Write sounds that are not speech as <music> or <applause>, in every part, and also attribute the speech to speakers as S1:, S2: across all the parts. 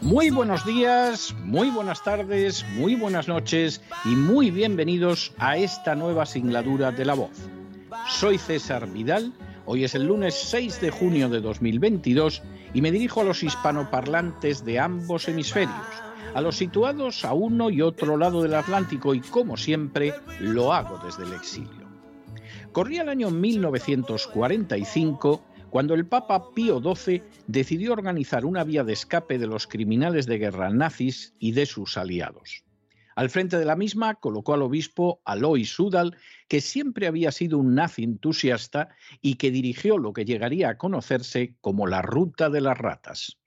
S1: muy buenos días, muy buenas tardes, muy buenas noches y muy bienvenidos a esta nueva singladura de La Voz. Soy César Vidal, hoy es el lunes 6 de junio de 2022 y me dirijo a los hispanoparlantes de ambos hemisferios, a los situados a uno y otro lado del Atlántico y como siempre lo hago desde el exilio. Corría el año 1945 cuando el Papa Pío XII decidió organizar una vía de escape de los criminales de guerra nazis y de sus aliados. Al frente de la misma colocó al obispo Alois Sudal, que siempre había sido un nazi entusiasta y que dirigió lo que llegaría a conocerse como la Ruta de las Ratas.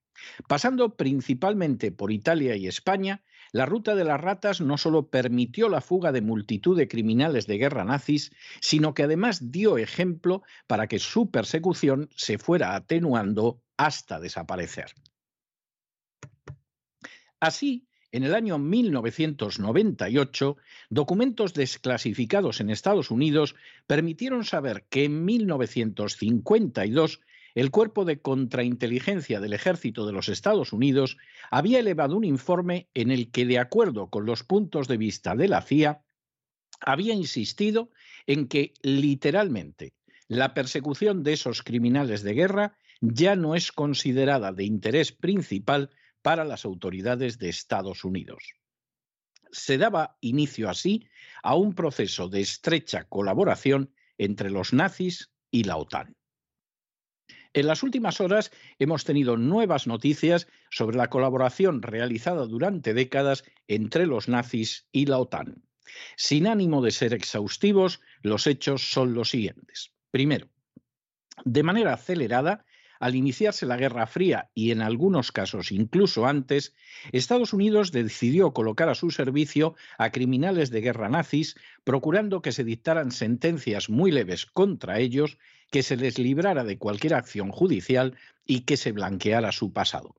S1: Pasando principalmente por Italia y España, la ruta de las ratas no solo permitió la fuga de multitud de criminales de guerra nazis, sino que además dio ejemplo para que su persecución se fuera atenuando hasta desaparecer. Así, en el año 1998, documentos desclasificados en Estados Unidos permitieron saber que en 1952 el Cuerpo de Contrainteligencia del Ejército de los Estados Unidos había elevado un informe en el que, de acuerdo con los puntos de vista de la CIA, había insistido en que literalmente la persecución de esos criminales de guerra ya no es considerada de interés principal para las autoridades de Estados Unidos. Se daba inicio así a un proceso de estrecha colaboración entre los nazis y la OTAN. En las últimas horas hemos tenido nuevas noticias sobre la colaboración realizada durante décadas entre los nazis y la OTAN. Sin ánimo de ser exhaustivos, los hechos son los siguientes. Primero, de manera acelerada, al iniciarse la Guerra Fría y en algunos casos incluso antes, Estados Unidos decidió colocar a su servicio a criminales de guerra nazis, procurando que se dictaran sentencias muy leves contra ellos, que se les librara de cualquier acción judicial y que se blanqueara su pasado.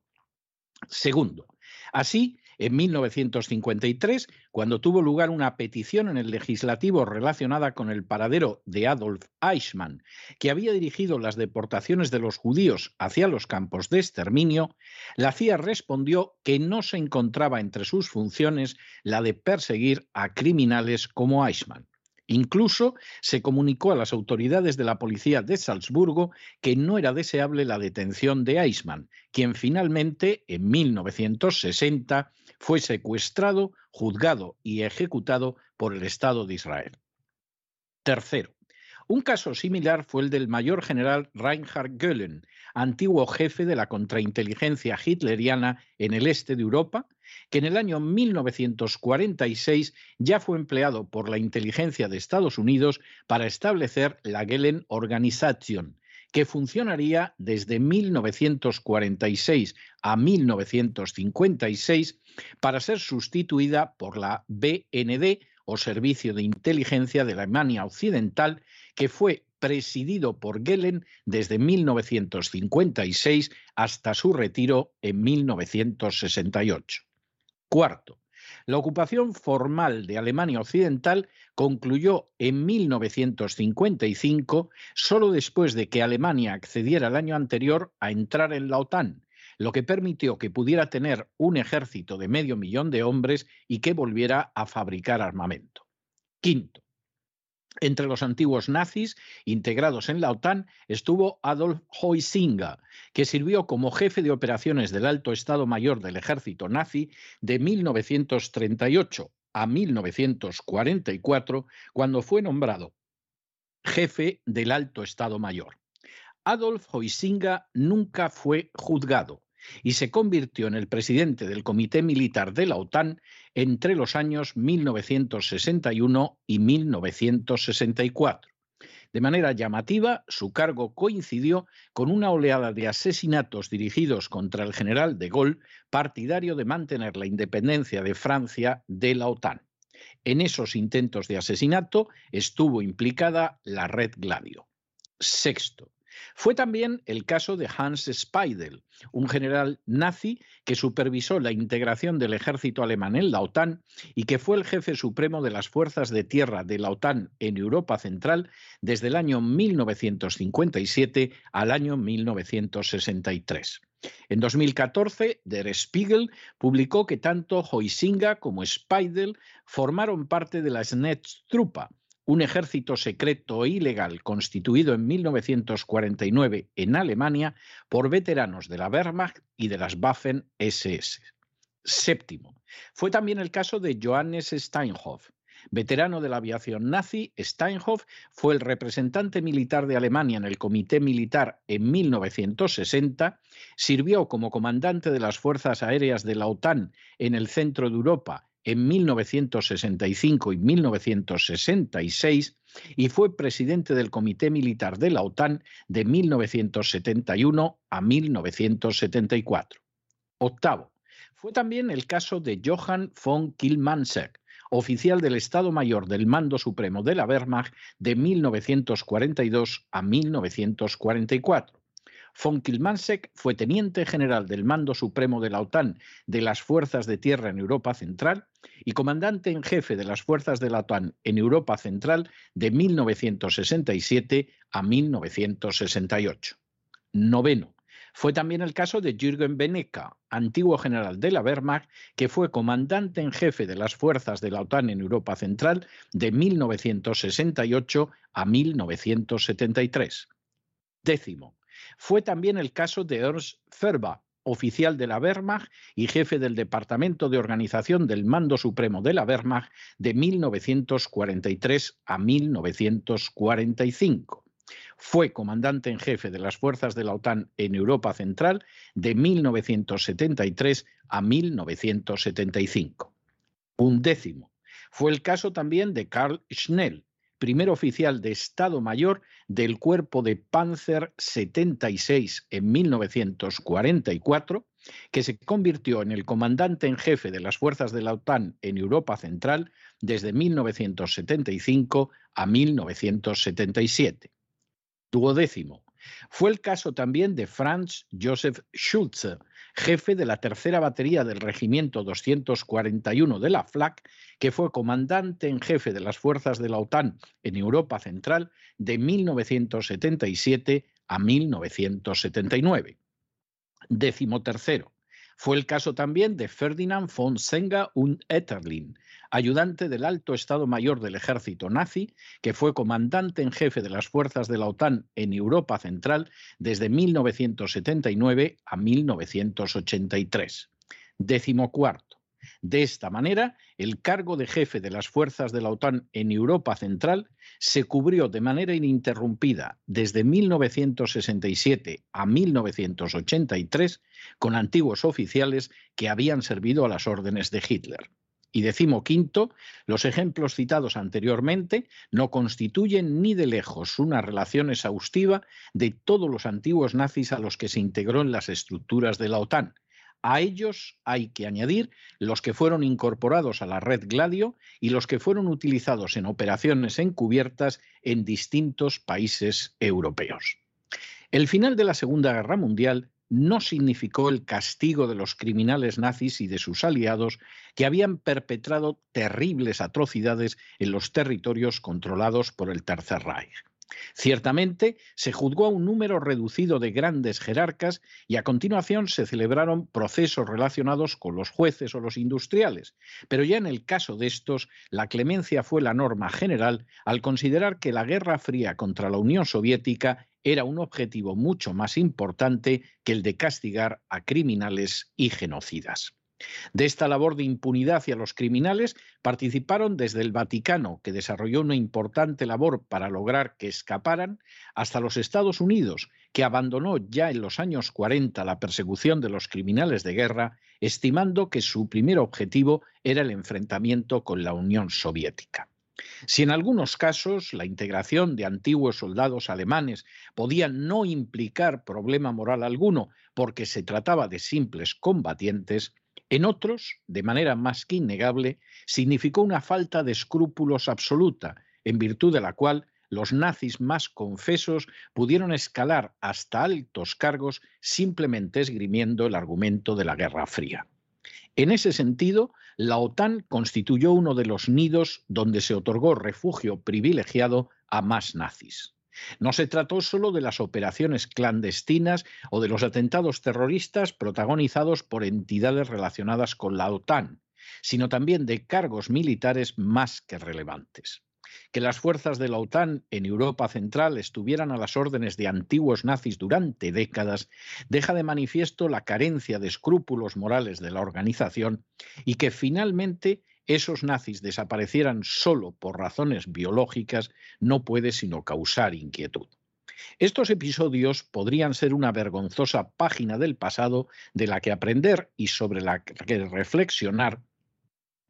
S1: Segundo, así en 1953, cuando tuvo lugar una petición en el legislativo relacionada con el paradero de Adolf Eichmann, que había dirigido las deportaciones de los judíos hacia los campos de exterminio, la CIA respondió que no se encontraba entre sus funciones la de perseguir a criminales como Eichmann. Incluso se comunicó a las autoridades de la policía de Salzburgo que no era deseable la detención de Eichmann, quien finalmente, en 1960, fue secuestrado, juzgado y ejecutado por el Estado de Israel. Tercero, un caso similar fue el del mayor general Reinhard Göhlen, antiguo jefe de la contrainteligencia hitleriana en el este de Europa, que en el año 1946 ya fue empleado por la inteligencia de Estados Unidos para establecer la Gelen Organisation, que funcionaría desde 1946 a 1956 para ser sustituida por la BND o Servicio de Inteligencia de Alemania Occidental, que fue presidido por Gelen desde 1956 hasta su retiro en 1968. Cuarto, la ocupación formal de Alemania Occidental concluyó en 1955, solo después de que Alemania accediera el año anterior a entrar en la OTAN, lo que permitió que pudiera tener un ejército de medio millón de hombres y que volviera a fabricar armamento. Quinto, entre los antiguos nazis integrados en la OTAN estuvo Adolf Huizinga, que sirvió como jefe de operaciones del Alto Estado Mayor del Ejército nazi de 1938 a 1944, cuando fue nombrado jefe del Alto Estado Mayor. Adolf Huizinga nunca fue juzgado y se convirtió en el presidente del Comité Militar de la OTAN entre los años 1961 y 1964. De manera llamativa, su cargo coincidió con una oleada de asesinatos dirigidos contra el general de Gaulle, partidario de mantener la independencia de Francia de la OTAN. En esos intentos de asesinato estuvo implicada la Red Gladio. Sexto, fue también el caso de Hans Speidel, un general nazi que supervisó la integración del ejército alemán en la OTAN y que fue el jefe supremo de las fuerzas de tierra de la OTAN en Europa Central desde el año 1957 al año 1963. En 2014, Der Spiegel publicó que tanto Hoisinga como Speidel formaron parte de la Snetztruppe, un ejército secreto e ilegal constituido en 1949 en Alemania por veteranos de la Wehrmacht y de las Waffen SS. Séptimo. Fue también el caso de Johannes Steinhoff. Veterano de la aviación nazi, Steinhoff fue el representante militar de Alemania en el Comité Militar en 1960, sirvió como comandante de las Fuerzas Aéreas de la OTAN en el centro de Europa en 1965 y 1966 y fue presidente del Comité Militar de la OTAN de 1971 a 1974. Octavo. Fue también el caso de Johann von Kilmansegg, oficial del Estado Mayor del Mando Supremo de la Wehrmacht de 1942 a 1944 Von Kilmansek fue teniente general del Mando Supremo de la OTAN de las Fuerzas de Tierra en Europa Central y comandante en jefe de las Fuerzas de la OTAN en Europa Central de 1967 a 1968. Noveno. Fue también el caso de Jürgen Benecke, antiguo general de la Wehrmacht, que fue comandante en jefe de las fuerzas de la OTAN en Europa Central de 1968 a 1973. Décimo. Fue también el caso de Ernst Ferber, oficial de la Wehrmacht y jefe del Departamento de Organización del Mando Supremo de la Wehrmacht de 1943 a 1945. Fue comandante en jefe de las fuerzas de la OTAN en Europa Central de 1973 a 1975. Un décimo. Fue el caso también de Karl Schnell, primer oficial de Estado Mayor del Cuerpo de Panzer 76 en 1944, que se convirtió en el comandante en jefe de las fuerzas de la OTAN en Europa Central desde 1975 a 1977 duodécimo. Fue el caso también de Franz Joseph Schulze, jefe de la tercera batería del Regimiento 241 de la FLAC, que fue comandante en jefe de las fuerzas de la OTAN en Europa Central de 1977 a 1979. Décimo tercero. Fue el caso también de Ferdinand von Senga und Etterlin, ayudante del alto Estado Mayor del ejército nazi, que fue comandante en jefe de las fuerzas de la OTAN en Europa Central desde 1979 a 1983. Décimo cuarto. De esta manera, el cargo de jefe de las fuerzas de la OTAN en Europa Central se cubrió de manera ininterrumpida desde 1967 a 1983 con antiguos oficiales que habían servido a las órdenes de Hitler. Y decimo quinto, los ejemplos citados anteriormente no constituyen ni de lejos una relación exhaustiva de todos los antiguos nazis a los que se integró en las estructuras de la OTAN, a ellos hay que añadir los que fueron incorporados a la red Gladio y los que fueron utilizados en operaciones encubiertas en distintos países europeos. El final de la Segunda Guerra Mundial no significó el castigo de los criminales nazis y de sus aliados que habían perpetrado terribles atrocidades en los territorios controlados por el Tercer Reich. Ciertamente, se juzgó a un número reducido de grandes jerarcas y a continuación se celebraron procesos relacionados con los jueces o los industriales, pero ya en el caso de estos, la clemencia fue la norma general al considerar que la Guerra Fría contra la Unión Soviética era un objetivo mucho más importante que el de castigar a criminales y genocidas. De esta labor de impunidad hacia los criminales participaron desde el Vaticano, que desarrolló una importante labor para lograr que escaparan, hasta los Estados Unidos, que abandonó ya en los años 40 la persecución de los criminales de guerra, estimando que su primer objetivo era el enfrentamiento con la Unión Soviética. Si en algunos casos la integración de antiguos soldados alemanes podía no implicar problema moral alguno porque se trataba de simples combatientes, en otros, de manera más que innegable, significó una falta de escrúpulos absoluta, en virtud de la cual los nazis más confesos pudieron escalar hasta altos cargos simplemente esgrimiendo el argumento de la Guerra Fría. En ese sentido, la OTAN constituyó uno de los nidos donde se otorgó refugio privilegiado a más nazis. No se trató solo de las operaciones clandestinas o de los atentados terroristas protagonizados por entidades relacionadas con la OTAN, sino también de cargos militares más que relevantes. Que las fuerzas de la OTAN en Europa Central estuvieran a las órdenes de antiguos nazis durante décadas deja de manifiesto la carencia de escrúpulos morales de la organización y que finalmente esos nazis desaparecieran solo por razones biológicas no puede sino causar inquietud. Estos episodios podrían ser una vergonzosa página del pasado de la que aprender y sobre la que reflexionar,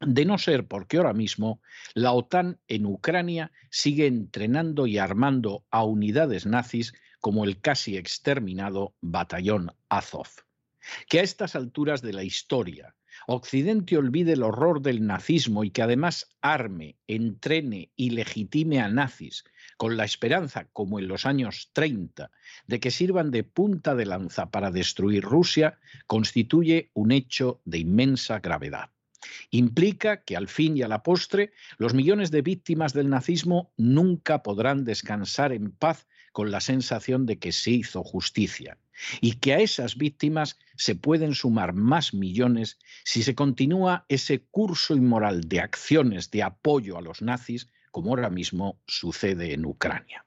S1: de no ser porque ahora mismo la OTAN en Ucrania sigue entrenando y armando a unidades nazis como el casi exterminado batallón Azov. Que a estas alturas de la historia Occidente olvide el horror del nazismo y que además arme, entrene y legitime a nazis con la esperanza, como en los años 30, de que sirvan de punta de lanza para destruir Rusia, constituye un hecho de inmensa gravedad. Implica que al fin y a la postre los millones de víctimas del nazismo nunca podrán descansar en paz con la sensación de que se hizo justicia y que a esas víctimas se pueden sumar más millones si se continúa ese curso inmoral de acciones de apoyo a los nazis, como ahora mismo sucede en Ucrania.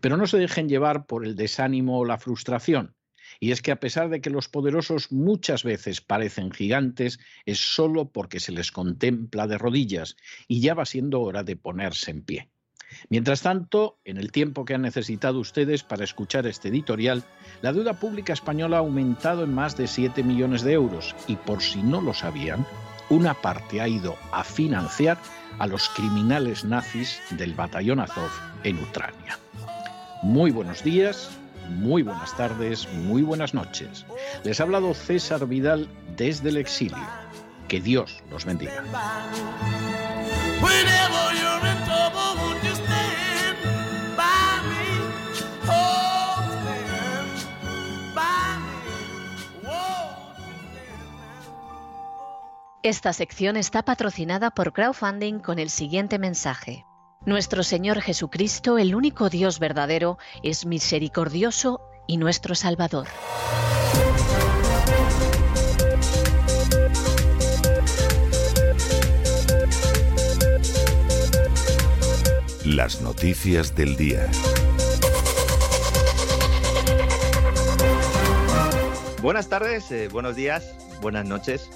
S1: Pero no se dejen llevar por el desánimo o la frustración. Y es que a pesar de que los poderosos muchas veces parecen gigantes, es solo porque se les contempla de rodillas y ya va siendo hora de ponerse en pie. Mientras tanto, en el tiempo que han necesitado ustedes para escuchar este editorial, la deuda pública española ha aumentado en más de 7 millones de euros y por si no lo sabían, una parte ha ido a financiar a los criminales nazis del batallón Azov en Ucrania. Muy buenos días, muy buenas tardes, muy buenas noches. Les ha hablado César Vidal desde el exilio. Que Dios los bendiga.
S2: Esta sección está patrocinada por crowdfunding con el siguiente mensaje. Nuestro Señor Jesucristo, el único Dios verdadero, es misericordioso y nuestro Salvador.
S3: Las noticias del día.
S4: Buenas tardes, eh, buenos días, buenas noches.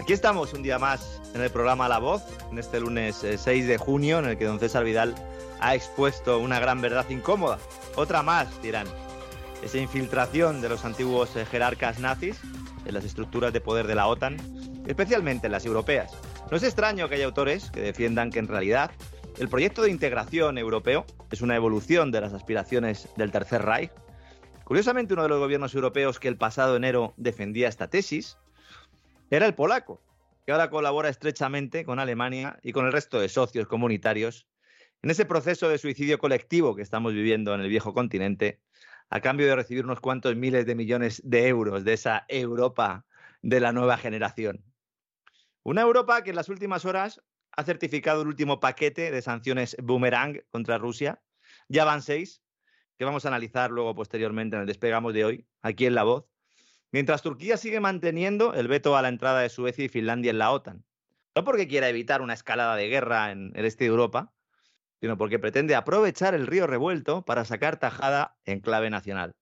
S4: Aquí estamos un día más en el programa La Voz, en este lunes 6 eh, de junio, en el que don César Vidal ha expuesto una gran verdad incómoda. Otra más, dirán. Esa infiltración de los antiguos eh, jerarcas nazis en las estructuras de poder de la OTAN, especialmente en las europeas. No es extraño que haya autores que defiendan que en realidad el proyecto de integración europeo es una evolución de las aspiraciones del Tercer Reich. Curiosamente, uno de los gobiernos europeos que el pasado enero defendía esta tesis era el polaco, que ahora colabora estrechamente con Alemania y con el resto de socios comunitarios en ese proceso de suicidio colectivo que estamos viviendo en el viejo continente, a cambio de recibir unos cuantos miles de millones de euros de esa Europa de la nueva generación. Una Europa que en las últimas horas ha certificado el último paquete de sanciones boomerang contra Rusia. Ya van seis, que vamos a analizar luego posteriormente en el despegamos de hoy, aquí en La Voz, Mientras Turquía sigue manteniendo el veto a la entrada de Suecia y Finlandia en la OTAN. No porque quiera evitar una escalada de guerra en el este de Europa, sino porque pretende aprovechar el río revuelto para sacar tajada en clave nacional.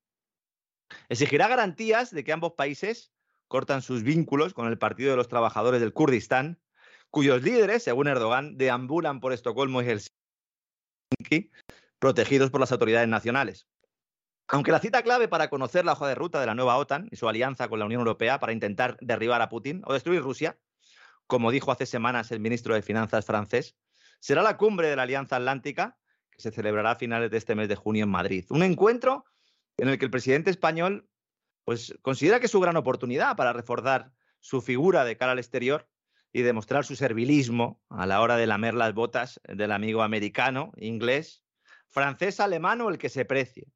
S4: Exigirá garantías de que ambos países cortan sus vínculos con el Partido de los Trabajadores del Kurdistán, cuyos líderes, según Erdogan, deambulan por Estocolmo y Helsinki, protegidos por las autoridades nacionales. Aunque la cita clave para conocer la hoja de ruta de la nueva OTAN y su alianza con la Unión Europea para intentar derribar a Putin o destruir Rusia, como dijo hace semanas el ministro de Finanzas francés, será la cumbre de la Alianza Atlántica que se celebrará a finales de este mes de junio en Madrid. Un encuentro en el que el presidente español pues, considera que es su gran oportunidad para reforzar su figura de cara al exterior y demostrar su servilismo a la hora de lamer las botas del amigo americano, inglés, francés, alemán o el que se precie.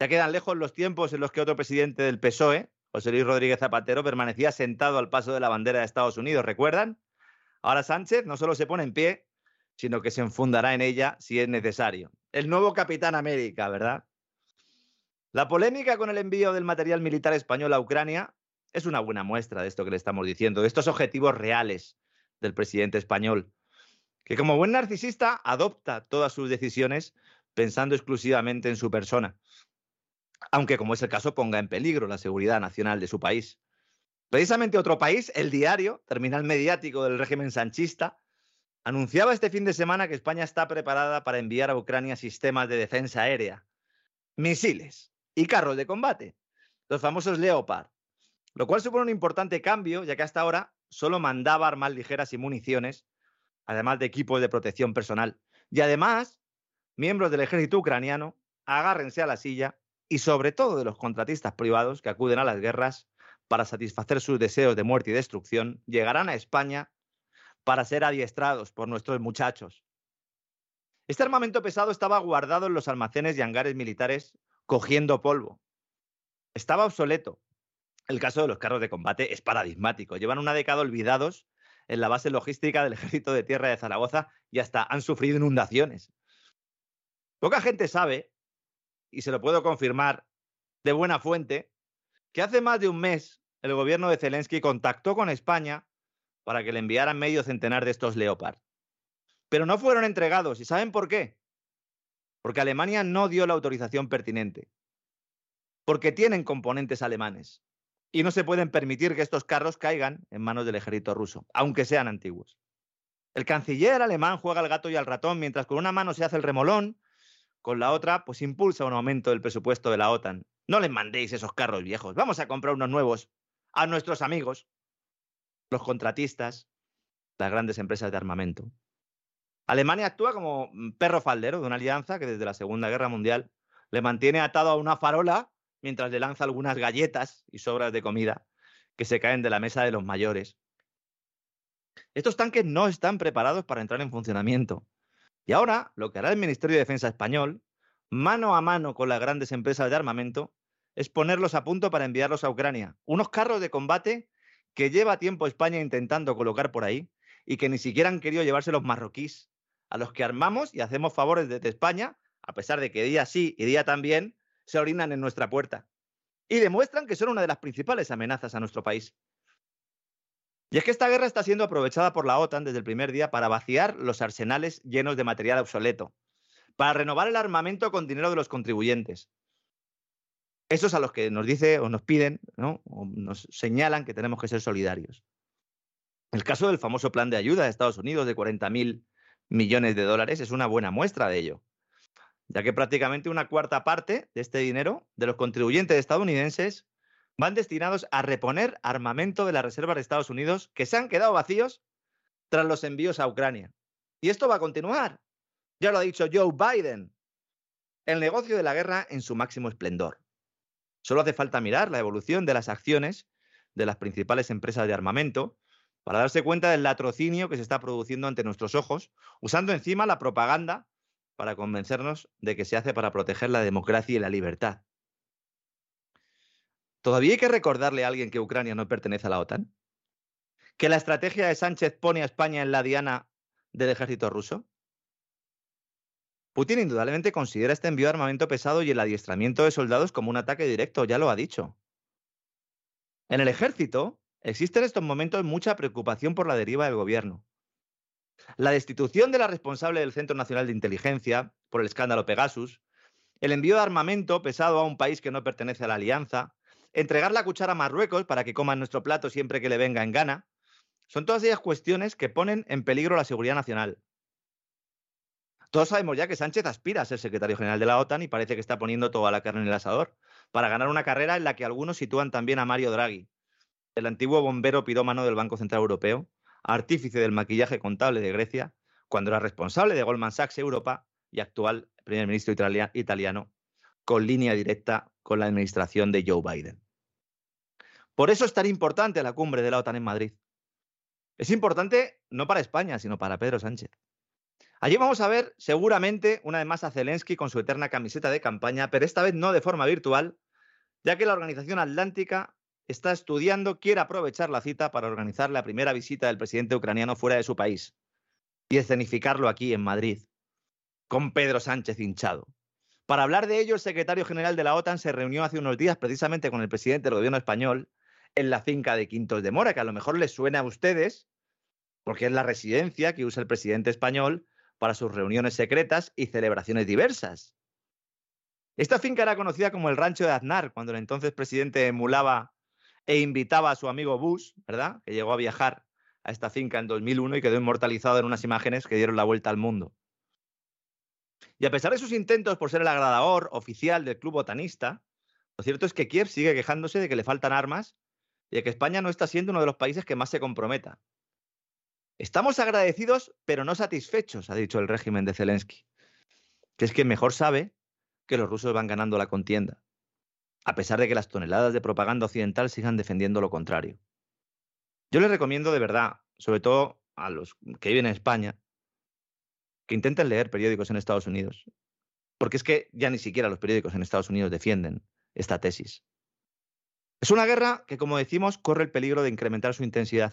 S4: Ya quedan lejos los tiempos en los que otro presidente del PSOE, José Luis Rodríguez Zapatero, permanecía sentado al paso de la bandera de Estados Unidos, ¿recuerdan? Ahora Sánchez no solo se pone en pie, sino que se enfundará en ella si es necesario. El nuevo Capitán América, ¿verdad? La polémica con el envío del material militar español a Ucrania es una buena muestra de esto que le estamos diciendo, de estos objetivos reales del presidente español, que como buen narcisista adopta todas sus decisiones pensando exclusivamente en su persona aunque como es el caso ponga en peligro la seguridad nacional de su país. Precisamente otro país, el diario, terminal mediático del régimen sanchista, anunciaba este fin de semana que España está preparada para enviar a Ucrania sistemas de defensa aérea, misiles y carros de combate, los famosos Leopard, lo cual supone un importante cambio, ya que hasta ahora solo mandaba armas ligeras y municiones, además de equipos de protección personal. Y además, miembros del ejército ucraniano, agárrense a la silla, y sobre todo de los contratistas privados que acuden a las guerras para satisfacer sus deseos de muerte y destrucción, llegarán a España para ser adiestrados por nuestros muchachos. Este armamento pesado estaba guardado en los almacenes y hangares militares cogiendo polvo. Estaba obsoleto. El caso de los carros de combate es paradigmático. Llevan una década olvidados en la base logística del Ejército de Tierra de Zaragoza y hasta han sufrido inundaciones. Poca gente sabe y se lo puedo confirmar de buena fuente que hace más de un mes el gobierno de Zelensky contactó con España para que le enviaran medio centenar de estos Leopard. Pero no fueron entregados. ¿Y saben por qué? Porque Alemania no dio la autorización pertinente. Porque tienen componentes alemanes. Y no se pueden permitir que estos carros caigan en manos del ejército ruso, aunque sean antiguos. El canciller alemán juega al gato y al ratón mientras con una mano se hace el remolón, con la otra pues impulsa un aumento del presupuesto de la OTAN. No les mandéis esos carros viejos, vamos a comprar unos nuevos a nuestros amigos, los contratistas, las grandes empresas de armamento. Alemania actúa como perro faldero de una alianza que desde la Segunda Guerra Mundial le mantiene atado a una farola mientras le lanza algunas galletas y sobras de comida que se caen de la mesa de los mayores. Estos tanques no están preparados para entrar en funcionamiento. Y ahora lo que hará el Ministerio de Defensa español, mano a mano con las grandes empresas de armamento, es ponerlos a punto para enviarlos a Ucrania. Unos carros de combate que lleva tiempo España intentando colocar por ahí y que ni siquiera han querido llevarse los marroquíes, a los que armamos y hacemos favores desde España, a pesar de que día sí y día también se orinan en nuestra puerta. Y demuestran que son una de las principales amenazas a nuestro país. Y es que esta guerra está siendo aprovechada por la OTAN desde el primer día para vaciar los arsenales llenos de material obsoleto, para renovar el armamento con dinero de los contribuyentes. Esos a los que nos dice o nos piden, ¿no? o nos señalan que tenemos que ser solidarios. El caso del famoso plan de ayuda de Estados Unidos de 40.000 millones de dólares es una buena muestra de ello, ya que prácticamente una cuarta parte de este dinero de los contribuyentes estadounidenses van destinados a reponer armamento de las reservas de Estados Unidos que se han quedado vacíos tras los envíos a Ucrania. Y esto va a continuar. Ya lo ha dicho Joe Biden. El negocio de la guerra en su máximo esplendor. Solo hace falta mirar la evolución de las acciones de las principales empresas de armamento para darse cuenta del latrocinio que se está produciendo ante nuestros ojos, usando encima la propaganda para convencernos de que se hace para proteger la democracia y la libertad. ¿Todavía hay que recordarle a alguien que Ucrania no pertenece a la OTAN? ¿Que la estrategia de Sánchez pone a España en la diana del ejército ruso? Putin indudablemente considera este envío de armamento pesado y el adiestramiento de soldados como un ataque directo, ya lo ha dicho. En el ejército existe en estos momentos mucha preocupación por la deriva del gobierno. La destitución de la responsable del Centro Nacional de Inteligencia por el escándalo Pegasus, el envío de armamento pesado a un país que no pertenece a la alianza, entregar la cuchara a Marruecos para que coman nuestro plato siempre que le venga en gana, son todas ellas cuestiones que ponen en peligro la seguridad nacional. Todos sabemos ya que Sánchez aspira a ser secretario general de la OTAN y parece que está poniendo toda la carne en el asador para ganar una carrera en la que algunos sitúan también a Mario Draghi, el antiguo bombero pirómano del Banco Central Europeo, artífice del maquillaje contable de Grecia, cuando era responsable de Goldman Sachs Europa y actual primer ministro italiano, con línea directa con la administración de Joe Biden. Por eso es tan importante la cumbre de la OTAN en Madrid. Es importante no para España, sino para Pedro Sánchez. Allí vamos a ver seguramente una vez más a Zelensky con su eterna camiseta de campaña, pero esta vez no de forma virtual, ya que la Organización Atlántica está estudiando, quiere aprovechar la cita para organizar la primera visita del presidente ucraniano fuera de su país y escenificarlo aquí en Madrid, con Pedro Sánchez hinchado. Para hablar de ello, el secretario general de la OTAN se reunió hace unos días precisamente con el presidente del gobierno español en la finca de Quintos de Mora, que a lo mejor les suena a ustedes, porque es la residencia que usa el presidente español para sus reuniones secretas y celebraciones diversas. Esta finca era conocida como el Rancho de Aznar, cuando el entonces presidente emulaba e invitaba a su amigo Bush, ¿verdad? Que llegó a viajar a esta finca en 2001 y quedó inmortalizado en unas imágenes que dieron la vuelta al mundo. Y a pesar de sus intentos por ser el agradador oficial del club botanista, lo cierto es que Kiev sigue quejándose de que le faltan armas y de que España no está siendo uno de los países que más se comprometa. Estamos agradecidos, pero no satisfechos, ha dicho el régimen de Zelensky, que es que mejor sabe que los rusos van ganando la contienda, a pesar de que las toneladas de propaganda occidental sigan defendiendo lo contrario. Yo les recomiendo de verdad, sobre todo a los que viven en España, que intenten leer periódicos en Estados Unidos, porque es que ya ni siquiera los periódicos en Estados Unidos defienden esta tesis. Es una guerra que, como decimos, corre el peligro de incrementar su intensidad.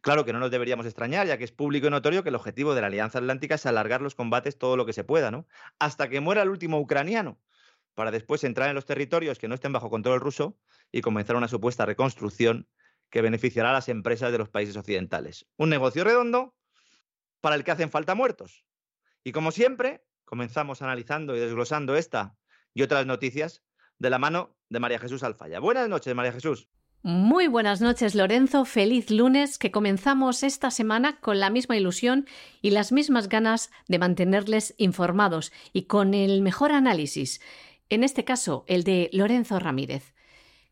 S4: Claro que no nos deberíamos extrañar, ya que es público y notorio que el objetivo de la Alianza Atlántica es alargar los combates todo lo que se pueda, ¿no? Hasta que muera el último ucraniano. para después entrar en los territorios que no estén bajo control ruso y comenzar una supuesta reconstrucción que beneficiará a las empresas de los países occidentales. Un negocio redondo para el que hacen falta muertos. Y como siempre, comenzamos analizando y desglosando esta y otras noticias de la mano de María Jesús Alfaya. Buenas noches, María Jesús.
S2: Muy buenas noches, Lorenzo. Feliz lunes, que comenzamos esta semana con la misma ilusión y las mismas ganas de mantenerles informados y con el mejor análisis. En este caso, el de Lorenzo Ramírez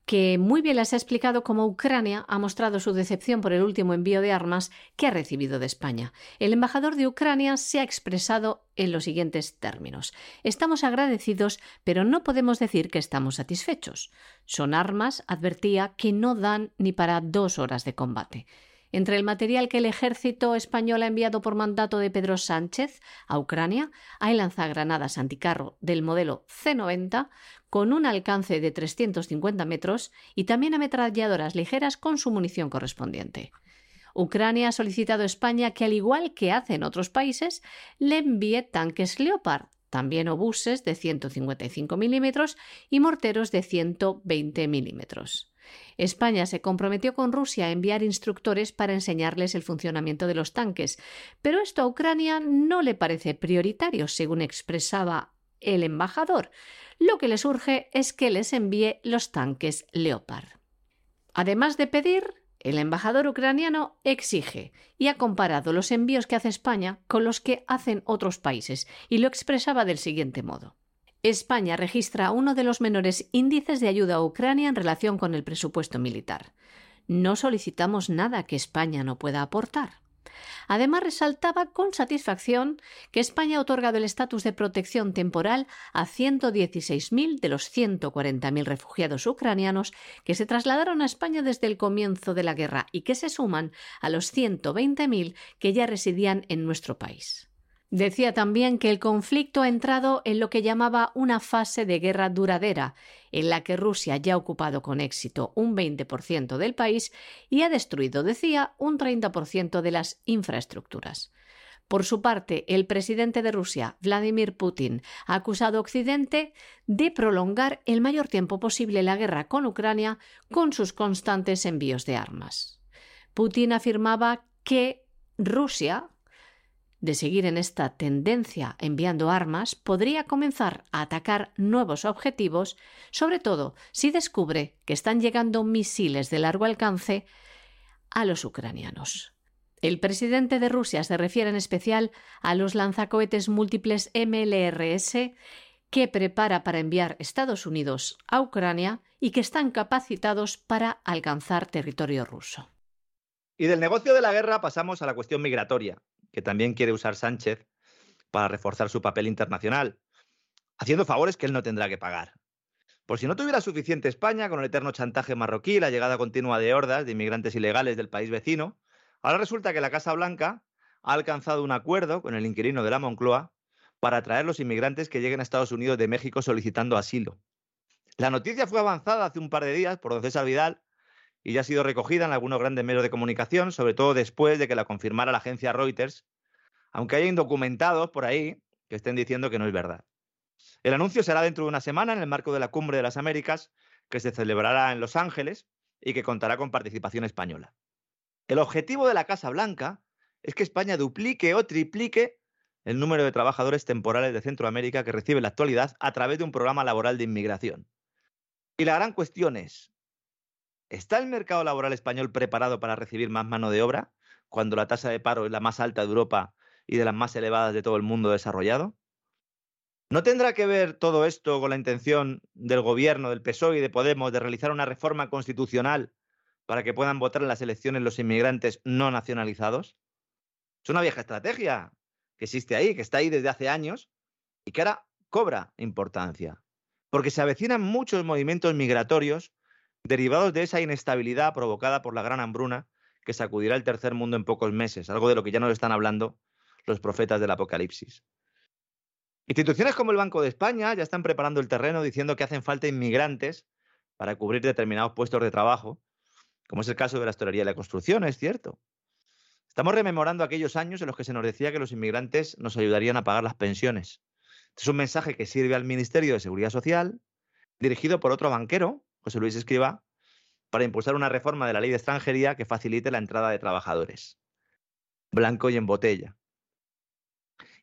S2: que muy bien les ha explicado cómo Ucrania ha mostrado su decepción por el último envío de armas que ha recibido de España. El embajador de Ucrania se ha expresado en los siguientes términos. Estamos agradecidos, pero no podemos decir que estamos satisfechos. Son armas, advertía, que no dan ni para dos horas de combate. Entre el material que el ejército español ha enviado por mandato de Pedro Sánchez a Ucrania hay lanzagranadas anticarro del modelo C-90 con un alcance de 350 metros y también ametralladoras ligeras con su munición correspondiente. Ucrania ha solicitado a España que, al igual que hace en otros países, le envíe tanques Leopard, también obuses de 155 milímetros y morteros de 120 milímetros. España se comprometió con Rusia a enviar instructores para enseñarles el funcionamiento de los tanques, pero esto a Ucrania no le parece prioritario, según expresaba el embajador. Lo que les urge es que les envíe los tanques Leopard. Además de pedir, el embajador ucraniano exige y ha comparado los envíos que hace España con los que hacen otros países y lo expresaba del siguiente modo. España registra uno de los menores índices de ayuda a Ucrania en relación con el presupuesto militar. No solicitamos nada que España no pueda aportar. Además, resaltaba con satisfacción que España ha otorgado el estatus de protección temporal a 116.000 de los 140.000 refugiados ucranianos que se trasladaron a España desde el comienzo de la guerra y que se suman a los 120.000 que ya residían en nuestro país. Decía también que el conflicto ha entrado en lo que llamaba una fase de guerra duradera, en la que Rusia ya ha ocupado con éxito un 20% del país y ha destruido, decía, un 30% de las infraestructuras. Por su parte, el presidente de Rusia, Vladimir Putin, ha acusado a Occidente de prolongar el mayor tiempo posible la guerra con Ucrania con sus constantes envíos de armas. Putin afirmaba que Rusia de seguir en esta tendencia enviando armas, podría comenzar a atacar nuevos objetivos, sobre todo si descubre que están llegando misiles de largo alcance a los ucranianos. El presidente de Rusia se refiere en especial a los lanzacohetes múltiples MLRS que prepara para enviar Estados Unidos a Ucrania y que están capacitados para alcanzar territorio ruso.
S4: Y del negocio de la guerra pasamos a la cuestión migratoria, que también quiere usar Sánchez para reforzar su papel internacional, haciendo favores que él no tendrá que pagar. Por si no tuviera suficiente España con el eterno chantaje marroquí, la llegada continua de hordas de inmigrantes ilegales del país vecino, ahora resulta que la Casa Blanca ha alcanzado un acuerdo con el inquilino de la Moncloa para atraer los inmigrantes que lleguen a Estados Unidos de México solicitando asilo. La noticia fue avanzada hace un par de días por don César Vidal y ya ha sido recogida en algunos grandes medios de comunicación, sobre todo después de que la confirmara la agencia Reuters, aunque haya indocumentados por ahí que estén diciendo que no es verdad. El anuncio será dentro de una semana en el marco de la Cumbre de las Américas, que se celebrará en Los Ángeles y que contará con participación española. El objetivo de la Casa Blanca es que España duplique o triplique el número de trabajadores temporales de Centroamérica que recibe en la actualidad a través de un programa laboral de inmigración. Y la gran cuestión es, ¿Está el mercado laboral español preparado para recibir más mano de obra cuando la tasa de paro es la más alta de Europa y de las más elevadas de todo el mundo desarrollado? ¿No tendrá que ver todo esto con la intención del gobierno, del PSOE y de Podemos de realizar una reforma constitucional para que puedan votar en las elecciones los inmigrantes no nacionalizados? Es una vieja estrategia que existe ahí, que está ahí desde hace años y que ahora cobra importancia, porque se avecinan muchos movimientos migratorios derivados de esa inestabilidad provocada por la gran hambruna que sacudirá el tercer mundo en pocos meses, algo de lo que ya nos están hablando los profetas del Apocalipsis. Instituciones como el Banco de España ya están preparando el terreno diciendo que hacen falta inmigrantes para cubrir determinados puestos de trabajo, como es el caso de la hostelería y la construcción, es cierto. Estamos rememorando aquellos años en los que se nos decía que los inmigrantes nos ayudarían a pagar las pensiones. es un mensaje que sirve al Ministerio de Seguridad Social, dirigido por otro banquero, José Luis Escriba, para impulsar una reforma de la ley de extranjería que facilite la entrada de trabajadores. Blanco y en botella.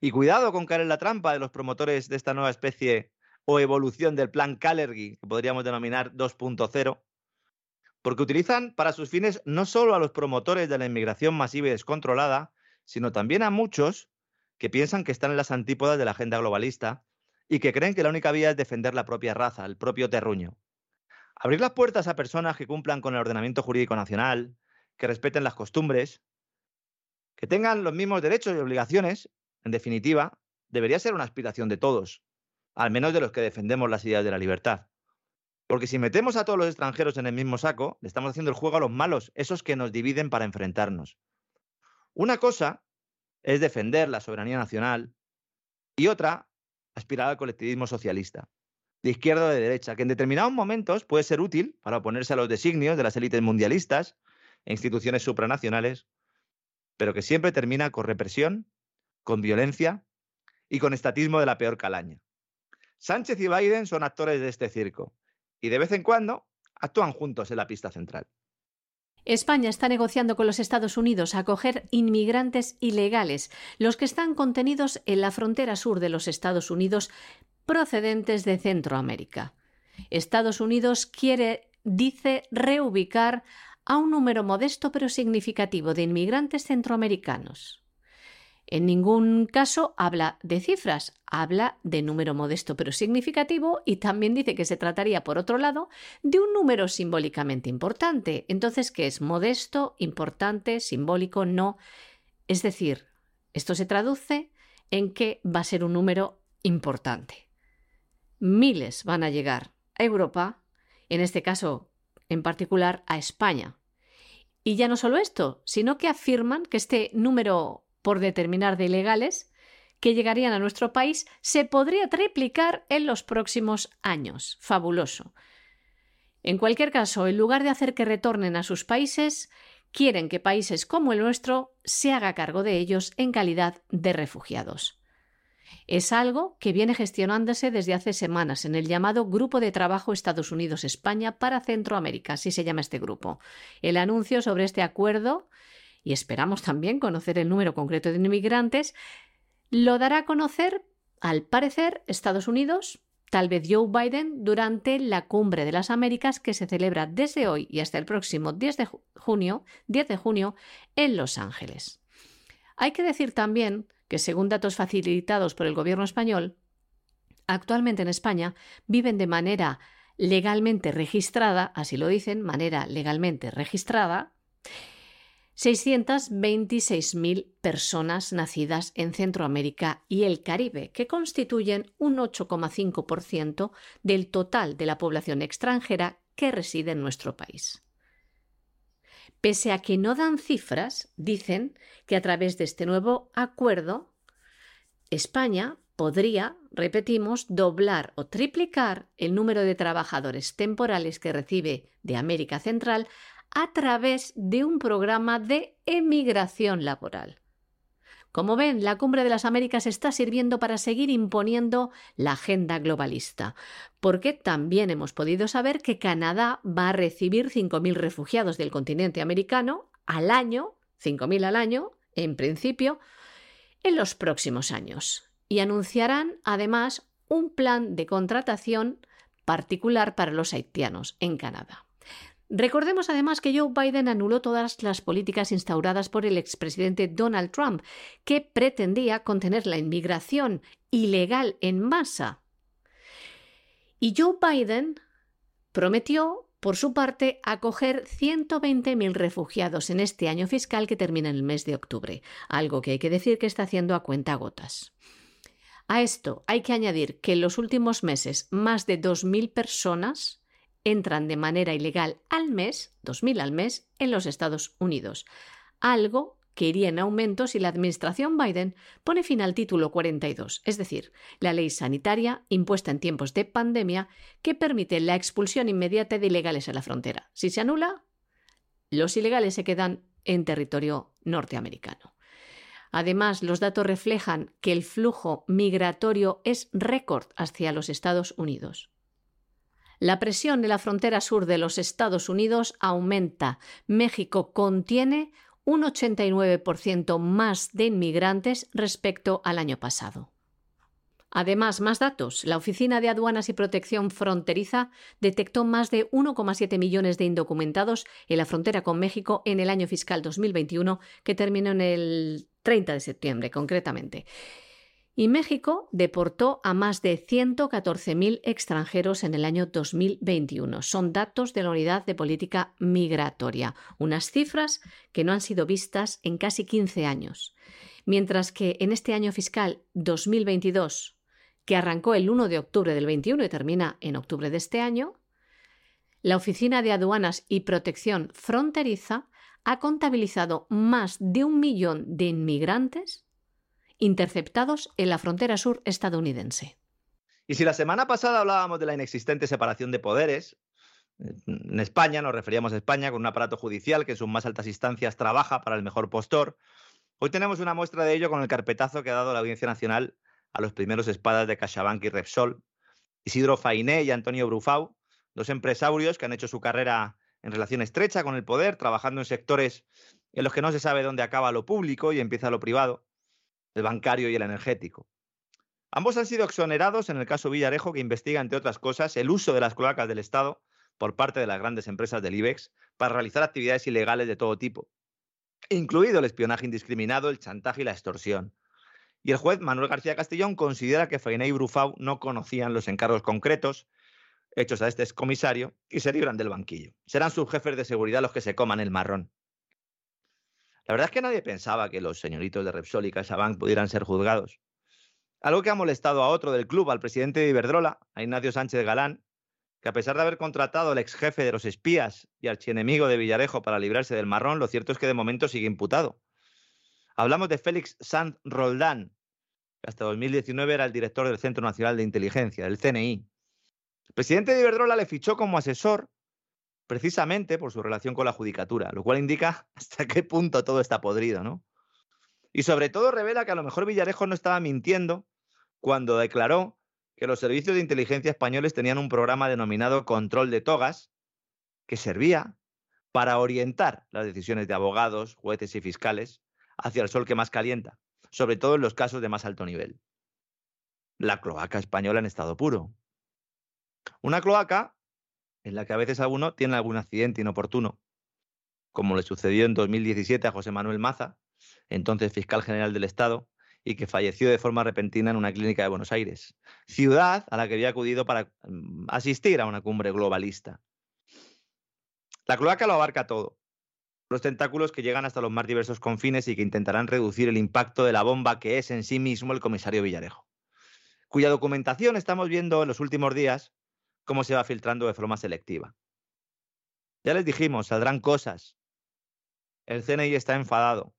S4: Y cuidado con caer en la trampa de los promotores de esta nueva especie o evolución del plan Calergy, que podríamos denominar 2.0, porque utilizan para sus fines no solo a los promotores de la inmigración masiva y descontrolada, sino también a muchos que piensan que están en las antípodas de la agenda globalista y que creen que la única vía es defender la propia raza, el propio terruño. Abrir las puertas a personas que cumplan con el ordenamiento jurídico nacional, que respeten las costumbres, que tengan los mismos derechos y obligaciones, en definitiva, debería ser una aspiración de todos, al menos de los que defendemos las ideas de la libertad. Porque si metemos a todos los extranjeros en el mismo saco, le estamos haciendo el juego a los malos, esos que nos dividen para enfrentarnos. Una cosa es defender la soberanía nacional y otra, aspirar al colectivismo socialista, de izquierda o de derecha, que en determinados momentos puede ser útil para oponerse a los designios de las élites mundialistas e instituciones supranacionales, pero que siempre termina con represión, con violencia y con estatismo de la peor calaña. Sánchez y Biden son actores de este circo y de vez en cuando actúan juntos en la pista central.
S2: España está negociando con los Estados Unidos acoger inmigrantes ilegales, los que están contenidos en la frontera sur de los Estados Unidos procedentes de Centroamérica. Estados Unidos quiere, dice, reubicar a un número modesto pero significativo de inmigrantes centroamericanos. En ningún caso habla de cifras, habla de número modesto pero significativo y también dice que se trataría, por otro lado, de un número simbólicamente importante. Entonces, ¿qué es modesto, importante, simbólico? No. Es decir, esto se traduce en que va a ser un número importante. Miles van a llegar a Europa, en este caso en particular a España. Y ya no solo esto, sino que afirman que este número por determinar de ilegales que llegarían a nuestro país se podría triplicar en los próximos años. Fabuloso. En cualquier caso, en lugar de hacer que retornen a sus países, quieren que países como el nuestro se haga cargo de ellos en calidad de refugiados. Es algo que viene gestionándose desde hace semanas en el llamado Grupo de Trabajo Estados Unidos-España para Centroamérica, así se llama este grupo. El anuncio sobre este acuerdo y esperamos también conocer el número concreto de inmigrantes, lo dará a conocer, al parecer, Estados Unidos, tal vez Joe Biden, durante la Cumbre de las Américas que se celebra desde hoy y hasta el próximo 10 de junio, 10 de junio en Los Ángeles. Hay que decir también que, según datos facilitados por el gobierno español, actualmente en España viven de manera legalmente registrada, así lo dicen, manera legalmente registrada, 626.000 personas nacidas en Centroamérica y el Caribe, que constituyen un 8,5% del total de la población extranjera que reside en nuestro país. Pese a que no dan cifras, dicen que a través de este nuevo acuerdo, España podría, repetimos, doblar o triplicar el número de trabajadores temporales que recibe de América Central a través de un programa de emigración laboral. Como ven, la Cumbre de las Américas está sirviendo para seguir imponiendo la agenda globalista, porque también hemos podido saber que Canadá va a recibir 5.000 refugiados del continente americano al año, 5.000 al año, en principio, en los próximos años. Y anunciarán, además, un plan de contratación particular para los haitianos en Canadá. Recordemos además que Joe Biden anuló todas las políticas instauradas por el expresidente Donald Trump, que pretendía contener la inmigración ilegal en masa. Y Joe Biden prometió, por su parte, acoger 120.000 refugiados en este año fiscal que termina en el mes de octubre, algo que hay que decir que está haciendo a cuenta gotas. A esto hay que añadir que en los últimos meses más de 2.000 personas entran de manera ilegal al mes, 2.000 al mes, en los Estados Unidos, algo que iría en aumento si la administración Biden pone fin al título 42, es decir, la ley sanitaria impuesta en tiempos de pandemia que permite la expulsión inmediata de ilegales a la frontera. Si se anula, los ilegales se quedan en territorio norteamericano. Además, los datos reflejan que el flujo migratorio es récord hacia los Estados Unidos. La presión de la frontera sur de los Estados Unidos aumenta. México contiene un 89% más de inmigrantes respecto al año pasado. Además, más datos. La Oficina de Aduanas y Protección Fronteriza detectó más de 1,7 millones de indocumentados en la frontera con México en el año fiscal 2021, que terminó en el 30 de septiembre concretamente. Y México deportó a más de 114.000 extranjeros en el año 2021. Son datos de la Unidad de Política Migratoria, unas cifras que no han sido vistas en casi 15 años. Mientras que en este año fiscal 2022 que arrancó el 1 de octubre del 21 y termina en octubre de este año, la Oficina de Aduanas y Protección Fronteriza ha contabilizado más de un millón de inmigrantes interceptados en la frontera sur estadounidense.
S4: Y si la semana pasada hablábamos de la inexistente separación de poderes, en España, nos referíamos a España con un aparato judicial que en sus más altas instancias trabaja para el mejor postor, hoy tenemos una muestra de ello con el carpetazo que ha dado la Audiencia Nacional a los primeros espadas de CaixaBank y Repsol, Isidro Fainé y Antonio Brufau, dos empresarios que han hecho su carrera en relación estrecha con el poder, trabajando en sectores en los que no se sabe dónde acaba lo público y empieza lo privado, el bancario y el energético. Ambos han sido exonerados en el caso Villarejo, que investiga, entre otras cosas, el uso de las cloacas del Estado por parte de las grandes empresas del IBEX para realizar actividades ilegales de todo tipo, incluido el espionaje indiscriminado, el chantaje y la extorsión. Y el juez Manuel García Castellón considera que Fainé y Brufau no conocían los encargos concretos hechos a este excomisario y se libran del banquillo. Serán sus jefes de seguridad los que se coman el marrón. La verdad es que nadie pensaba que los señoritos de Repsol y CaixaBank pudieran ser juzgados. Algo que ha molestado a otro del club, al presidente de Iberdrola, a Ignacio Sánchez Galán, que a pesar de haber contratado al ex jefe de los espías y archienemigo de Villarejo para librarse del marrón, lo cierto es que de momento sigue imputado. Hablamos de Félix Sanz Roldán, que hasta 2019 era el director del Centro Nacional de Inteligencia, del CNI. El presidente de Iberdrola le fichó como asesor precisamente por su relación con la judicatura, lo cual indica <laughs> hasta qué punto todo está podrido, ¿no? Y sobre todo revela que a lo mejor Villarejo no estaba mintiendo cuando declaró que los servicios de inteligencia españoles tenían un programa denominado control de togas que servía para orientar las decisiones de abogados, jueces y fiscales hacia el sol que más calienta, sobre todo en los casos de más alto nivel. La cloaca española en estado puro. Una cloaca en la que a veces alguno tiene algún accidente inoportuno, como le sucedió en 2017 a José Manuel Maza, entonces fiscal general del Estado, y que falleció de forma repentina en una clínica de Buenos Aires, ciudad a la que había acudido para mm, asistir a una cumbre globalista. La cloaca lo abarca todo, los tentáculos que llegan hasta los más diversos confines y que intentarán reducir el impacto de la bomba que es en sí mismo el comisario Villarejo, cuya documentación estamos viendo en los últimos días cómo se va filtrando de forma selectiva. Ya les dijimos, saldrán cosas. El CNI está enfadado.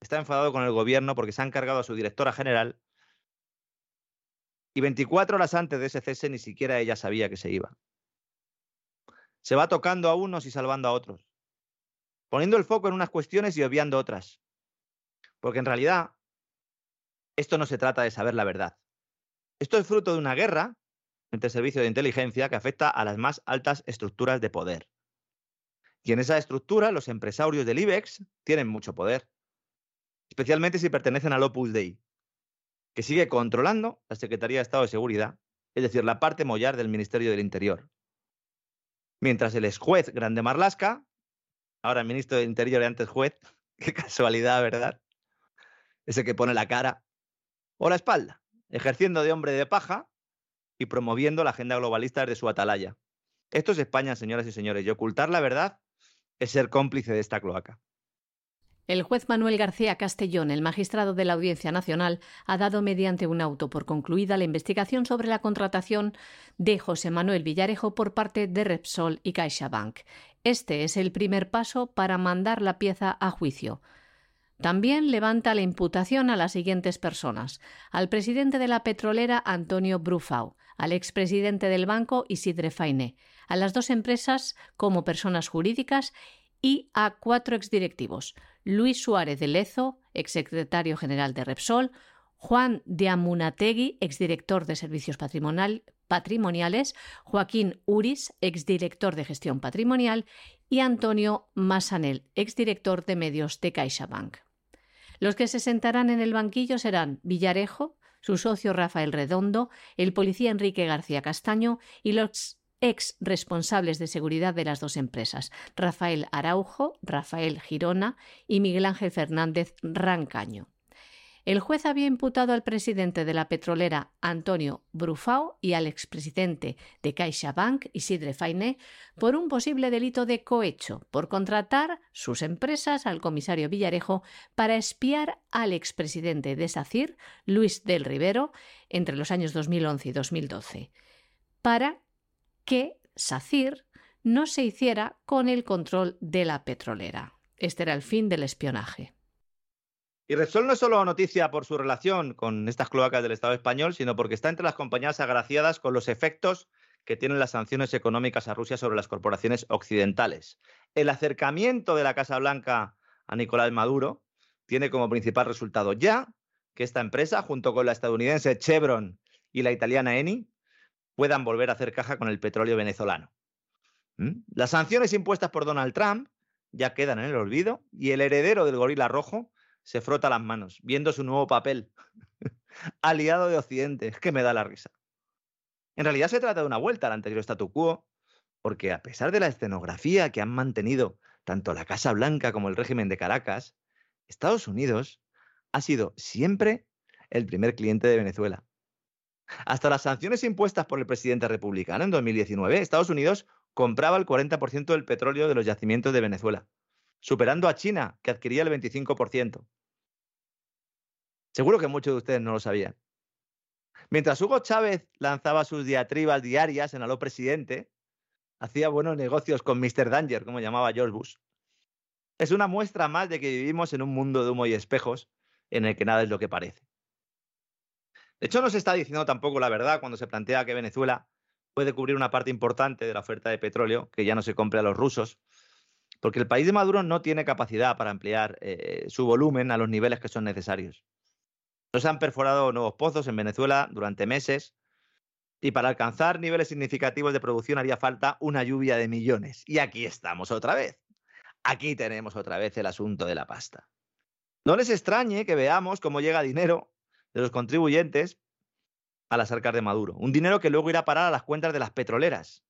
S4: Está enfadado con el gobierno porque se han cargado a su directora general y 24 horas antes de ese cese ni siquiera ella sabía que se iba. Se va tocando a unos y salvando a otros poniendo el foco en unas cuestiones y obviando otras. Porque en realidad, esto no se trata de saber la verdad. Esto es fruto de una guerra el servicio de inteligencia que afecta a las más altas estructuras de poder. Y en esa estructura, los empresarios del IBEX tienen mucho poder, especialmente si pertenecen al Opus Dei, que sigue controlando la Secretaría de Estado de Seguridad, es decir, la parte mollar del Ministerio del Interior. Mientras el ex juez Grande Marlasca ahora ministro del Interior y antes juez. <laughs> Qué casualidad, ¿verdad? Ese que pone la cara o la espalda, ejerciendo de hombre de paja y promoviendo la agenda globalista desde su atalaya. Esto es España, señoras y señores, y ocultar la verdad es ser cómplice de esta cloaca.
S2: El juez Manuel García Castellón, el magistrado de la Audiencia Nacional, ha dado mediante un auto por concluida la investigación sobre la contratación de José Manuel Villarejo por parte de Repsol y CaixaBank. Este es el primer paso para mandar la pieza a juicio. También levanta la imputación a las siguientes personas: al presidente de la petrolera Antonio Brufau, al expresidente del banco Isidre Fainé, a las dos empresas como personas jurídicas y a cuatro exdirectivos. Luis Suárez de Lezo, exsecretario general de Repsol, Juan de Amunategui, exdirector de Servicios Patrimoniales, Joaquín Uris, exdirector de Gestión Patrimonial, y Antonio Massanel, exdirector de Medios de CaixaBank. Los que se sentarán en el banquillo serán Villarejo, su socio Rafael Redondo, el policía Enrique García Castaño y los ex responsables de seguridad de las dos empresas, Rafael Araujo, Rafael Girona y Miguel Ángel Fernández Rancaño. El juez había imputado al presidente de la petrolera Antonio Brufao y al expresidente de CaixaBank Isidre Fainé por un posible delito de cohecho por contratar sus empresas al comisario Villarejo para espiar al expresidente de SACIR, Luis del Rivero, entre los años 2011 y 2012, para que SACIR no se hiciera con el control de la petrolera. Este era el fin del espionaje.
S4: Y Repsol no es solo noticia por su relación con estas cloacas del Estado español, sino porque está entre las compañías agraciadas con los efectos que tienen las sanciones económicas a Rusia sobre las corporaciones occidentales. El acercamiento de la Casa Blanca a Nicolás Maduro tiene como principal resultado ya que esta empresa, junto con la estadounidense Chevron y la italiana Eni, puedan volver a hacer caja con el petróleo venezolano. ¿Mm? Las sanciones impuestas por Donald Trump ya quedan en el olvido y el heredero del gorila rojo se frota las manos, viendo su nuevo papel. <laughs> Aliado de Occidente, que me da la risa. En realidad se trata de una vuelta al anterior statu quo, porque a pesar de la escenografía que han mantenido tanto la Casa Blanca como el régimen de Caracas, Estados Unidos ha sido siempre el primer cliente de Venezuela. Hasta las sanciones impuestas por el presidente republicano en 2019, Estados Unidos compraba el 40% del petróleo de los yacimientos de Venezuela superando a China, que adquiría el 25%. Seguro que muchos de ustedes no lo sabían. Mientras Hugo Chávez lanzaba sus diatribas diarias en Aló Presidente, hacía buenos negocios con Mr. Danger, como llamaba George Bush. Es una muestra más de que vivimos en un mundo de humo y espejos en el que nada es lo que parece. De hecho, no se está diciendo tampoco la verdad cuando se plantea que Venezuela puede cubrir una parte importante de la oferta de petróleo que ya no se compre a los rusos porque el país de Maduro no tiene capacidad para ampliar eh, su volumen a los niveles que son necesarios. No se han perforado nuevos pozos en Venezuela durante meses y para alcanzar niveles significativos de producción haría falta una lluvia de millones. Y aquí estamos otra vez. Aquí tenemos otra vez el asunto de la pasta. No les extrañe que veamos cómo llega dinero de los contribuyentes a las arcas de Maduro. Un dinero que luego irá a parar a las cuentas de las petroleras.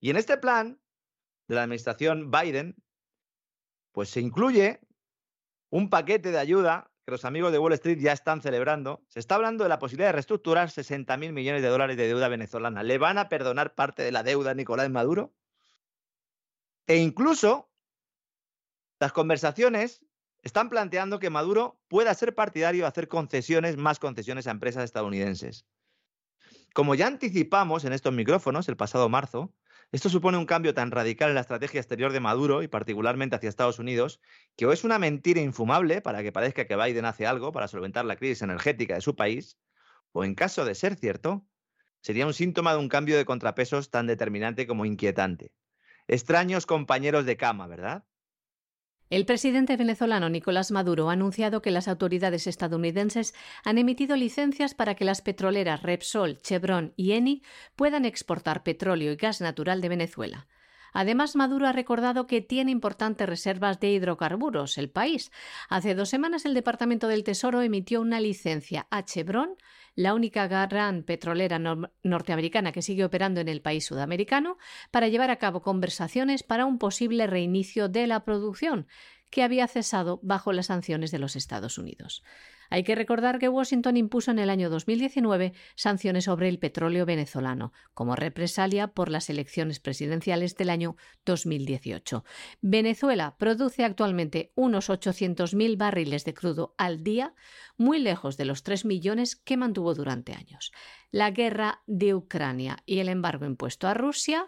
S4: Y en este plan, de la administración Biden, pues se incluye un paquete de ayuda que los amigos de Wall Street ya están celebrando. Se está hablando de la posibilidad de reestructurar 60 mil millones de dólares de deuda venezolana. ¿Le van a perdonar parte de la deuda a Nicolás Maduro? E incluso las conversaciones están planteando que Maduro pueda ser partidario de hacer concesiones, más concesiones a empresas estadounidenses. Como ya anticipamos en estos micrófonos el pasado marzo, esto supone un cambio tan radical en la estrategia exterior de Maduro y particularmente hacia Estados Unidos, que o es una mentira infumable para que parezca que Biden hace algo para solventar la crisis energética de su país, o en caso de ser cierto, sería un síntoma de un cambio de contrapesos tan determinante como inquietante. Extraños compañeros de cama, ¿verdad?
S2: El presidente venezolano Nicolás Maduro ha anunciado que las autoridades estadounidenses han emitido licencias para que las petroleras Repsol, Chevron y Eni puedan exportar petróleo y gas natural de Venezuela. Además, Maduro ha recordado que tiene importantes reservas de hidrocarburos el país. Hace dos semanas el Departamento del Tesoro emitió una licencia a Chevron la única gran petrolera norteamericana que sigue operando en el país sudamericano, para llevar a cabo conversaciones para un posible reinicio de la producción, que había cesado bajo las sanciones de los Estados Unidos. Hay que recordar que Washington impuso en el año 2019 sanciones sobre el petróleo venezolano, como represalia por las elecciones presidenciales del año 2018. Venezuela produce actualmente unos 800.000 barriles de crudo al día, muy lejos de los 3 millones que mantuvo durante años. La guerra de Ucrania y el embargo impuesto a Rusia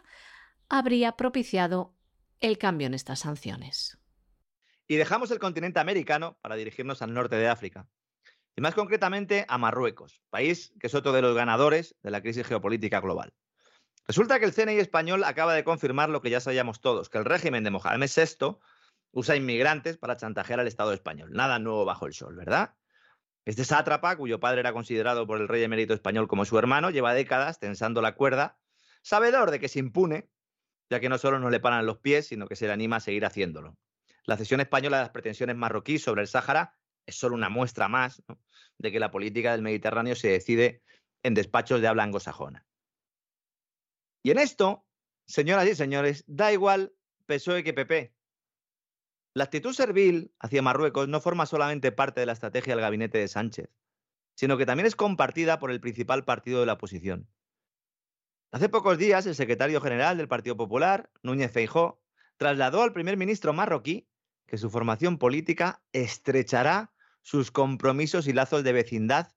S2: habría propiciado el cambio en estas sanciones.
S4: Y dejamos el continente americano para dirigirnos al norte de África y más concretamente a Marruecos, país que es otro de los ganadores de la crisis geopolítica global. Resulta que el CNI español acaba de confirmar lo que ya sabíamos todos, que el régimen de Mohamed VI usa inmigrantes para chantajear al Estado español. Nada nuevo bajo el sol, ¿verdad? Este sátrapa, cuyo padre era considerado por el rey emérito español como su hermano, lleva décadas tensando la cuerda, sabedor de que se impune, ya que no solo no le paran los pies, sino que se le anima a seguir haciéndolo. La cesión española de las pretensiones marroquíes sobre el Sáhara es solo una muestra más de que la política del Mediterráneo se decide en despachos de habla anglosajona. Y en esto, señoras y señores, da igual PSOE que PP. La actitud servil hacia Marruecos no forma solamente parte de la estrategia del gabinete de Sánchez, sino que también es compartida por el principal partido de la oposición. Hace pocos días, el secretario general del Partido Popular, Núñez Feijó, trasladó al primer ministro marroquí que su formación política estrechará sus compromisos y lazos de vecindad,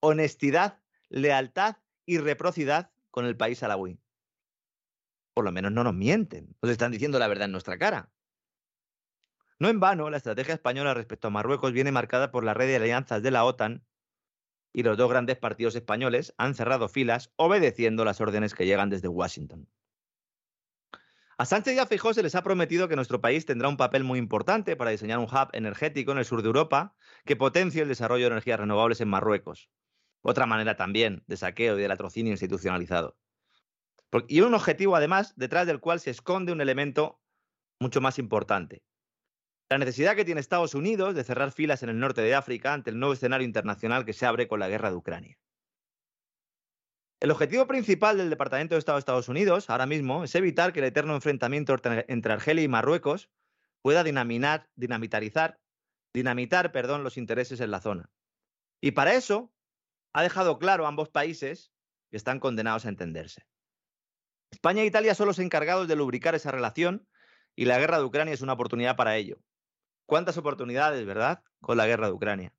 S4: honestidad, lealtad y reciprocidad con el país alawí. Por lo menos no nos mienten, nos están diciendo la verdad en nuestra cara. No en vano, la estrategia española respecto a Marruecos viene marcada por la red de alianzas de la OTAN y los dos grandes partidos españoles han cerrado filas obedeciendo las órdenes que llegan desde Washington. A Sánchez y a se les ha prometido que nuestro país tendrá un papel muy importante para diseñar un hub energético en el sur de Europa que potencie el desarrollo de energías renovables en Marruecos. Otra manera también de saqueo y de latrocinio institucionalizado. Y un objetivo, además, detrás del cual se esconde un elemento mucho más importante. La necesidad que tiene Estados Unidos de cerrar filas en el norte de África ante el nuevo escenario internacional que se abre con la guerra de Ucrania. El objetivo principal del Departamento de Estado de Estados Unidos ahora mismo es evitar que el eterno enfrentamiento entre Argelia y Marruecos pueda dinamitar, dinamitarizar, dinamitar perdón, los intereses en la zona. Y para eso ha dejado claro ambos países que están condenados a entenderse. España e Italia son los encargados de lubricar esa relación y la guerra de Ucrania es una oportunidad para ello. ¿Cuántas oportunidades, verdad? Con la guerra de Ucrania.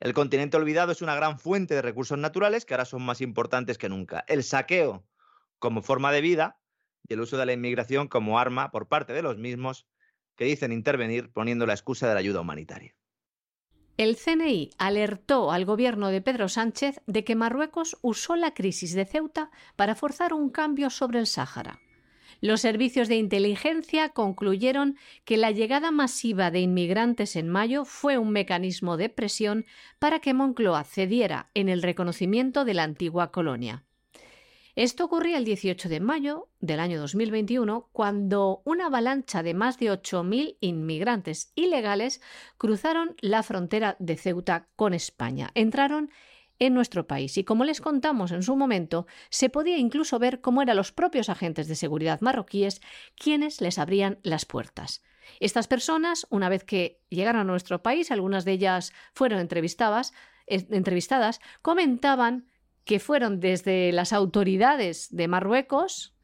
S4: El continente olvidado es una gran fuente de recursos naturales que ahora son más importantes que nunca. El saqueo como forma de vida y el uso de la inmigración como arma por parte de los mismos que dicen intervenir poniendo la excusa de la ayuda humanitaria.
S2: El CNI alertó al gobierno de Pedro Sánchez de que Marruecos usó la crisis de Ceuta para forzar un cambio sobre el Sáhara. Los servicios de inteligencia concluyeron que la llegada masiva de inmigrantes en mayo fue un mecanismo de presión para que Moncloa cediera en el reconocimiento de la antigua colonia. Esto ocurría el 18 de mayo del año 2021, cuando una avalancha de más de 8.000 inmigrantes ilegales cruzaron la frontera de Ceuta con España. Entraron en nuestro país y como les contamos en su momento, se podía incluso ver cómo eran los propios agentes de seguridad marroquíes quienes les abrían las puertas. Estas personas, una vez que llegaron a nuestro país, algunas de ellas fueron entrevistadas, eh, entrevistadas comentaban que fueron desde las autoridades de Marruecos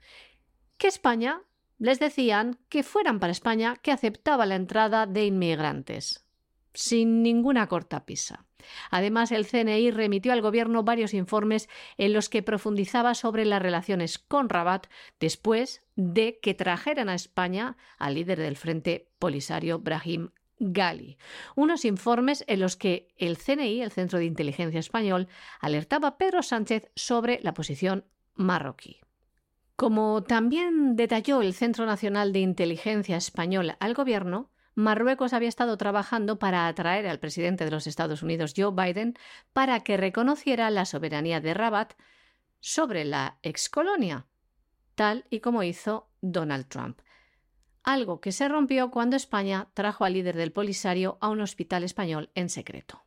S2: que España les decían que fueran para España que aceptaba la entrada de inmigrantes, sin ninguna cortapisa. Además, el CNI remitió al Gobierno varios informes en los que profundizaba sobre las relaciones con Rabat después de que trajeran a España al líder del Frente Polisario, Brahim Gali, unos informes en los que el CNI, el Centro de Inteligencia Español, alertaba a Pedro Sánchez sobre la posición marroquí. Como también detalló el Centro Nacional de Inteligencia Español al Gobierno, Marruecos había estado trabajando para atraer al presidente de los Estados Unidos, Joe Biden, para que reconociera la soberanía de Rabat sobre la excolonia, tal y como hizo Donald Trump algo que se rompió cuando España trajo al líder del Polisario a un hospital español en secreto.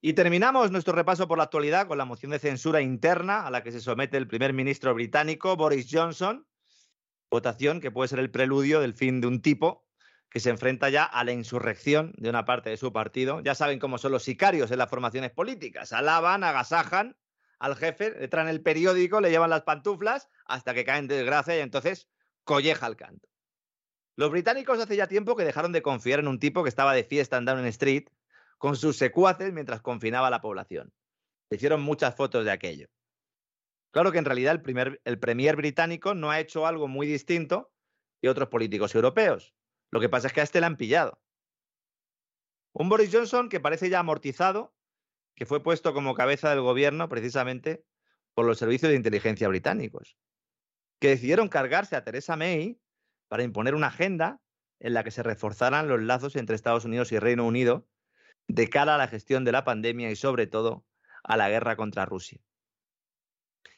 S4: Y terminamos nuestro repaso por la actualidad con la moción de censura interna a la que se somete el primer ministro británico Boris Johnson, votación que puede ser el preludio del fin de un tipo que se enfrenta ya a la insurrección de una parte de su partido. Ya saben cómo son los sicarios en las formaciones políticas. Alaban, agasajan al jefe, le traen el periódico, le llevan las pantuflas hasta que caen de desgracia y entonces colleja el canto. Los británicos hace ya tiempo que dejaron de confiar en un tipo que estaba de fiesta en Downing Street con sus secuaces mientras confinaba a la población. Se hicieron muchas fotos de aquello. Claro que en realidad el, primer, el premier británico no ha hecho algo muy distinto que otros políticos europeos. Lo que pasa es que a este le han pillado. Un Boris Johnson que parece ya amortizado, que fue puesto como cabeza del gobierno precisamente por los servicios de inteligencia británicos. que decidieron cargarse a Theresa May para imponer una agenda en la que se reforzaran los lazos entre Estados Unidos y Reino Unido de cara a la gestión de la pandemia y sobre todo a la guerra contra Rusia.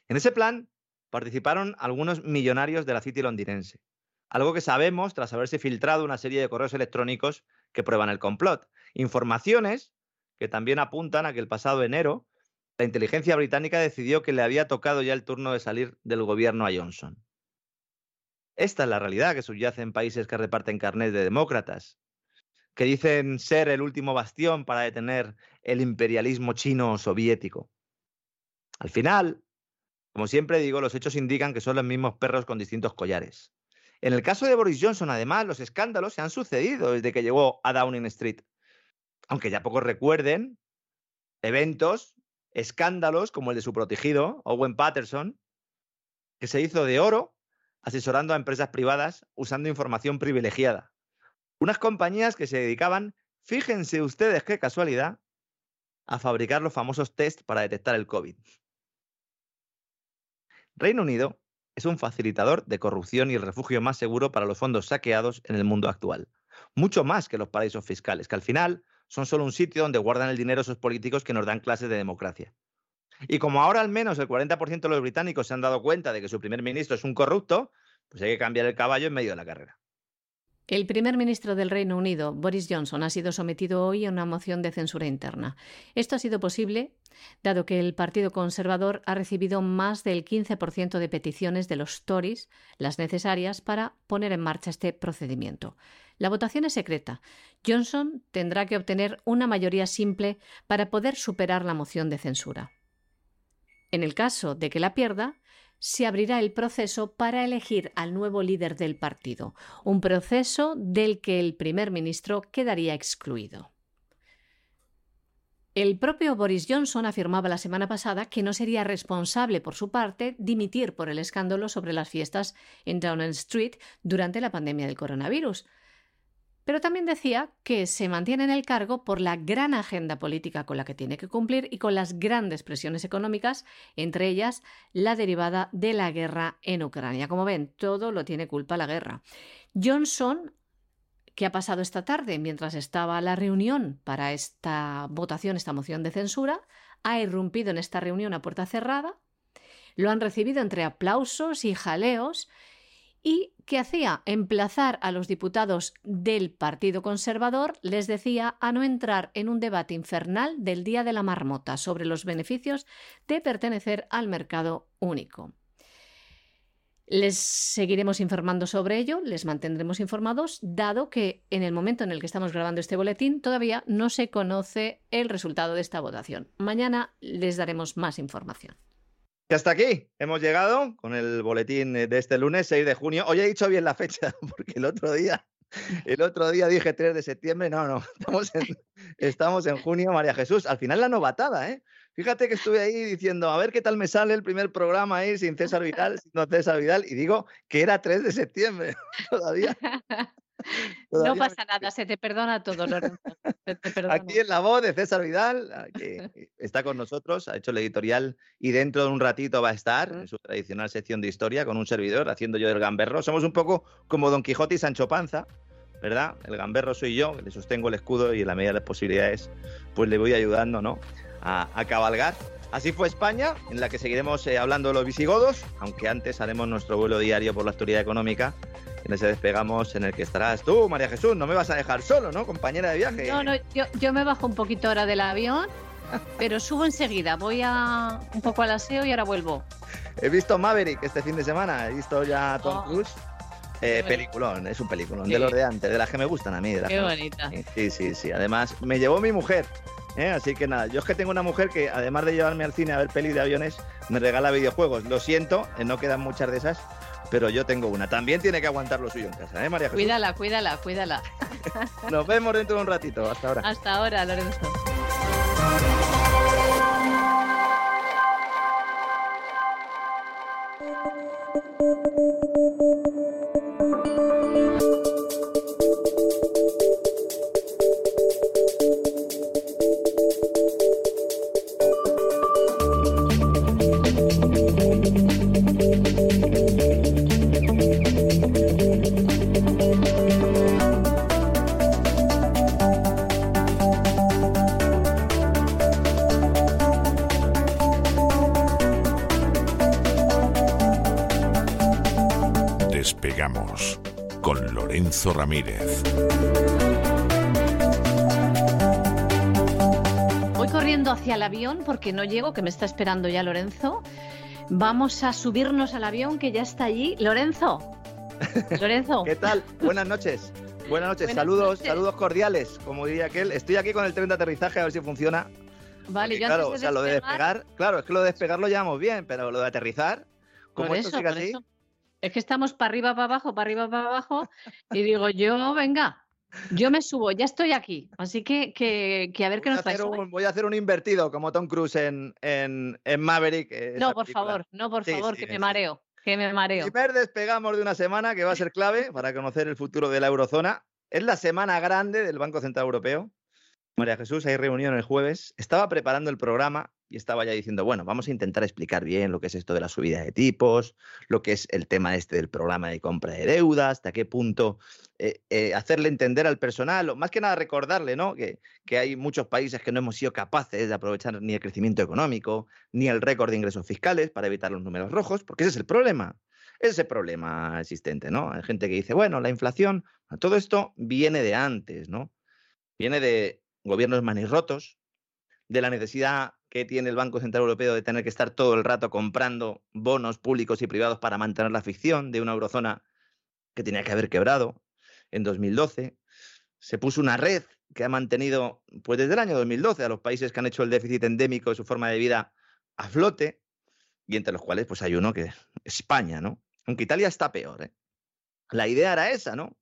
S4: En ese plan participaron algunos millonarios de la City londinense, algo que sabemos tras haberse filtrado una serie de correos electrónicos que prueban el complot. Informaciones que también apuntan a que el pasado enero la inteligencia británica decidió que le había tocado ya el turno de salir del gobierno a Johnson. Esta es la realidad que subyace en países que reparten carnet de demócratas, que dicen ser el último bastión para detener el imperialismo chino soviético. Al final, como siempre digo, los hechos indican que son los mismos perros con distintos collares. En el caso de Boris Johnson, además, los escándalos se han sucedido desde que llegó a Downing Street. Aunque ya pocos recuerden eventos, escándalos como el de su protegido, Owen Patterson, que se hizo de oro asesorando a empresas privadas usando información privilegiada. Unas compañías que se dedicaban, fíjense ustedes qué casualidad, a fabricar los famosos test para detectar el COVID. Reino Unido es un facilitador de corrupción y el refugio más seguro para los fondos saqueados en el mundo actual. Mucho más que los paraísos fiscales, que al final son solo un sitio donde guardan el dinero esos políticos que nos dan clases de democracia. Y como ahora al menos el 40% de los británicos se han dado cuenta de que su primer ministro es un corrupto, pues hay que cambiar el caballo en medio de la carrera.
S2: El primer ministro del Reino Unido, Boris Johnson, ha sido sometido hoy a una moción de censura interna. Esto ha sido posible dado que el Partido Conservador ha recibido más del 15% de peticiones de los Tories, las necesarias para poner en marcha este procedimiento. La votación es secreta. Johnson tendrá que obtener una mayoría simple para poder superar la moción de censura. En el caso de que la pierda, se abrirá el proceso para elegir al nuevo líder del partido, un proceso del que el primer ministro quedaría excluido. El propio Boris Johnson afirmaba la semana pasada que no sería responsable por su parte dimitir por el escándalo sobre las fiestas en Downing Street durante la pandemia del coronavirus, pero también decía que se mantiene en el cargo por la gran agenda política con la que tiene que cumplir y con las grandes presiones económicas, entre ellas la derivada de la guerra en Ucrania. Como ven, todo lo tiene culpa la guerra. Johnson ¿Qué ha pasado esta tarde mientras estaba la reunión para esta votación, esta moción de censura? Ha irrumpido en esta reunión a puerta cerrada, lo han recibido entre aplausos y jaleos y que hacía emplazar a los diputados del Partido Conservador, les decía a no entrar en un debate infernal del Día de la Marmota sobre los beneficios de pertenecer al mercado único. Les seguiremos informando sobre ello, les mantendremos informados, dado que en el momento en el que estamos grabando este boletín todavía no se conoce el resultado de esta votación. Mañana les daremos más información.
S4: Y hasta aquí hemos llegado con el boletín de este lunes 6 de junio. Hoy he dicho bien la fecha, <laughs> porque el otro día, el otro día dije 3 de septiembre. No, no, <laughs> estamos en, estamos en junio, María Jesús. Al final la novatada, ¿eh? Fíjate que estuve ahí diciendo, a ver qué tal me sale el primer programa ahí sin César Vidal, sin César Vidal, y digo que era 3 de septiembre <laughs> todavía. <laughs>
S2: no pasa nada, se te perdona todo, Lorenzo. <laughs>
S4: Aquí en la voz de César Vidal, ah, que <laughs> está con nosotros, ha hecho el editorial y dentro de un ratito va a estar en su tradicional sección de historia con un servidor haciendo yo del gamberro. Somos un poco como Don Quijote y Sancho Panza, ¿verdad? El gamberro soy yo, le sostengo el escudo y en la medida de las posibilidades, pues le voy ayudando, ¿no? A, a cabalgar. Así fue España, en la que seguiremos eh, hablando de los visigodos, aunque antes haremos nuestro vuelo diario por la actualidad económica en ese despegamos en el que estarás tú, María Jesús. No me vas a dejar solo, ¿no, compañera de viaje?
S2: No, no, yo, me bajo un poquito ahora del avión, <laughs> pero subo enseguida. Voy a un poco al aseo y ahora vuelvo.
S4: He visto Maverick este fin de semana, he visto ya Tom oh. Cruise. Eh, peliculón, es un peliculón, de los de antes, de las que me gustan a mí. De
S2: Qué bonita.
S4: Sí, sí, sí. Además, me llevó mi mujer. ¿eh? Así que nada, yo es que tengo una mujer que además de llevarme al cine a ver pelis de aviones, me regala videojuegos. Lo siento, eh, no quedan muchas de esas, pero yo tengo una. También tiene que aguantar lo suyo en casa, ¿eh, María Jesús?
S2: Cuídala, cuídala, cuídala.
S4: Nos vemos dentro de un ratito. Hasta ahora.
S2: Hasta ahora, Lorenzo.
S3: Ramírez.
S2: Voy corriendo hacia el avión porque no llego, que me está esperando ya Lorenzo. Vamos a subirnos al avión que ya está allí. Lorenzo. <laughs> Lorenzo.
S4: ¿Qué tal? Buenas noches. Buenas noches.
S2: Buenas
S4: saludos,
S2: noches.
S4: saludos cordiales, como diría aquel. Estoy aquí con el tren de aterrizaje a ver si funciona.
S2: Vale,
S4: Porque,
S2: yo
S4: claro,
S2: antes
S4: o sea, lo de despegar, claro, es que lo de despegar lo llevamos bien, pero lo de aterrizar, como
S2: Por
S4: esto
S2: eso,
S4: sigue
S2: por
S4: así,
S2: eso. Es que estamos para arriba, para abajo, para arriba, para abajo. Y digo, yo, venga, yo me subo, ya estoy aquí. Así que, que, que a ver qué
S4: voy,
S2: nos
S4: un, voy a hacer un invertido como Tom Cruise en, en, en Maverick. eh,
S2: No, por
S4: película.
S2: favor, no, por
S4: Sí,
S2: favor,
S4: sí,
S2: que me mareo, que me mareo.
S4: Primer despegamos de una semana que va a ser clave <laughs> para conocer el futuro de la eurozona. Es la semana grande del Banco Central Europeo. María Jesús, hay reunión el jueves. Estaba preparando el programa y estaba ya diciendo, bueno, vamos a intentar explicar bien lo que es esto de la subida de tipos, lo que es el tema este del programa de compra de deuda, hasta qué punto eh, eh, hacerle entender al personal, o más que nada recordarle, ¿no? Que, que hay muchos países que no hemos sido capaces de aprovechar ni el crecimiento económico, ni el récord de ingresos fiscales para evitar los números rojos, porque ese es el problema. Ese es el problema existente, ¿no? Hay gente que dice, bueno, la inflación, todo esto viene de antes, ¿no? Viene de gobiernos manirrotos, de la necesidad que tiene el Banco Central Europeo de tener que estar todo el rato comprando bonos públicos y privados para mantener la ficción de una eurozona que tenía que haber quebrado en 2012. Se puso una red que ha mantenido, pues desde el año 2012, a los países que han hecho el déficit endémico de su forma de vida a flote, y entre los cuales pues hay uno que es España, ¿no? Aunque Italia está peor, ¿eh? La idea era esa, ¿no?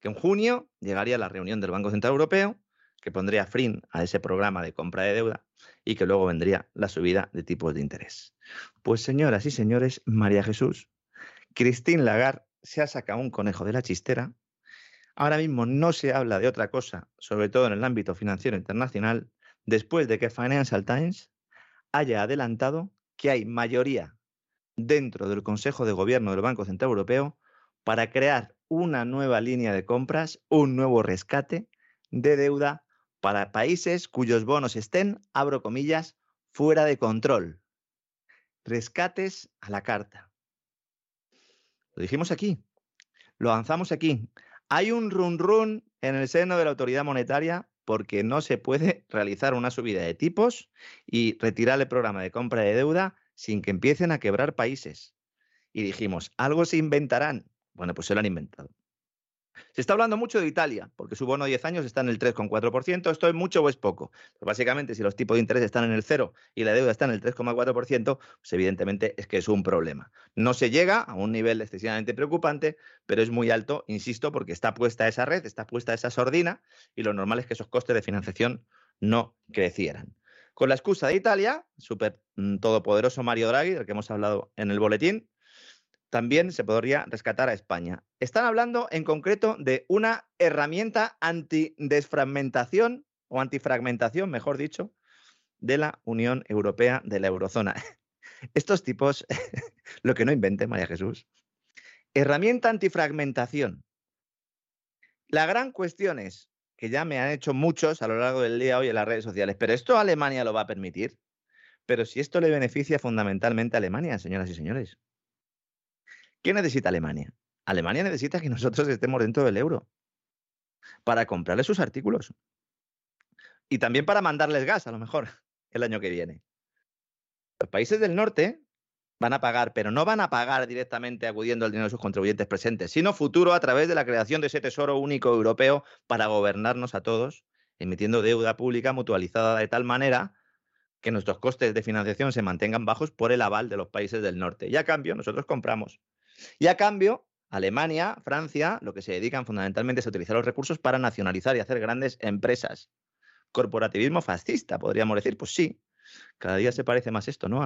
S4: Que en junio llegaría la reunión del Banco Central Europeo, que pondría fin a ese programa de compra de deuda y que luego vendría la subida de tipos de interés. Pues señoras y señores, María Jesús, Christine Lagarde se ha sacado un conejo de la chistera. Ahora mismo no se habla de otra cosa, sobre todo en el ámbito financiero internacional, después de que Financial Times haya adelantado que hay mayoría dentro del Consejo de Gobierno del Banco Central Europeo para crear una nueva línea de compras, un nuevo rescate de deuda para países cuyos bonos estén, abro comillas, fuera de control. Rescates a la carta. Lo dijimos aquí, lo avanzamos aquí. Hay un run run en el seno de la autoridad monetaria porque no se puede <laughs> realizar una subida de tipos y retirar el programa de compra de deuda sin que empiecen a quebrar países. Y dijimos, algo se inventarán. Bueno, pues se lo han inventado. Se está hablando mucho de Italia, porque su bono de 10 años está en el 3,4%. ¿Esto es mucho o es poco? Pues básicamente, si los tipos de interés están en el 0 y la deuda está en el 3,4%, pues evidentemente es que es un problema. No se llega a un nivel excesivamente preocupante, pero es muy alto, insisto, porque está puesta esa red, está puesta esa sordina, y lo normal es que esos costes de financiación no crecieran. Con la excusa de Italia, súper mm, todopoderoso Mario Draghi, del que hemos hablado en el boletín, también se podría rescatar a España. Están hablando en concreto de una herramienta antidesfragmentación o antifragmentación, mejor dicho, de la Unión Europea, de la eurozona. <laughs> Estos tipos, <laughs> lo que no inventen, María Jesús. Herramienta antifragmentación. La gran cuestión es, que ya me han hecho muchos a lo largo del día hoy en las redes sociales, pero ¿esto Alemania lo va a permitir? Pero si esto le beneficia fundamentalmente a Alemania, señoras y señores. ¿Qué necesita Alemania? Alemania necesita que nosotros estemos dentro del euro para comprarle sus artículos. Y también para mandarles gas, a lo mejor, <laughs> el año que viene. Los países del norte van a pagar, pero no van a pagar directamente acudiendo al dinero de sus contribuyentes presentes, sino futuro a través de la creación de ese tesoro único europeo para gobernarnos a todos, emitiendo deuda pública mutualizada de tal manera que nuestros costes de financiación se mantengan bajos por el aval de los países del norte. Y a cambio, nosotros compramos. Y a cambio, Alemania, Francia, lo que se dedican fundamentalmente es a utilizar los recursos para nacionalizar y hacer grandes empresas. Corporativismo fascista, podríamos decir. Pues sí, cada día se parece más esto, ¿no?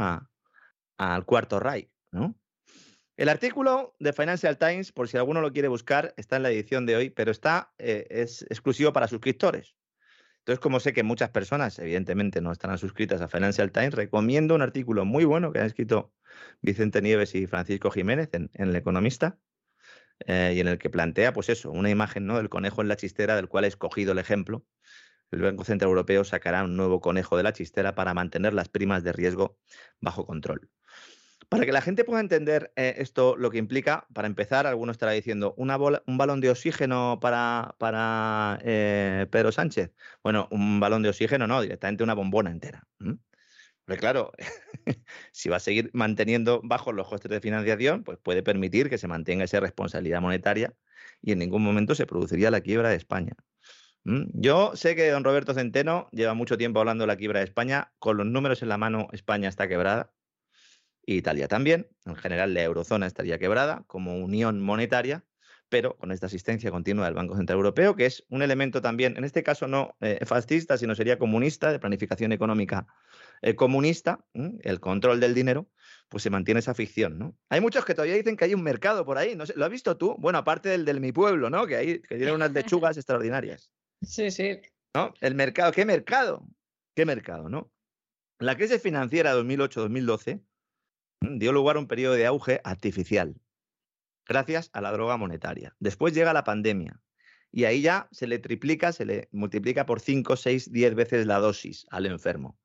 S4: Al cuarto Reich, ¿no? El artículo de Financial Times, por si alguno lo quiere buscar, está en la edición de hoy, pero está, eh, es exclusivo para suscriptores. Entonces, como sé que muchas personas, evidentemente, no estarán suscritas a Financial Times, recomiendo un artículo muy bueno que han escrito Vicente Nieves y Francisco Jiménez en, El Economista, eh, y en el que plantea, pues eso, una imagen ¿no? del conejo en la chistera, del cual he escogido el ejemplo. El Banco Central Europeo sacará un nuevo conejo de la chistera para mantener las primas de riesgo bajo control. Para que la gente pueda entender eh, esto, lo que implica, para empezar, alguno estará diciendo, ¿una ¿un balón de oxígeno para, para eh, Pedro Sánchez? Bueno, un balón de oxígeno no, directamente una bombona entera. Pero claro, <laughs> si va a seguir manteniendo bajos los costes de financiación, pues puede permitir que se mantenga esa responsabilidad monetaria y en ningún momento se produciría la quiebra de España. Yo sé que don Roberto Centeno lleva mucho tiempo hablando de la quiebra de España. Con los números en la mano, España está quebrada. Italia también. En general, la eurozona estaría quebrada como unión monetaria, pero con esta asistencia continua del Banco Central Europeo, que es un elemento también, en este caso no eh, fascista, sino sería comunista, de planificación económica eh, comunista, el control del dinero, pues se mantiene esa ficción, ¿no? Hay muchos que todavía dicen que hay un mercado por ahí, no sé, ¿lo has visto tú? Bueno, aparte del de mi pueblo, ¿no? Que, hay, que tiene unas lechugas extraordinarias. <laughs>
S2: Sí, sí.
S4: ¿No? El mercado, ¿qué mercado? ¿Qué mercado, no? La crisis financiera 2008-2012 dio lugar a un periodo de auge artificial, gracias a la droga monetaria. Después llega la pandemia y ahí ya se le triplica, se le multiplica por 5, 6, 10 veces la dosis al enfermo.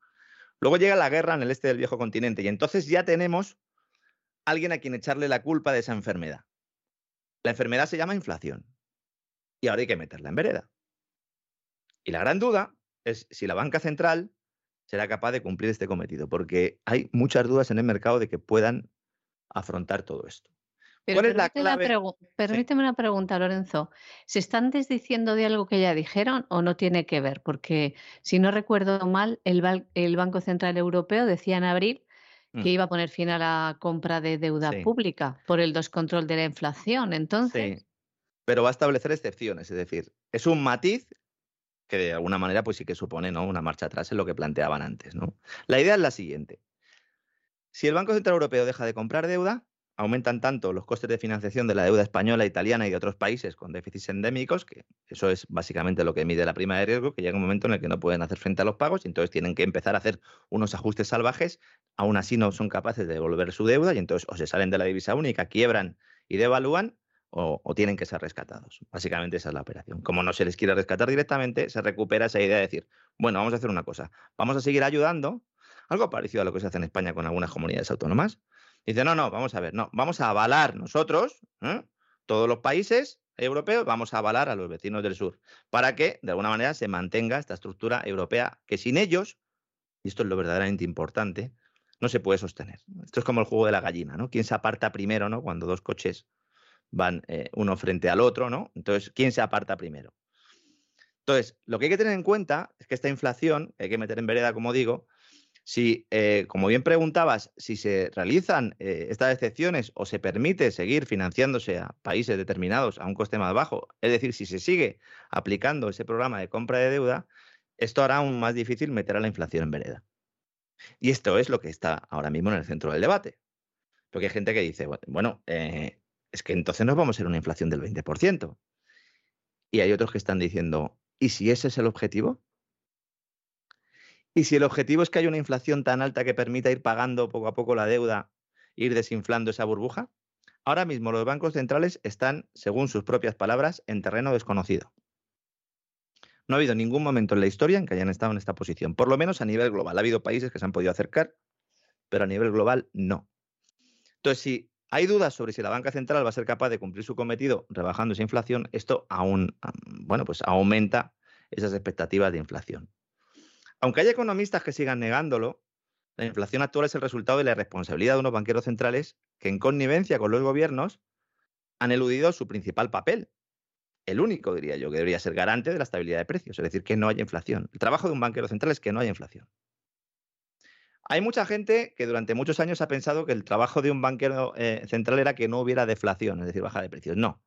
S4: Luego llega la guerra en el este del viejo continente y entonces ya tenemos alguien a quien echarle la culpa de esa enfermedad. La enfermedad se llama inflación y ahora hay que meterla en vereda. Y la gran duda es si la banca central será capaz de cumplir este cometido, porque hay muchas dudas en el mercado de que puedan afrontar todo esto.
S2: ¿Cuál es la clave? permíteme una pregunta, Lorenzo. ¿Se están desdiciendo de algo que ya dijeron o no tiene que ver? Porque, si no recuerdo mal, el, Banco Central Europeo decía en abril que mm. iba a poner fin a la compra de deuda pública por el descontrol de la inflación. Entonces. Sí.
S4: Pero va a establecer excepciones, es decir, es un matiz que de alguna manera pues sí que supone ¿no? una marcha atrás en lo que planteaban antes. ¿no? La idea es la siguiente. Si el Banco Central Europeo deja de comprar deuda, aumentan tanto los costes de financiación de la deuda española, italiana y de otros países con déficits endémicos, que eso es básicamente lo que mide la prima de riesgo, que llega un momento en el que no pueden hacer frente a los pagos y entonces tienen que empezar a hacer unos ajustes salvajes, aún así no son capaces de devolver su deuda y entonces o se salen de la divisa única, quiebran y devalúan, o, tienen que ser rescatados. Básicamente esa es la operación. Como no se les quiere rescatar directamente, se recupera esa idea de decir, bueno, vamos a hacer una cosa, vamos a seguir ayudando, algo parecido a lo que se hace en España con algunas comunidades autónomas. Dice, no, no, vamos a ver, no, vamos a avalar nosotros, ¿eh? todos los países europeos, vamos a avalar a los vecinos del sur, para que de alguna manera se mantenga esta estructura europea que sin ellos, y esto es lo verdaderamente importante, no se puede sostener. Esto es como el juego de la gallina, ¿no? ¿Quién se aparta primero, ¿no? Cuando dos coches van eh, uno frente al otro, ¿no? Entonces, ¿quién se aparta primero? Entonces, lo que hay que tener en cuenta es que esta inflación, hay que meter en vereda, como digo, si, eh, como bien preguntabas, si se realizan eh, estas excepciones o se permite seguir financiándose a países determinados a un coste más bajo, es decir, si se sigue aplicando ese programa de compra de deuda, esto hará aún más difícil meter a la inflación en vereda. Y esto es lo que está ahora mismo en el centro del debate. Porque hay gente que dice, bueno, es que entonces nos vamos a ir una inflación del 20%. Y hay otros que están diciendo, ¿y si ese es el objetivo? ¿Y si el objetivo es que haya una inflación tan alta que permita ir pagando poco a poco la deuda, ir desinflando esa burbuja? Ahora mismo los bancos centrales están, según sus propias palabras, en terreno desconocido. No ha habido ningún momento en la historia en que hayan estado en esta posición, por lo menos a nivel global. Ha habido países que se han podido acercar, pero a nivel global no. Entonces, si hay dudas sobre si la banca central va a ser capaz de cumplir su cometido rebajando esa inflación. Esto aún, bueno, pues aumenta esas expectativas de inflación. Aunque haya economistas que sigan negándolo, la inflación actual es el resultado de la responsabilidad de unos banqueros centrales que, en connivencia con los gobiernos, han eludido su principal papel, el único, diría yo, que debería ser garante de la estabilidad de precios, es decir, que no haya inflación. El trabajo de un banquero central es que no haya inflación. Hay mucha gente que durante muchos años ha pensado que el trabajo de un banquero eh, central era que no hubiera deflación, es decir, baja de precios. No.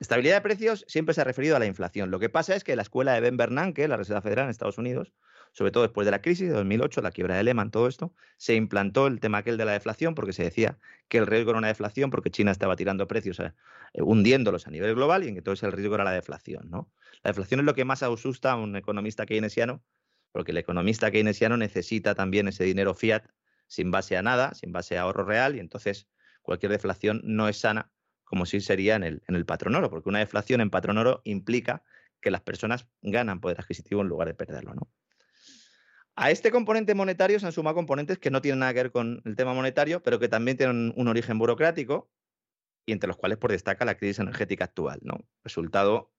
S4: Estabilidad de precios siempre se ha referido a la inflación. Lo que pasa es que la escuela de Ben Bernanke, la Reserva Federal en Estados Unidos, sobre todo después de la crisis de 2008, la quiebra de Lehman, todo esto, se implantó el tema aquel de la deflación porque se decía que el riesgo era una deflación porque China estaba tirando precios, eh, hundiéndolos a nivel global y en que entonces el riesgo era la deflación. ¿no? La deflación es lo que más asusta a un economista keynesiano porque el economista keynesiano necesita también ese dinero fiat sin base a nada, sin base a ahorro real, y entonces cualquier deflación no es sana, como si sería en el, en patrón oro, porque una deflación en patrón oro implica que las personas ganan poder adquisitivo en lugar de perderlo. ¿no? A este componente monetario se han sumado componentes que no tienen nada que ver con el tema monetario, pero que también tienen un origen burocrático y entre los cuales por destaca la crisis energética actual, ¿no? Resultado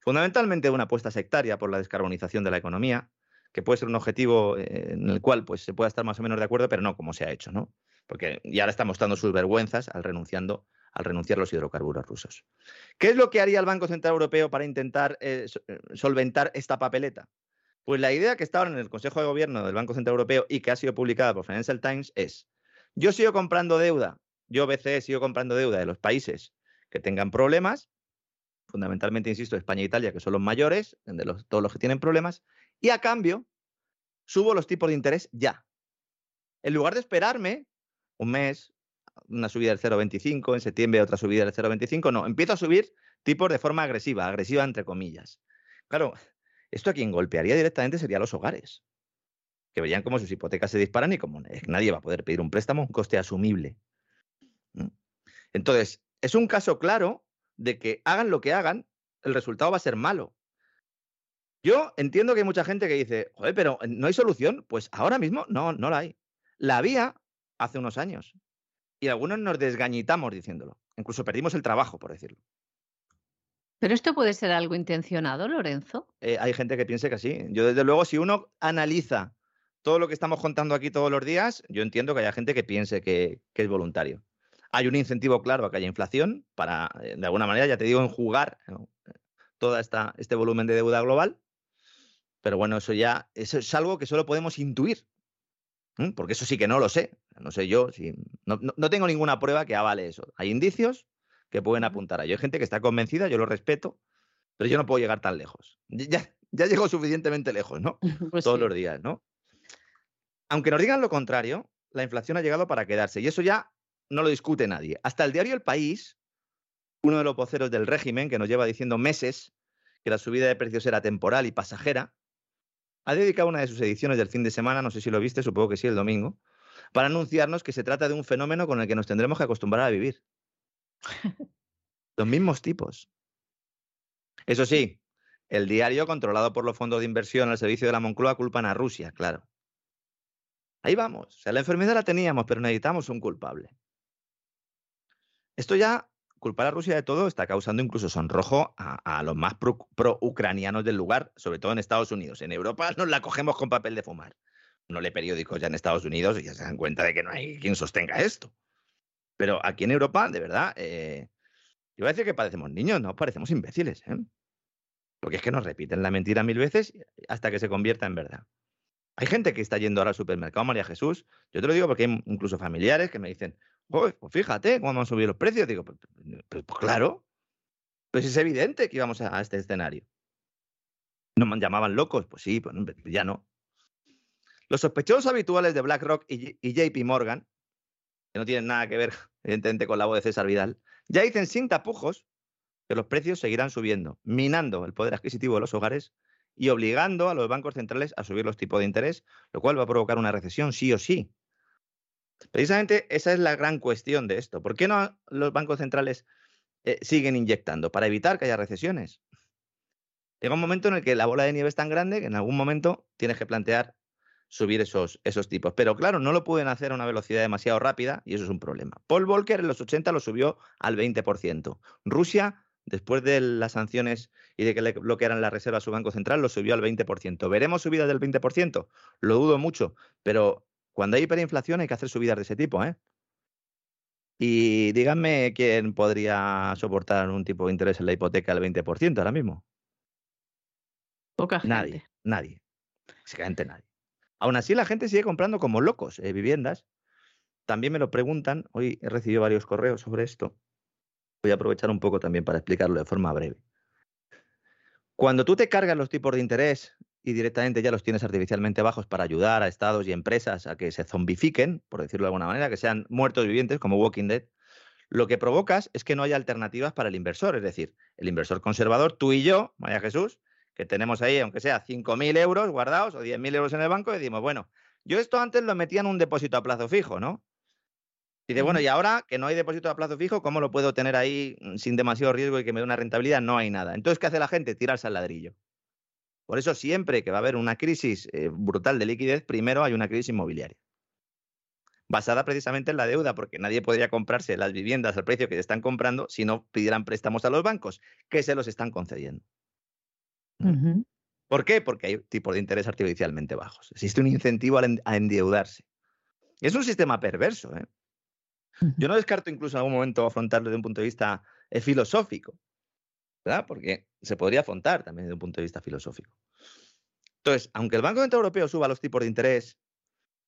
S4: fundamentalmente de una apuesta sectaria por la descarbonización de la economía, que puede ser un objetivo eh, en el cual pues, se pueda estar más o menos de acuerdo, pero no como se ha hecho, ¿no? Porque ya ahora está mostrando sus vergüenzas al, renunciando, al renunciar a los hidrocarburos rusos. ¿Qué es lo que haría el Banco Central Europeo para intentar eh, eh, solventar esta papeleta? Pues la idea que está ahora en el Consejo de Gobierno del Banco Central Europeo y que ha sido publicada por Financial Times es, yo sigo comprando deuda, yo BCE sigo comprando deuda de los países que tengan problemas, fundamentalmente, insisto, España e Italia, que son los mayores, de los, todos los que tienen problemas, y a cambio subo los tipos de interés ya. En lugar de esperarme un mes, una subida del 0,25, en septiembre otra subida del 0,25, no, empiezo a subir tipos de forma agresiva, agresiva entre comillas. Claro, esto a quien golpearía directamente sería los hogares, que verían cómo sus hipotecas se disparan y como nadie va a poder pedir un préstamo, un coste asumible. Entonces, es un caso claro de que hagan lo que hagan, el resultado va a ser malo. Yo entiendo que hay mucha gente que dice, joder, pero ¿no hay solución? Pues ahora mismo no, no la hay. La había hace unos años. Y algunos nos desgañitamos diciéndolo. Incluso perdimos el trabajo, por decirlo.
S2: Pero esto puede ser algo intencionado, Lorenzo.
S4: Eh, hay gente que piense que sí. Yo, desde luego, si uno analiza todo lo que estamos contando aquí todos los días, yo entiendo que haya gente que piense que, que es voluntario. Hay un incentivo claro a que haya inflación para, eh, de alguna manera, ya te digo, enjugar todo este volumen de deuda global. Pero bueno, eso ya eso es algo que solo podemos intuir, porque eso sí que no lo sé. No sé yo, si, no, no, tengo ninguna prueba que avale eso. Hay indicios que pueden apuntar a ello. Hay gente que está convencida, yo lo respeto, pero yo no puedo llegar tan lejos. Ya, ya llego suficientemente lejos, ¿no? <laughs> Pues Todos los días, ¿no? Aunque nos digan lo contrario, la inflación ha llegado para quedarse. Y eso ya no lo discute nadie. Hasta el diario El País, uno de los voceros del régimen, que nos lleva diciendo meses que la subida de precios era temporal y pasajera, ha dedicado una de sus ediciones del fin de semana, no sé si lo viste, supongo que sí, el domingo, para anunciarnos que se trata de un fenómeno con el que nos tendremos que acostumbrar a vivir. <laughs> Los mismos tipos. Eso sí, el diario controlado por los fondos de inversión al servicio de la Moncloa culpan a Rusia, claro. Ahí vamos. O sea, la enfermedad la teníamos, pero necesitamos un culpable. Esto ya, culpar a Rusia de todo, está causando incluso sonrojo a, los más pro-ucranianos del lugar, sobre todo en Estados Unidos. En Europa <laughs> nos la cogemos con papel de fumar. No lee periódicos ya en Estados Unidos y ya se dan cuenta de que no hay quien sostenga esto. Pero aquí en Europa, de verdad, eh, iba a decir que parecemos niños, no, parecemos imbéciles. ¿eh? Porque es que nos repiten la mentira mil veces hasta que se convierta en verdad. Hay gente que está yendo ahora al supermercado María Jesús. Yo te lo digo porque hay incluso familiares que me dicen, pues fíjate cómo han subido los precios. Digo, pues, claro, pues es evidente que íbamos a, este escenario. ¿No me llamaban locos? Pues sí, pues ya no. Los sospechosos habituales de BlackRock y JP Morgan, que no tienen nada que ver, <laughs> evidentemente, con la voz de César Vidal, ya dicen sin tapujos que los precios seguirán subiendo, minando el poder adquisitivo de los hogares y obligando a los bancos centrales a subir los tipos de interés, lo cual va a provocar una recesión sí o sí. Precisamente esa es la gran cuestión de esto. ¿Por qué no los bancos centrales eh, siguen inyectando? Para evitar que haya recesiones. Llega un momento en el que la bola de nieve es tan grande que en algún momento tienes que plantear subir esos, esos tipos. Pero claro, no lo pueden hacer a una velocidad demasiado rápida y eso es un problema. Paul Volcker en los 80 lo subió al 20%. Rusia, después de las sanciones y de que le bloquearan la reserva a su Banco Central, lo subió al 20%. ¿Veremos subidas del 20%? Lo dudo mucho, pero cuando hay hiperinflación hay que hacer subidas de ese tipo, ¿eh? Y díganme quién podría soportar un tipo de interés en la hipoteca del 20% ahora mismo.
S2: Poca gente.
S4: Nadie, nadie. Básicamente nadie. Aún así, la gente sigue comprando como locos eh, viviendas. También me lo preguntan. Hoy he recibido varios correos sobre esto. Voy a aprovechar un poco también para explicarlo de forma breve. Cuando tú te cargas los tipos de interés y directamente ya los tienes artificialmente bajos para ayudar a estados y empresas a que se zombifiquen, por decirlo de alguna manera, que sean muertos vivientes como Walking Dead, lo que provocas es que no haya alternativas para el inversor. Es decir, el inversor conservador, tú y yo, María Jesús, que tenemos ahí, aunque sea 5.000 euros guardados o 10.000 euros en el banco, decimos, bueno, yo esto antes lo metía en un depósito a plazo fijo, ¿no? Y de bueno, y ahora que no hay depósito a plazo fijo, ¿cómo lo puedo tener ahí mm, sin demasiado riesgo y que me dé una rentabilidad? No hay nada. Entonces, ¿qué hace la gente? Tirarse al ladrillo. Por eso siempre que va a haber una crisis eh, brutal de liquidez, primero hay una crisis inmobiliaria. Basada precisamente en la deuda, porque nadie podría comprarse las viviendas al precio que se están comprando si no pidieran préstamos a los bancos, que se los están concediendo. ¿Por qué? Porque hay tipos de interés artificialmente bajos. Existe un incentivo a endeudarse. Es un sistema perverso. ¿eh? Yo no descarto incluso en algún momento afrontarlo desde un punto de vista eh, filosófico, Porque se podría afrontar también desde un punto de vista filosófico. Entonces, aunque el Banco Central Europeo suba los tipos de interés,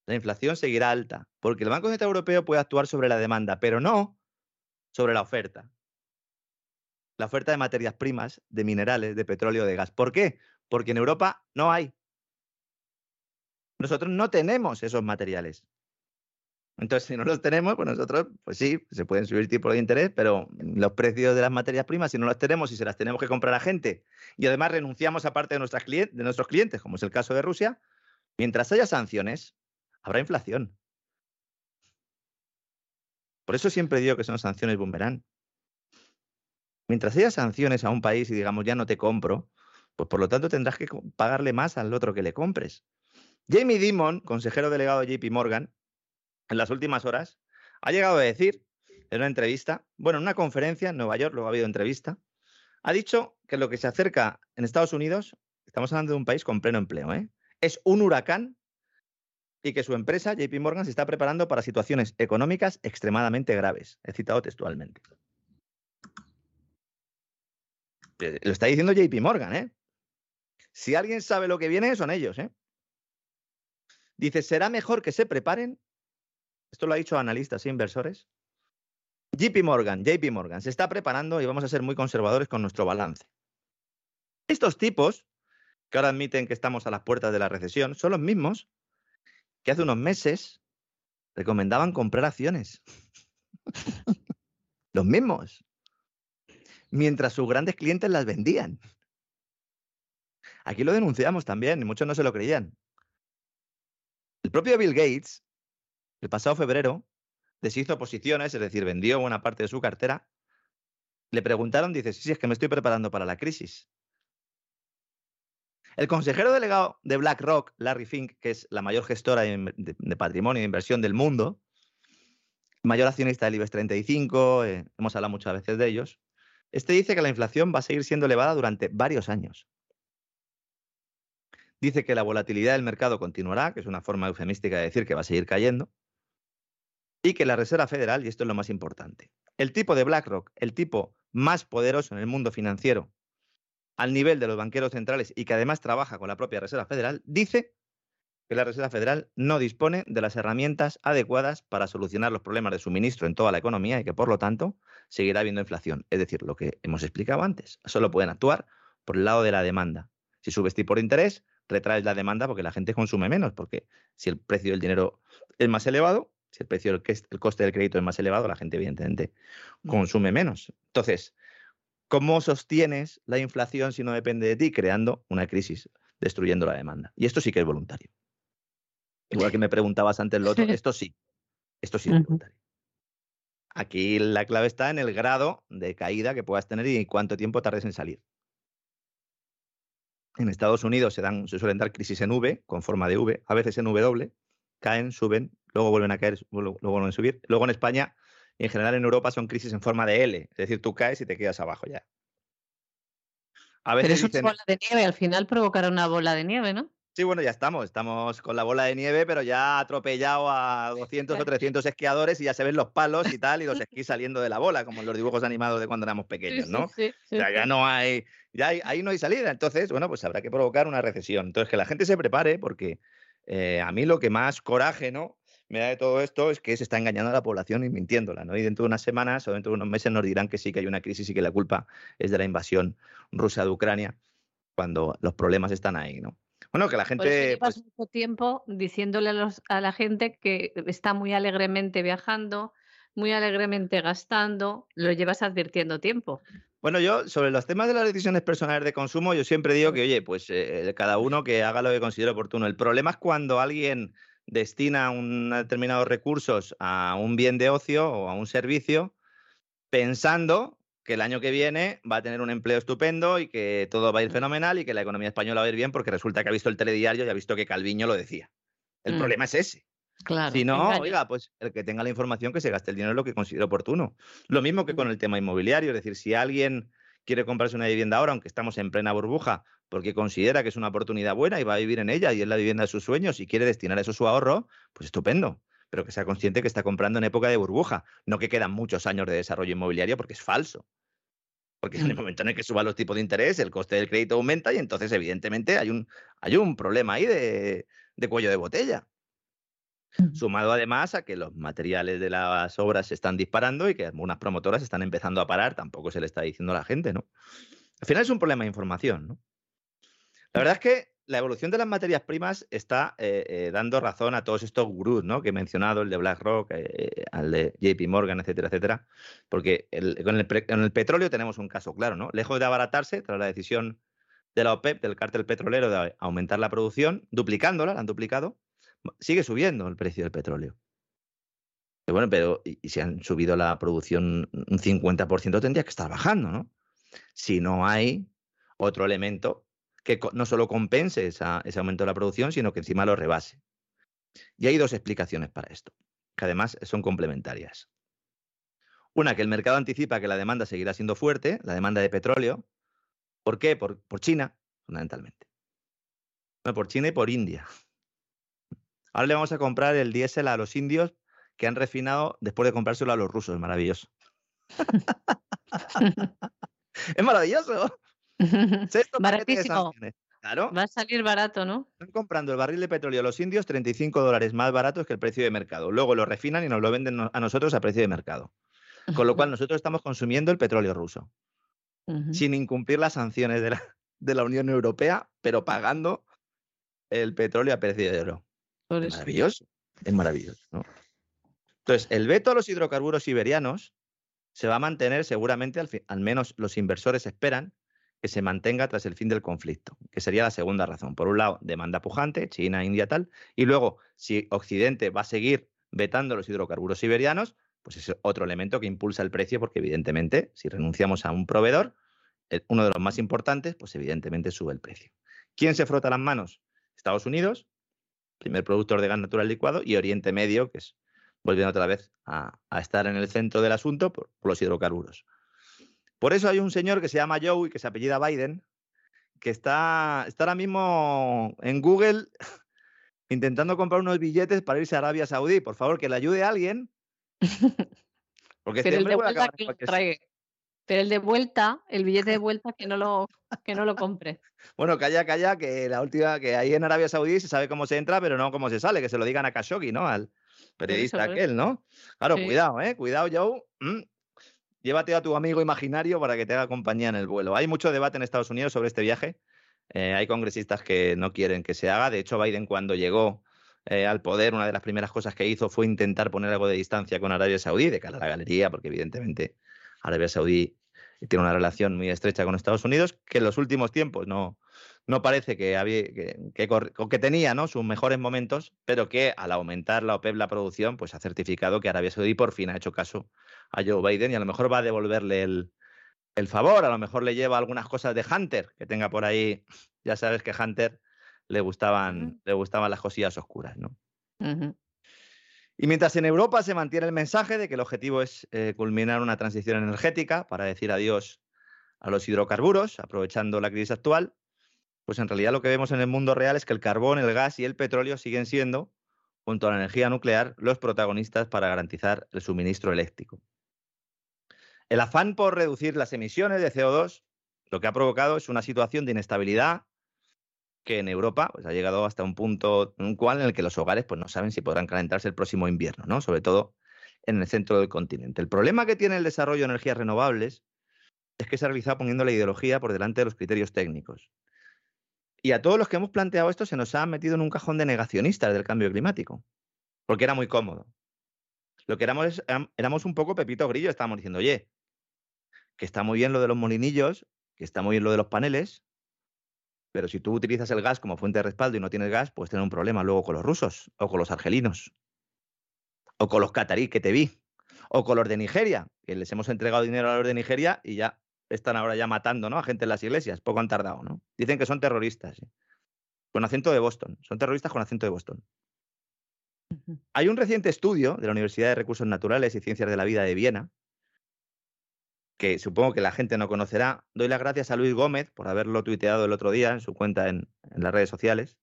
S4: la inflación seguirá alta, porque el Banco Central Europeo puede actuar sobre la demanda, pero no sobre la oferta. La oferta de materias primas, de minerales, de petróleo, de gas. ¿Por qué? Porque en Europa no hay. Nosotros no tenemos esos materiales. Entonces, si no los tenemos, pues nosotros, pues sí, se pueden subir tipos de interés, pero los precios de las materias primas, si no las tenemos y se las tenemos que comprar a gente, y además renunciamos a parte de, nuestras de nuestros clientes, como es el caso de Rusia, mientras haya sanciones, habrá inflación. Por eso siempre digo que son sanciones boomerang. Mientras haya sanciones a un país y digamos ya no te compro, pues por lo tanto tendrás que pagarle más al otro que le compres. Jamie Dimon, consejero delegado de JP Morgan, en las últimas horas, ha llegado a decir en una entrevista, bueno, en una conferencia en Nueva York, luego ha habido entrevista, ha dicho que lo que se acerca en Estados Unidos, estamos hablando de un país con pleno empleo, ¿eh? es un huracán y que su empresa, JP Morgan, se está preparando para situaciones económicas extremadamente graves. He citado textualmente. Eh, lo está diciendo JP Morgan, ¿eh? Si alguien sabe lo que viene, son ellos, ¿eh? Dice, será mejor que se preparen esto lo ha dicho analistas e inversores. JP Morgan, JP Morgan, se está preparando y vamos a ser muy conservadores con nuestro balance. Estos tipos, que ahora admiten que estamos a las puertas de la recesión, son los mismos que hace unos meses recomendaban comprar acciones. <laughs> los mismos. Mientras sus grandes clientes las vendían. Aquí lo denunciamos también y muchos no se lo creían. El propio Bill Gates el pasado febrero deshizo posiciones, es decir, vendió buena parte de su cartera. Le preguntaron, dice, sí, sí, es que me estoy preparando para la crisis. El consejero delegado de BlackRock, Larry Fink, que es la mayor gestora de, patrimonio e inversión del mundo, mayor accionista del IBEX 35, eh, hemos hablado muchas veces de ellos, este dice que la inflación va a seguir siendo elevada durante varios años. Dice que la volatilidad del mercado continuará, que es una forma eufemística de decir que va a seguir cayendo, y que la Reserva Federal, y esto es lo más importante, el tipo de BlackRock, el tipo más poderoso en el mundo financiero, al nivel de los banqueros centrales y que además trabaja con la propia Reserva Federal, dice que la Reserva Federal no dispone de las herramientas adecuadas para solucionar los problemas de suministro en toda la economía y que por lo tanto seguirá habiendo inflación. Es decir, lo que hemos explicado antes, solo pueden actuar por el lado de la demanda. Si subes tipo de interés, retraes la demanda porque la gente consume menos, porque si el precio del dinero es más elevado, si el precio, el coste del crédito es más elevado, la gente evidentemente mm. consume menos. Entonces, ¿cómo sostienes la inflación si no depende de ti? Creando una crisis, destruyendo la demanda. Y esto sí que es voluntario. Igual que me preguntabas antes lo otro, <laughs> esto sí, esto sí es voluntario. Aquí la clave está en el grado de caída que puedas tener y cuánto tiempo tardes en salir. En Estados Unidos se, dan, se suelen dar crisis en V, con forma de V, a veces en W, caen, suben, luego vuelven a caer, luego vuelven a subir. Luego en España y en general en Europa son crisis en forma de L, es decir, tú caes y te quedas abajo ya.
S2: A veces Pero es bola de nieve, al final provocará una bola de nieve, ¿no?
S4: Sí, bueno, ya estamos, estamos con la bola de nieve, pero ya atropellado a 200 o 300 esquiadores y ya se ven los palos y tal, y los esquís saliendo de la bola, como en los dibujos animados de cuando éramos pequeños, ¿no? Sí, o sea, ya no hay, ya ahí no hay salida, entonces, bueno, pues habrá que provocar una recesión. Entonces, que la gente se prepare, porque eh, a mí lo que más coraje, ¿no? Me da de todo esto es que se está engañando a la población y mintiéndola, ¿no? Y dentro de unas semanas o dentro de unos meses nos dirán que sí que hay una crisis y que la culpa es de la invasión rusa de Ucrania, cuando los problemas están ahí, ¿no? Bueno, que la gente.
S2: Por pues mucho tiempo diciéndole a, la gente que está muy alegremente viajando, muy alegremente gastando, lo llevas advirtiendo tiempo.
S4: Bueno, yo sobre los temas de las decisiones personales de consumo, yo siempre digo que, oye, pues eh, cada uno que haga lo que considere oportuno. El problema es cuando alguien destina un determinados recursos a un bien de ocio o a un servicio pensando que el año que viene va a tener un empleo estupendo y que todo va a ir fenomenal y que la economía española va a ir bien porque resulta que ha visto el telediario y ha visto que Calviño lo decía. El
S2: Mm.
S4: problema es ese.
S2: Claro.
S4: Si no, oiga, pues el que tenga la información que se gaste el dinero en lo que considere oportuno. Lo mismo que con el tema inmobiliario, es decir, si alguien quiere comprarse una vivienda ahora, aunque estamos en plena burbuja, porque considera que es una oportunidad buena y va a vivir en ella y es la vivienda de sus sueños y quiere destinar eso su ahorro, pues estupendo. Pero que sea consciente que está comprando en época de burbuja, no que quedan muchos años de desarrollo inmobiliario porque es falso. Porque en el
S2: Mm.
S4: momento en el que suban los tipos de interés, el coste del crédito aumenta y entonces, evidentemente, hay un, hay un problema ahí de, de cuello de botella.
S2: Ujú.
S4: Sumado además a que los materiales de las obras se están disparando y que algunas promotoras están empezando a parar, tampoco se le está diciendo a la gente, ¿no? Al final es un problema de información, ¿no? La verdad es que la evolución de las materias primas está eh, eh, dando razón a todos estos gurús, ¿no? Que he mencionado, el de BlackRock, eh, al de JP Morgan, etcétera, etcétera. Porque el- con, el, petróleo tenemos un caso claro, ¿no? Lejos de abaratarse, tras la decisión de la OPEP, del cártel petrolero, de aumentar la producción, duplicándola, la han duplicado, sigue subiendo el precio del petróleo. Y bueno, pero y si han subido la producción un 50%, tendría que estar bajando, ¿no? Si no hay otro elemento que no solo compense esa- ese aumento de la producción, sino que encima lo rebase. Y hay dos explicaciones para esto, que además son complementarias. Una, que el mercado anticipa que la demanda seguirá siendo fuerte, la demanda de petróleo. ¿Por qué? Por, por China, fundamentalmente. Bueno, por China y por India. Ahora le vamos a comprar el diésel a los indios que han refinado después de comprárselo a los rusos. Maravilloso. es maravilloso. <laughs> <laughs> Sexto paquete de
S2: Baratísimo.
S4: sanciones. Claro.
S2: Va a salir barato, ¿no?
S4: Están comprando el barril de petróleo a los indios 35 dólares más baratos que el precio de mercado. Luego lo refinan y nos lo venden a nosotros a precio de mercado. Con lo <laughs> cual nosotros estamos consumiendo el petróleo ruso sin incumplir las sanciones de la, de la Unión Europea, pero pagando el petróleo a precio de oro. Es maravilloso. Es maravilloso. ¿no? Entonces, el veto a los hidrocarburos siberianos se va a mantener seguramente, al menos los inversores esperan, que se mantenga tras el fin del conflicto, que sería la segunda razón. Por un lado, demanda pujante, China, India, tal, y luego, si Occidente va a seguir vetando los hidrocarburos siberianos, pues es otro elemento que impulsa el precio, porque evidentemente, si renunciamos a un proveedor, uno de los más importantes, pues evidentemente sube el precio. ¿Quién se frota las manos? Estados Unidos, primer productor de gas natural licuado, y Oriente Medio, que es volviendo otra vez a, estar en el centro del asunto por los hidrocarburos. Por eso hay un señor que se llama Joe y que se apellida Biden, que está, está ahora mismo en Google <laughs> intentando comprar unos billetes para irse a Arabia Saudí. Por favor, que le ayude a alguien. <laughs> Porque este
S2: Pero el
S4: hombre
S2: de vuelta que lo. Pero el de vuelta, el billete de vuelta que no lo, que no lo compre. <laughs>
S4: Bueno, calla, calla, que la última, que ahí en Arabia Saudí se sabe cómo se entra, pero no cómo se sale, que se lo digan a Khashoggi, ¿no? Al periodista
S2: eso.
S4: aquel, ¿no? Claro,
S2: Sí.
S4: cuidado, ¿eh? Cuidado, Joe. Mm. Llévate a tu amigo imaginario para que te haga compañía en el vuelo. Hay mucho debate en Estados Unidos sobre este viaje. Eh, hay congresistas que no quieren que se haga. De hecho, Biden cuando llegó eh, al poder, una de las primeras cosas que hizo fue intentar poner algo de distancia con Arabia Saudí, de cara a la galería, porque evidentemente Arabia Saudí tiene una relación muy estrecha con Estados Unidos, que en los últimos tiempos no, no parece que, había, que, que, tenía ¿no? sus mejores momentos, pero que al aumentar la OPEP la producción, pues ha certificado que Arabia Saudí por fin ha hecho caso a Joe Biden y a lo mejor va a devolverle el, el favor, a lo mejor le lleva algunas cosas de Hunter que tenga por ahí. Ya sabes que Hunter le gustaban, le gustaban las cosillas oscuras, ¿no? Y mientras en Europa se mantiene el mensaje de que el objetivo es eh, culminar una transición energética para decir adiós a los hidrocarburos, aprovechando la crisis actual, pues en realidad lo que vemos en el mundo real es que el carbón, el gas y el petróleo siguen siendo, junto a la energía nuclear, los protagonistas para garantizar el suministro eléctrico. El afán por reducir las emisiones de CO2 lo que ha provocado es una situación de inestabilidad que en Europa pues, ha llegado hasta un punto en el que los hogares pues, no saben si podrán calentarse el próximo invierno, ¿no? sobre todo en el centro del continente. El problema que tiene el desarrollo de energías renovables es que se ha realizado poniendo la ideología por delante de los criterios técnicos. Y a todos los que hemos planteado esto se nos ha metido en un cajón de negacionistas del cambio climático, porque era muy cómodo. Lo que éramos, es- éram- éramos un poco Pepito Grillo, estábamos diciendo, oye, que está muy bien lo de los molinillos, que está muy bien lo de los paneles, pero si tú utilizas el gas como fuente de respaldo y no tienes gas, puedes tener un problema luego con los rusos, o con los argelinos, o con los catarí que te vi, O con los de Nigeria, que les hemos entregado dinero a los de Nigeria y ya están ahora ya matando ¿no? a gente en las iglesias. Poco han tardado, ¿no? Dicen que son terroristas. ¿sí? Con acento de Boston. Son terroristas con acento de Boston. Hay un reciente estudio de la Universidad de Recursos Naturales y Ciencias de la Vida de Viena, que supongo que la gente no conocerá. Doy las gracias a Luis Gómez por haberlo tuiteado el otro día en su cuenta en, en las redes sociales.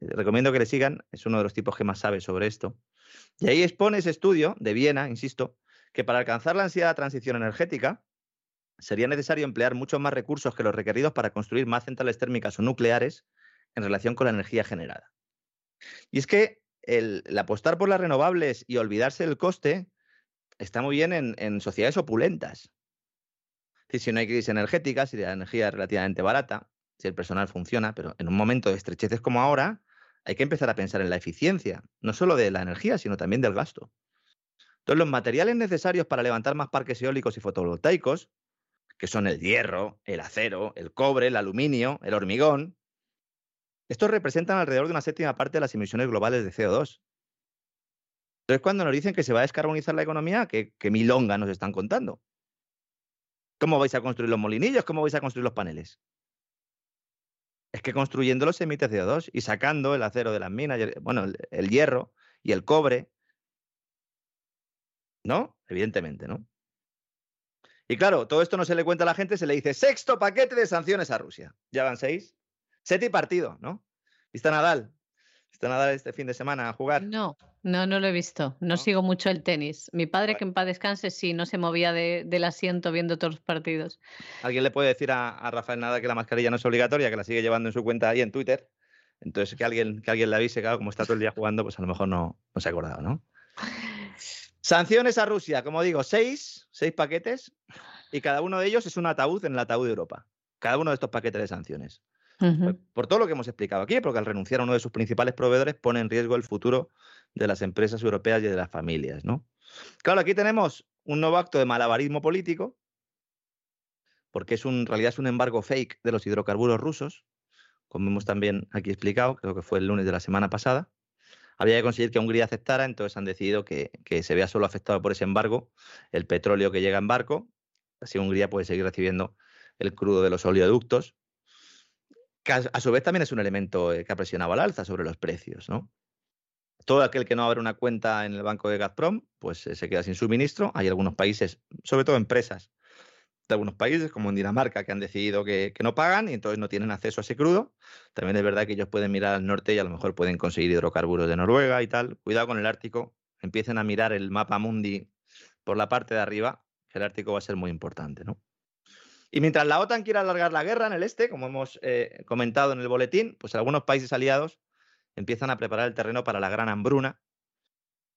S4: Eh, recomiendo que le sigan, es uno de los tipos que más sabe sobre esto. Y ahí expone ese estudio de Viena, insisto, que para alcanzar la ansiada transición energética sería necesario emplear muchos más recursos que los requeridos para construir más centrales térmicas o nucleares en relación con la energía generada. Y es que el, apostar por las renovables y olvidarse del coste está muy bien en, sociedades opulentas. si no hay crisis energética, si la energía es relativamente barata, si el personal funciona, pero en un momento de estrecheces como ahora, hay que empezar a pensar en la eficiencia, no solo de la energía, sino también del gasto. Entonces, los materiales necesarios para levantar más parques eólicos y fotovoltaicos, que son el hierro, el acero, el cobre, el aluminio, el hormigón, estos representan alrededor de una séptima parte de las emisiones globales de CO2. Entonces, cuando nos dicen que se va a descarbonizar la economía, ¿qué, milonga nos están contando? ¿Cómo vais a construir los molinillos? ¿Cómo vais a construir los paneles? Es que construyéndolos se emite CO2 y sacando el acero de las minas, bueno, el hierro y el cobre. ¿No? Evidentemente, ¿no? Y claro, todo esto no se le cuenta a la gente, se le dice sexto paquete de sanciones a Rusia. Ya van seis. Seti partido, ¿no? ¿Viste a Nadal? ¿Viste a Nadal este fin de semana a jugar?
S2: No, no, no lo he visto. No, sigo mucho el tenis. Mi padre, que en paz descanse, sí, no se movía del asiento viendo todos los partidos.
S4: ¿Alguien le puede decir a, Rafael Nadal que la mascarilla no es obligatoria, que la sigue llevando en su cuenta ahí en Twitter? Entonces, que alguien, que alguien le avise, claro, como está todo el día jugando, pues a lo mejor no, no se ha acordado, ¿no? <laughs> Sanciones a Rusia, como digo, seis, seis paquetes, y cada uno de ellos es un ataúd en el ataúd de Europa. Cada uno de estos paquetes de sanciones. Por todo lo que hemos explicado aquí, porque al renunciar a uno de sus principales proveedores pone en riesgo el futuro de las empresas europeas y de las familias, ¿no? Claro, aquí tenemos un nuevo acto de malabarismo político, porque es un, en realidad es un embargo fake de los hidrocarburos rusos, como hemos también aquí explicado, creo que fue el lunes de la semana pasada. Había que conseguir que Hungría aceptara, entonces han decidido que, que se vea solo afectado por ese embargo el petróleo que llega en barco, así Hungría puede seguir recibiendo el crudo de los oleoductos a, su vez también es un elemento eh, que ha presionado al alza sobre los precios, ¿no? Todo aquel que no abre una cuenta en el banco de Gazprom, pues eh, se queda sin suministro. Hay algunos países, sobre todo empresas de algunos países, como en Dinamarca, que han decidido que, no pagan y entonces no tienen acceso a ese crudo. También es verdad que ellos pueden mirar al norte y a lo mejor pueden conseguir hidrocarburos de Noruega y tal. Cuidado con el Ártico. Empiecen a mirar el mapa mundi por la parte de arriba, que el Ártico va a ser muy importante, ¿no? Y mientras la OTAN quiere alargar la guerra en el este, como hemos eh, comentado en el boletín, pues algunos países aliados empiezan a preparar el terreno para la gran hambruna.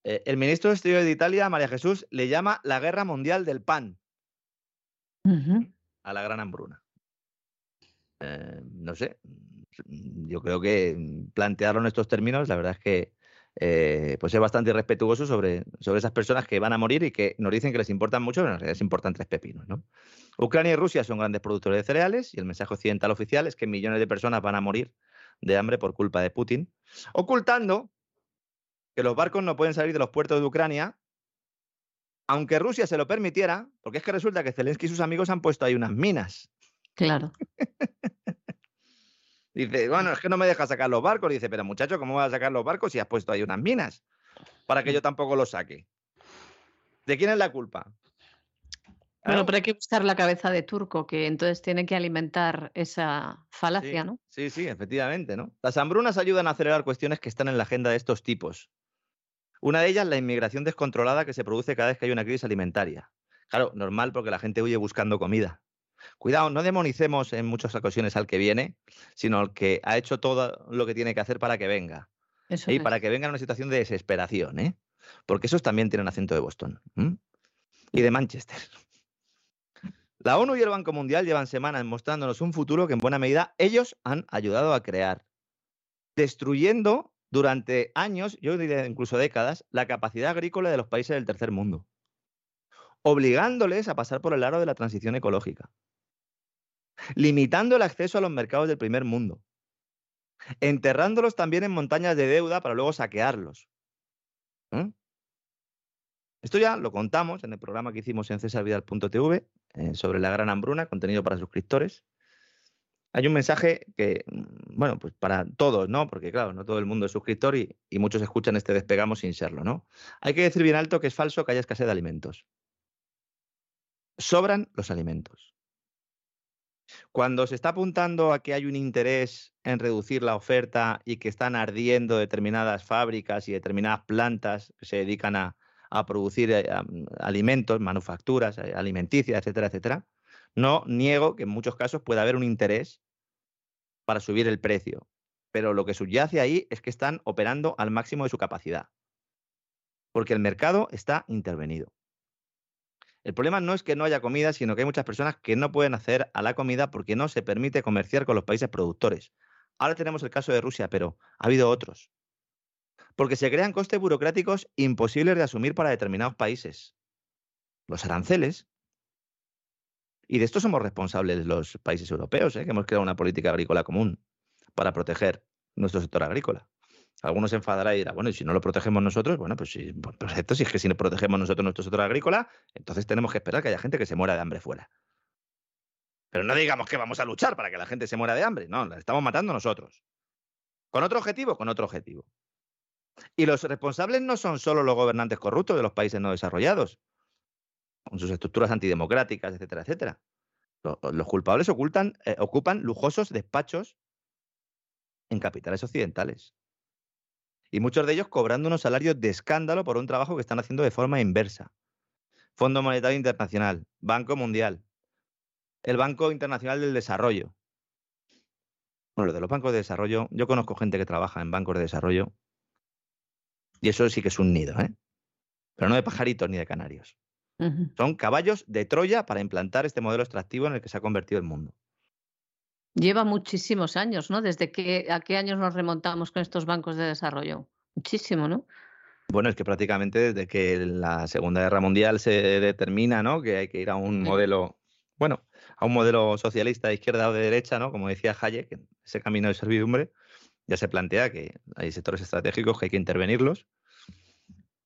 S4: Eh, el ministro de Exteriores de Italia, María Jesús, le llama la guerra mundial del pan a la gran hambruna. Eh, no sé, yo creo que plantearlo en estos términos, la verdad es que eh, pues es bastante irrespetuoso sobre, sobre esas personas que van a morir y que nos dicen que les importan mucho, pero en realidad les importan tres pepinos. ¿no? Ucrania y Rusia son grandes productores de cereales y el mensaje occidental oficial es que millones de personas van a morir de hambre por culpa de Putin, ocultando que los barcos no pueden salir de los puertos de Ucrania, aunque Rusia se lo permitiera, porque es que resulta que Zelensky y sus amigos han puesto ahí unas minas.
S2: Claro. <laughs>
S4: Dice, bueno, es que no me deja sacar los barcos. Dice, pero muchacho, ¿cómo vas a sacar los barcos si has puesto ahí unas minas? Para que yo tampoco los saque. ¿De quién es la culpa?
S2: Bueno, pero hay que buscar la cabeza de turco, que entonces tiene que alimentar esa falacia, ¿no?
S4: Sí, sí, efectivamente, ¿no? Las hambrunas ayudan a acelerar cuestiones que están en la agenda de estos tipos. Una de ellas, la inmigración descontrolada que se produce cada vez que hay una crisis alimentaria. Claro, normal porque la gente huye buscando comida. Cuidado, no demonicemos en muchas ocasiones al que viene, sino al que ha hecho todo lo que tiene que hacer para que venga. y para que venga en una situación de desesperación, ¿eh? Porque esos también tienen acento de Boston y de Manchester. La ONU y el Banco Mundial llevan semanas mostrándonos un futuro que en buena medida ellos han ayudado a crear, destruyendo durante años, yo diría incluso décadas, la capacidad agrícola de los países del tercer mundo, obligándoles a pasar por el aro de la transición ecológica limitando el acceso a los mercados del primer mundo, enterrándolos también en montañas de deuda para luego saquearlos. Esto ya lo contamos en el programa que hicimos en cesarvidal.tv eh, sobre la gran hambruna, contenido para suscriptores. Hay un mensaje que, mm, bueno, pues para todos, ¿no? Porque claro, no todo el mundo es suscriptor y, muchos escuchan este despegamos sin serlo, ¿no? Hay que decir bien alto que es falso que haya escasez de alimentos. Sobran los alimentos. Cuando se está apuntando a que hay un interés en reducir la oferta y que están ardiendo determinadas fábricas y determinadas plantas que se dedican a, a producir eh, alimentos, manufacturas eh, alimenticias, etcétera, etcétera, no niego que en muchos casos pueda haber un interés para subir el precio, pero lo que subyace ahí es que están operando al máximo de su capacidad, porque el mercado está intervenido. El problema no es que no haya comida, sino que hay muchas personas que no pueden hacer a la comida porque no se permite comerciar con los países productores. Ahora tenemos el caso de Rusia, pero ha habido otros porque se crean costes burocráticos imposibles de asumir para determinados países. Los aranceles. Y de esto somos responsables los países europeos, ¿eh? que hemos creado una política agrícola común para proteger nuestro sector agrícola. Algunos se enfadarán y dirán, bueno, y si no lo protegemos nosotros, bueno, pues sí, pues si es que si no protegemos nosotros nuestro sector agrícola, entonces tenemos que esperar que haya gente que se muera de hambre fuera. Pero no digamos que vamos a luchar para que la gente se muera de hambre, no, la estamos matando nosotros. ¿Con otro objetivo? Con otro objetivo. Y los responsables no son solo los gobernantes corruptos de los países no desarrollados, con sus estructuras antidemocráticas, etcétera, etcétera. Los, culpables ocultan, eh, ocupan lujosos despachos en capitales occidentales. Y muchos de ellos cobrando unos salarios de escándalo por un trabajo que están haciendo de forma inversa. Fondo Monetario Internacional, Banco Mundial, el Banco Internacional del Desarrollo. Bueno, lo de los bancos de desarrollo, yo conozco gente que trabaja en bancos de desarrollo y eso sí que es un nido, ¿eh? Pero no de pajaritos ni de canarios. Son caballos de Troya para implantar este modelo extractivo en el que se ha convertido el mundo.
S2: Lleva muchísimos años, ¿no? ¿Desde qué, a qué años nos remontamos con estos bancos de desarrollo? Muchísimo, ¿no?
S4: Bueno, es que prácticamente desde que la Segunda Guerra Mundial se determina, ¿no? Que hay que ir a un modelo, bueno, a un modelo socialista de izquierda o de derecha, ¿no? Como decía Hayek, ese camino de servidumbre, ya se plantea que hay sectores estratégicos que hay que intervenirlos,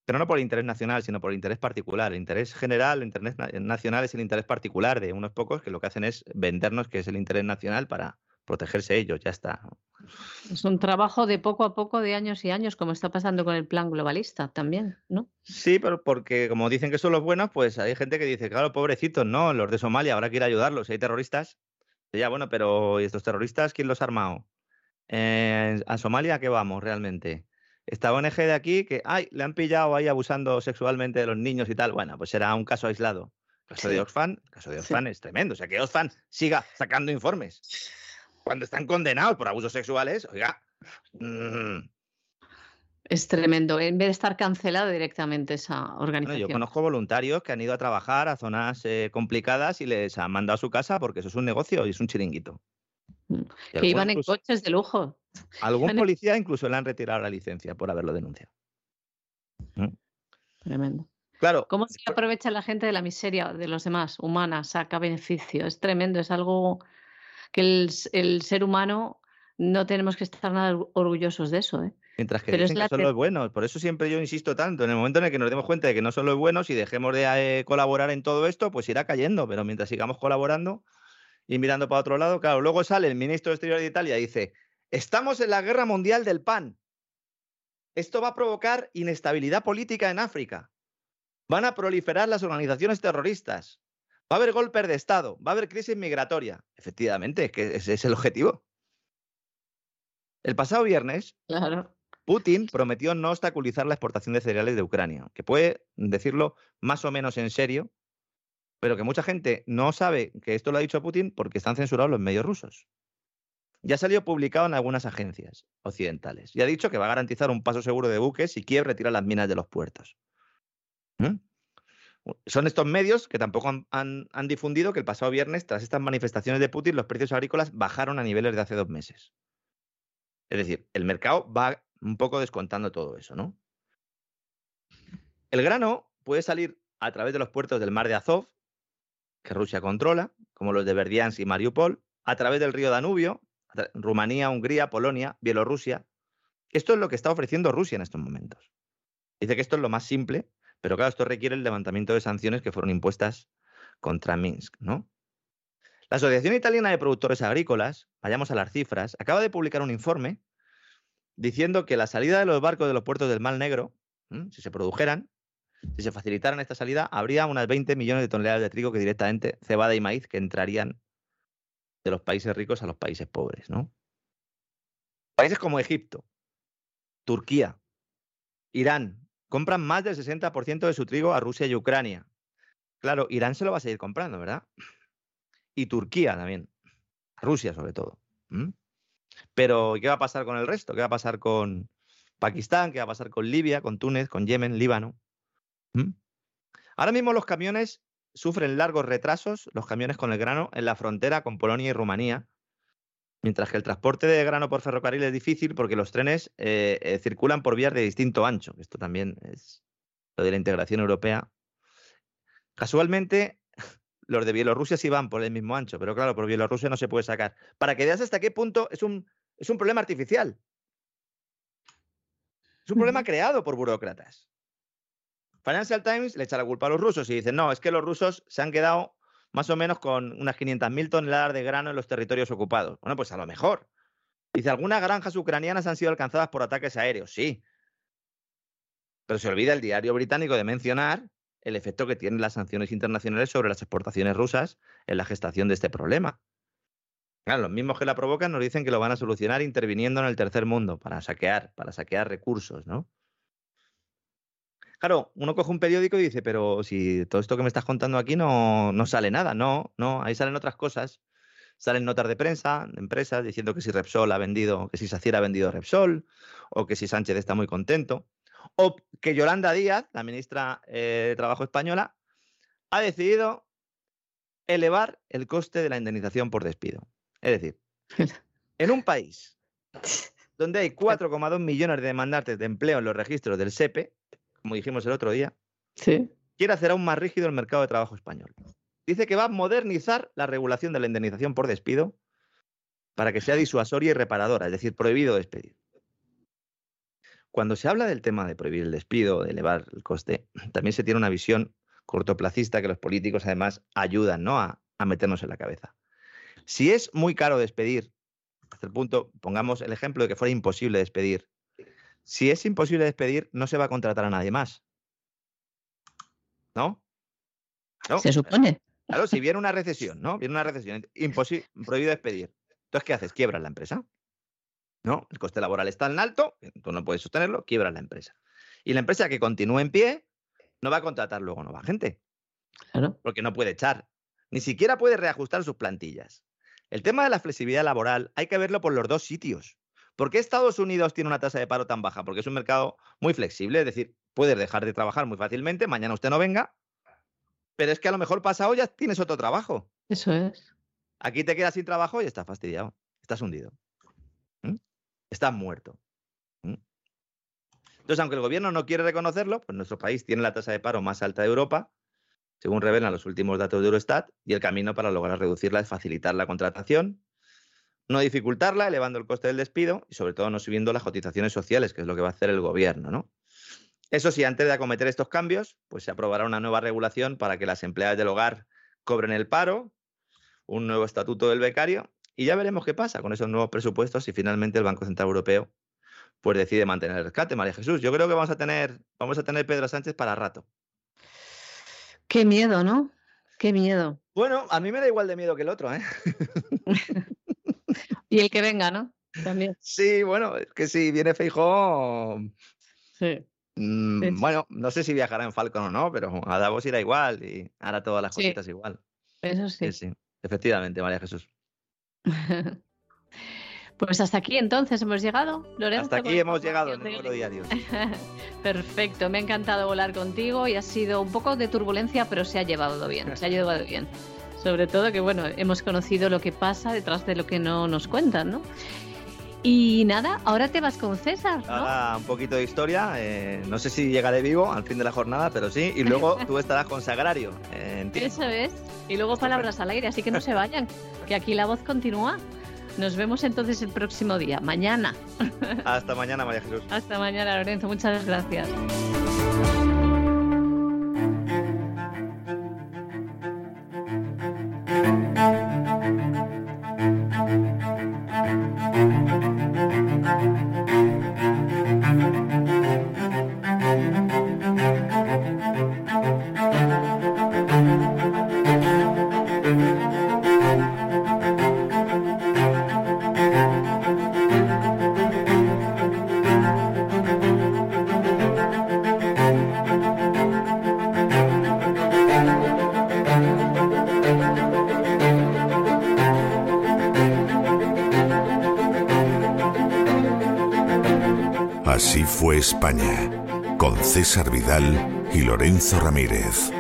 S4: pero no por el interés nacional, sino por el interés particular. El interés general, el interés nacional es el interés particular de unos pocos que lo que hacen es vendernos que es el interés nacional para protegerse ellos, ya está.
S2: Es un trabajo de poco a poco, de años y años, como está pasando con el plan globalista también, ¿no?
S4: Sí, pero porque como dicen que son los buenos, pues hay gente que dice, claro, pobrecitos, no, los de Somalia, habrá que ir a ayudarlos, si hay terroristas. Ya, bueno, pero ¿y estos terroristas quién los ha armado? Eh, a Somalia, ¿qué vamos realmente? Esta ONG de aquí que, ay, le han pillado ahí abusando sexualmente de los niños y tal. Bueno, pues será un caso aislado. El caso de Oxfam, el caso de Oxfam es tremendo. O sea, que Oxfam siga sacando informes cuando están condenados por abusos sexuales, oiga. Mm.
S2: Es tremendo. En vez de estar cancelada directamente esa organización.
S4: yo conozco voluntarios que han ido a trabajar a zonas eh, complicadas y les han mandado a su casa porque eso es un negocio y es un chiringuito.
S2: Mm, que iban en coches de lujo. <laughs>
S4: Algún policía incluso le han retirado la licencia por haberlo denunciado.
S2: Mm. Tremendo.
S4: Claro.
S2: ¿Cómo se aprovecha la gente de la miseria de los demás, humana, saca beneficio? Es tremendo, es algo que el, ser humano no tenemos que estar nada orgullosos de eso. ¿eh?
S4: Mientras que dicen que son los buenos. Por eso siempre yo insisto tanto. En el momento en el que nos demos cuenta de que no son los buenos y dejemos de eh, colaborar en todo esto, pues irá cayendo. Pero mientras sigamos colaborando, y mirando para otro lado. Claro, luego sale el ministro de Exterior de Italia y dice, estamos en la guerra mundial del pan. Esto va a provocar inestabilidad política en África. Van a proliferar las organizaciones terroristas. Va a haber golpes de Estado. Va a haber crisis migratoria. Efectivamente, es que ese es el objetivo. El pasado viernes, Putin prometió no obstaculizar la exportación de cereales de Ucrania, que puede decirlo más o menos en serio, pero que mucha gente no sabe que esto lo ha dicho Putin porque están censurados los medios rusos. Ya salió publicado en algunas agencias occidentales y ha dicho que va a garantizar un paso seguro de buques si Kiev retira las minas de los puertos. ¿Mm? Son estos medios que tampoco han, han, difundido que el pasado viernes, tras estas manifestaciones de Putin, los precios agrícolas bajaron a niveles de hace dos meses. Es decir, el mercado va un poco descontando todo eso, ¿no? El grano puede salir a través de los puertos del mar de Azov que Rusia controla, como los de Verdiansk y Mariupol, a través del río Danubio, Rumanía, Hungría, Polonia, Bielorrusia. Esto es lo que está ofreciendo Rusia en estos momentos. Dice que esto es lo más simple, Pero claro, esto requiere el levantamiento de sanciones que fueron impuestas contra Minsk, ¿no? La Asociación Italiana de Productores Agrícolas, vayamos a las cifras, acaba de publicar un informe diciendo que la salida de los barcos de los puertos del Mar Negro, si se produjeran, si se facilitaran esta salida, habría unas 20 millones de toneladas de trigo que directamente, cebada y maíz, que entrarían de los países ricos a los países pobres, ¿no? Países como Egipto, Turquía, Irán, compran más del 60% de su trigo a Rusia y Ucrania. Claro, Irán se lo va a seguir comprando, ¿verdad? Y Turquía también. Rusia sobre todo. Pero ¿qué va a pasar con el resto? ¿Qué va a pasar con Pakistán? ¿Qué va a pasar con Libia, con Túnez, con Yemen, Líbano? Ahora mismo los camiones sufren largos retrasos, los camiones con el grano, en la frontera con Polonia y Rumanía, mientras que el transporte de grano por ferrocarril es difícil porque los trenes eh, eh, circulan por vías de distinto ancho. Esto también es lo de la integración europea. Casualmente, <laughs> los de Bielorrusia sí van por el mismo ancho, pero claro, por Bielorrusia no se puede sacar. Para que veas hasta qué punto es un, es un problema artificial. Es un problema creado por burócratas. Financial Times le echa la culpa a los rusos y dice, no, es que los rusos se han quedado más o menos con unas 500.000 toneladas de grano en los territorios ocupados. Bueno, pues a lo mejor. Dice, algunas granjas ucranianas han sido alcanzadas por ataques aéreos, sí. Pero se olvida el diario británico de mencionar el efecto que tienen las sanciones internacionales sobre las exportaciones rusas en la gestación de este problema. Claro, los mismos que la provocan nos dicen que lo van a solucionar interviniendo en el tercer mundo para saquear, para saquear recursos, ¿no? Claro, uno coge un periódico y dice, pero si todo esto que me estás contando aquí no, no sale nada, no, no, ahí salen otras cosas. Salen notas de prensa, de empresas, diciendo que si Repsol ha vendido, que si Sacier ha vendido Repsol, o que si Sánchez está muy contento, o que Yolanda Díaz, la ministra eh, de Trabajo española, ha decidido elevar el coste de la indemnización por despido. Es decir, en un país <laughs> donde hay 4,2 millones de demandantes de empleo en los registros del SEPE, como dijimos el otro día, quiere hacer aún más rígido el mercado de trabajo español. Dice que va a modernizar la regulación de la indemnización por despido para que sea disuasoria y reparadora, es decir, prohibido despedir. Cuando se habla del tema de prohibir el despido, de elevar el coste, <clears throat> también se tiene una visión cortoplacista que los políticos además ayudan ¿no? a, a meternos en la cabeza. Si es muy caro despedir, hasta el punto, pongamos el ejemplo de que fuera imposible despedir si es imposible despedir, no se va a contratar a nadie más. ¿No?
S5: Se supone.
S4: Claro, si viene <laughs> una recesión, ¿no? Viene una recesión, imposible, prohibido despedir. Entonces, ¿qué haces? Quiebras la empresa. ¿No? El coste laboral está tan alto, tú no puedes sostenerlo, quiebras la empresa. Y la empresa que continúe en pie no va a contratar luego nueva gente. Claro. Porque no puede echar. Ni siquiera puede reajustar sus plantillas. El tema de la flexibilidad laboral hay que verlo por los dos sitios. ¿Por qué Estados Unidos tiene una tasa de paro tan baja? Porque es un mercado muy flexible, es decir, puedes dejar de trabajar muy fácilmente, mañana usted no venga, pero es que a lo mejor pasado ya tienes otro trabajo.
S5: Eso es.
S4: Aquí te quedas sin trabajo y estás fastidiado, estás hundido, estás muerto. Entonces, aunque el gobierno no quiere reconocerlo, pues nuestro país tiene la tasa de paro más alta de Europa, según revelan los últimos datos de Eurostat, y el camino para lograr reducirla es facilitar la contratación, no dificultarla, elevando el coste del despido y sobre todo no subiendo las cotizaciones sociales, que es lo que va a hacer el gobierno, ¿no? Eso sí, antes de acometer estos cambios, pues se aprobará una nueva regulación para que las empleadas del hogar cobren el paro, un nuevo estatuto del becario y ya veremos qué pasa con esos nuevos presupuestos si finalmente el Banco Central Europeo pues decide mantener el rescate, María Jesús. Yo creo que vamos a tener vamos a tener Pedro Sánchez para rato.
S5: Qué miedo, ¿no? Qué miedo.
S4: Bueno, a mí me da igual de miedo que el otro, ¿eh? <laughs>
S5: Y el que venga, ¿no? También.
S4: Sí, bueno, es que si viene Feijó.
S5: Mm,
S4: sí. Bueno, no sé si viajará en Falcon o no, pero a Davos irá igual y hará todas las cositas igual.
S5: Eso sí.
S4: sí. Efectivamente, María Jesús. <laughs>
S5: Pues hasta aquí entonces hemos llegado, Lorenzo.
S4: Hasta aquí hemos llegado en el vuelo diario. <laughs>
S5: Perfecto, me ha encantado volar contigo y ha sido un poco de turbulencia, pero se ha llevado bien, se ha llevado bien. Sobre todo que, bueno, hemos conocido lo que pasa detrás de lo que no nos cuentan, ¿no? Y nada, ahora te vas con César. ¿no?
S4: Ahora un poquito de historia. Eh, no sé si llegaré vivo al fin de la jornada, pero sí. Y luego <laughs> tú estarás con Sagrario. Eh,
S5: Eso es. Y luego palabras al aire, así que no se vayan, que aquí la voz continúa. Nos vemos entonces el próximo día, mañana.
S4: Hasta mañana, María Jesús.
S5: Hasta mañana, Lorenzo. Muchas gracias.
S3: Música Con César Vidal y Lorenzo Ramírez.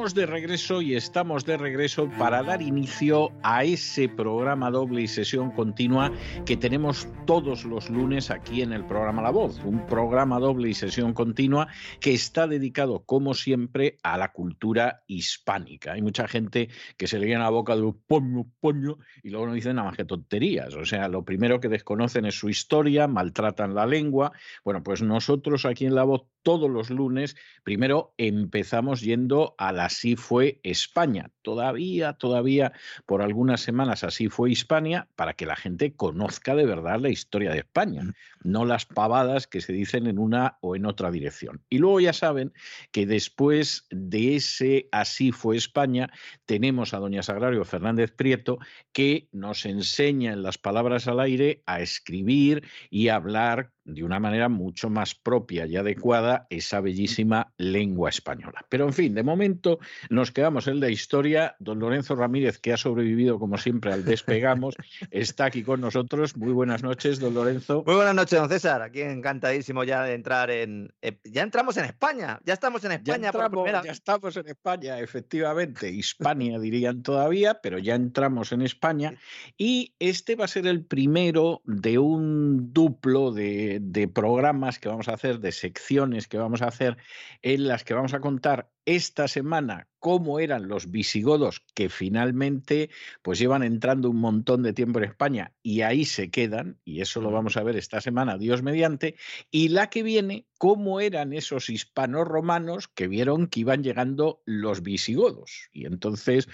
S1: De regreso y estamos de regreso para dar inicio a ese programa doble y sesión continua que tenemos todos los lunes aquí en el programa La Voz, un programa doble y sesión continua que está dedicado, como siempre, a la cultura hispánica. Hay mucha gente que se le llena la boca de poño, poño, y luego no dicen nada más que tonterías. O sea, lo primero que desconocen es su historia, maltratan la lengua. Bueno, pues nosotros aquí en La Voz todos los lunes, primero empezamos yendo a la Así fue España. Todavía, todavía, por algunas semanas así fue Hispania, para que la gente conozca de verdad la historia de España, no las pavadas que se dicen en una o en otra dirección. Y luego ya saben que después de ese Así fue España, tenemos a doña Sagrario Fernández Prieto, que nos enseña en las palabras al aire a escribir y a hablar de una manera mucho más propia y adecuada esa bellísima lengua española. Pero en fin, de momento nos quedamos en la historia. Don Lorenzo Ramírez, que ha sobrevivido como siempre al despegamos, <laughs> está aquí con nosotros. Muy buenas noches, don Lorenzo.
S4: Muy buenas noches, don César. Aquí encantadísimo ya de entrar en... Eh, ya entramos en España, ya estamos en España.
S1: Ya,
S4: por
S1: ya estamos en España, efectivamente. Hispania <laughs> dirían todavía, pero ya entramos en España. Y este va a ser el primero de un duplo de de programas que vamos a hacer, de secciones que vamos a hacer, en las que vamos a contar esta semana cómo eran los visigodos que finalmente pues llevan entrando un montón de tiempo en España y ahí se quedan, y eso lo vamos a ver esta semana, Dios mediante, y la que viene, cómo eran esos hispano-romanos que vieron que iban llegando los visigodos. Y entonces,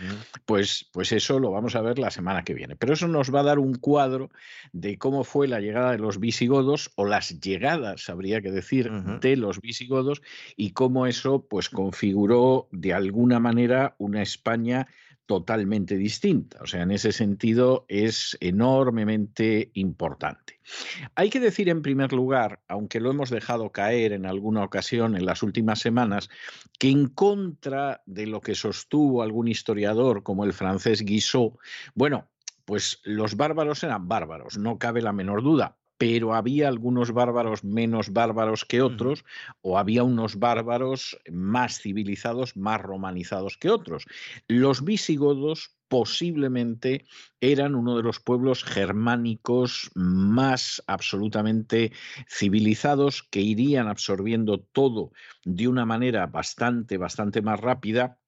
S1: pues, pues eso lo vamos a ver la semana que viene. Pero eso nos va a dar un cuadro de cómo fue la llegada de los visigodos o las llegadas, habría que decir, de los visigodos y cómo eso pues configuró de alguna manera una España totalmente distinta. O sea, en ese sentido es enormemente importante. Hay que decir en primer lugar, aunque lo hemos dejado caer en alguna ocasión en las últimas semanas, que en contra de lo que sostuvo algún historiador como el francés Guissot, bueno, pues los bárbaros eran bárbaros, no cabe la menor duda, pero había algunos bárbaros menos bárbaros que otros, o había unos bárbaros más civilizados, más romanizados que otros. Los visigodos posiblemente eran uno de los pueblos germánicos más absolutamente civilizados que irían absorbiendo todo de una manera bastante, bastante más rápida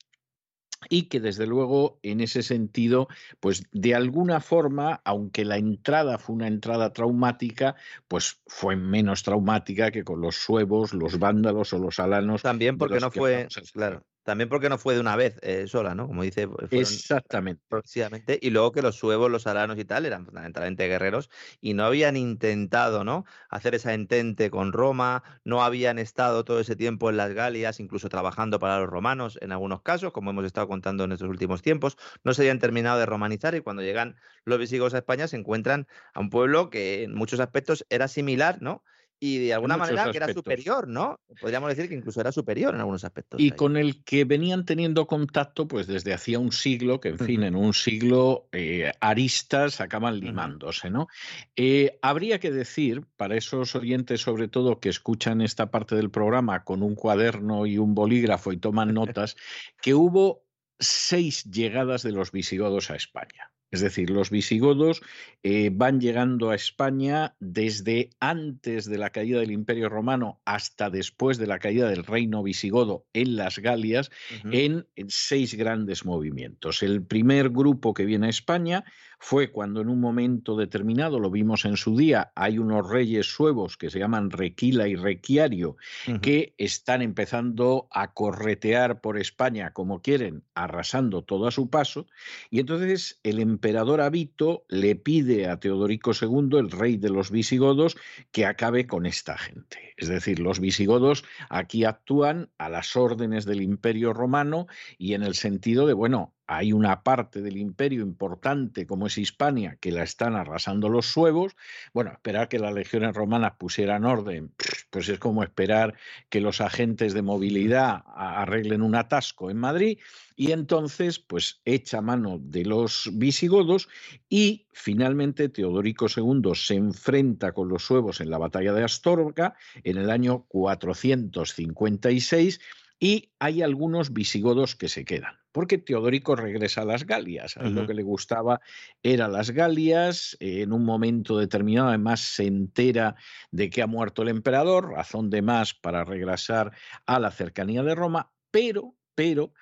S1: y que desde luego en ese sentido, pues de alguna forma, aunque la entrada fue una entrada traumática, pues fue menos traumática que con los suevos, los vándalos o los alanos.
S4: También porque no fue, claro, también porque no fue de una vez eh, sola, ¿no? Como dice.
S1: Exactamente.
S4: Próximamente. Y luego que los suevos, los aranos y tal eran fundamentalmente guerreros y no habían intentado, ¿no? Hacer esa entente con Roma, no habían estado todo ese tiempo en las Galias, incluso trabajando para los romanos en algunos casos, como hemos estado contando en estos últimos tiempos. No se habían terminado de romanizar y cuando llegan los visigodos a España se encuentran a un pueblo que en muchos aspectos era similar, ¿no? Y de alguna manera que era superior, ¿no? Podríamos decir que incluso era superior en algunos aspectos.
S1: Y con el que venían teniendo contacto pues desde hacía un siglo, que en fin, en un siglo eh, aristas acaban limándose, ¿no? Eh, habría que decir, para esos oyentes sobre todo que escuchan esta parte del programa con un cuaderno y un bolígrafo y toman <laughs> notas, que hubo seis llegadas de los visigodos a España. Es decir, los visigodos eh, van llegando a España desde antes de la caída del Imperio Romano hasta después de la caída del reino visigodo en las Galias en, seis grandes movimientos. El primer grupo que viene a España fue cuando en un momento determinado, lo vimos en su día, hay unos reyes suevos que se llaman Requila y Requiario, que están empezando a corretear por España como quieren, arrasando todo a su paso, y entonces el emperador Abito le pide a Teodorico II, el rey de los visigodos, que acabe con esta gente. Es decir, los visigodos aquí actúan a las órdenes del imperio romano y en el sentido de, bueno, hay una parte del imperio importante como es Hispania que la están arrasando los suevos. Bueno, esperar que las legiones romanas pusieran orden, pues es como esperar que los agentes de movilidad arreglen un atasco en Madrid y entonces pues echa mano de los visigodos y finalmente Teodorico II se enfrenta con los suevos en la batalla de Astorga en el año 456 y hay algunos visigodos que se quedan, porque Teodorico regresa a las Galias. Lo que le gustaba era las Galias. En un momento determinado, además, se entera de que ha muerto el emperador, razón de más para regresar a la cercanía de Roma, pero, pero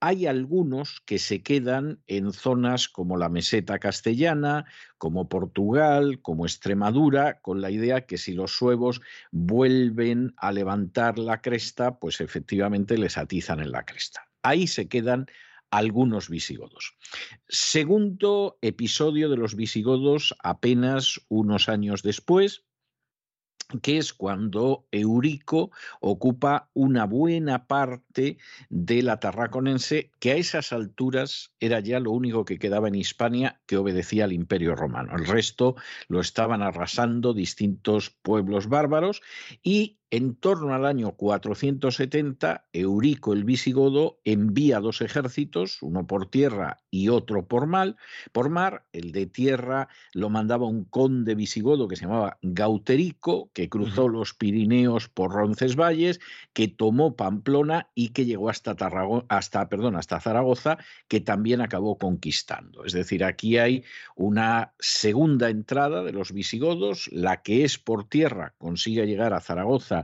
S1: hay algunos que se quedan en zonas como la meseta castellana, como Portugal, como Extremadura, con la idea que si los suevos vuelven a levantar la cresta, pues efectivamente les atizan en la cresta. Ahí se quedan algunos visigodos. Segundo episodio de los visigodos apenas unos años después, que es cuando Eurico ocupa una buena parte de la Tarraconense, que a esas alturas era ya lo único que quedaba en Hispania que obedecía al Imperio Romano. El resto lo estaban arrasando distintos pueblos bárbaros y en torno al año 470, Eurico el visigodo envía dos ejércitos, uno por tierra y otro por, mal, por mar. El de tierra lo mandaba un conde visigodo que se llamaba Gauterico, que cruzó los Pirineos por Roncesvalles, que tomó Pamplona y que llegó hasta, hasta, perdón, hasta Zaragoza, que también acabó conquistando. Es decir, aquí hay una segunda entrada de los visigodos, la que es por tierra consigue llegar a Zaragoza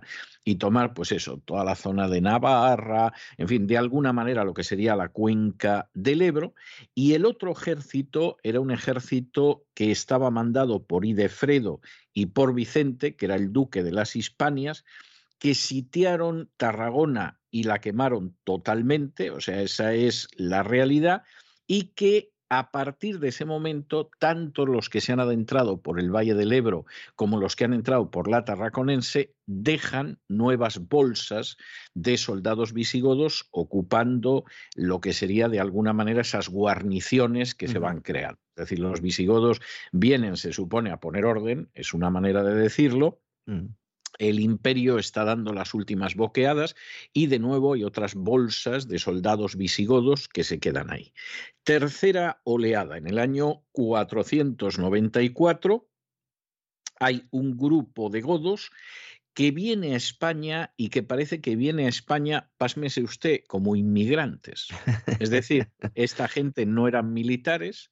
S1: y tomar, pues eso, toda la zona de Navarra, en fin, de alguna manera lo que sería la cuenca del Ebro. Y el otro ejército era un ejército que estaba mandado por Idefredo y por Vicente, que era el duque de las Hispanias, que sitiaron Tarragona y la quemaron totalmente, o sea, esa es la realidad, y que a partir de ese momento, tanto los que se han adentrado por el Valle del Ebro como los que han entrado por la Tarraconense dejan nuevas bolsas de soldados visigodos ocupando lo que sería de alguna manera esas guarniciones que se van creando. Es decir, los visigodos vienen, se supone, a poner orden, es una manera de decirlo. Mm el imperio está dando las últimas boqueadas y de nuevo hay otras bolsas de soldados visigodos que se quedan ahí. Tercera oleada, en el año 494 hay un grupo de godos que viene a España y que parece que viene a España, pásmese usted, como inmigrantes. Es decir, <laughs> esta gente no eran militares,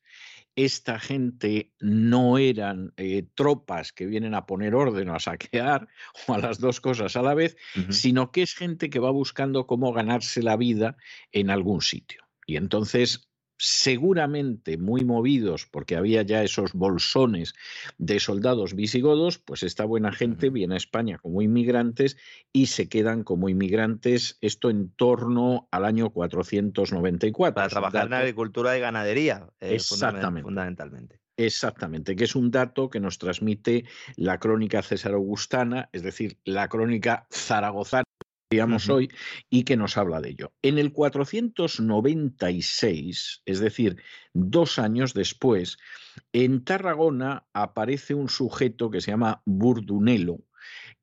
S1: esta gente no eran eh, tropas que vienen a poner orden o a saquear <laughs> o a las dos cosas a la vez, sino que es gente que va buscando cómo ganarse la vida en algún sitio. Y entonces seguramente muy movidos porque había ya esos bolsones de soldados visigodos, pues esta buena gente viene a España como inmigrantes y se quedan como inmigrantes, esto en torno al año 494.
S4: Para trabajar en agricultura y ganadería,
S1: eh, Exactamente.
S4: fundamentalmente.
S1: Exactamente, que es un dato que nos transmite la crónica César Augustana, es decir, la crónica zaragozana digamos hoy, y que nos habla de ello. En el 496, es decir, dos años después, en Tarragona aparece un sujeto que se llama Burdunelo,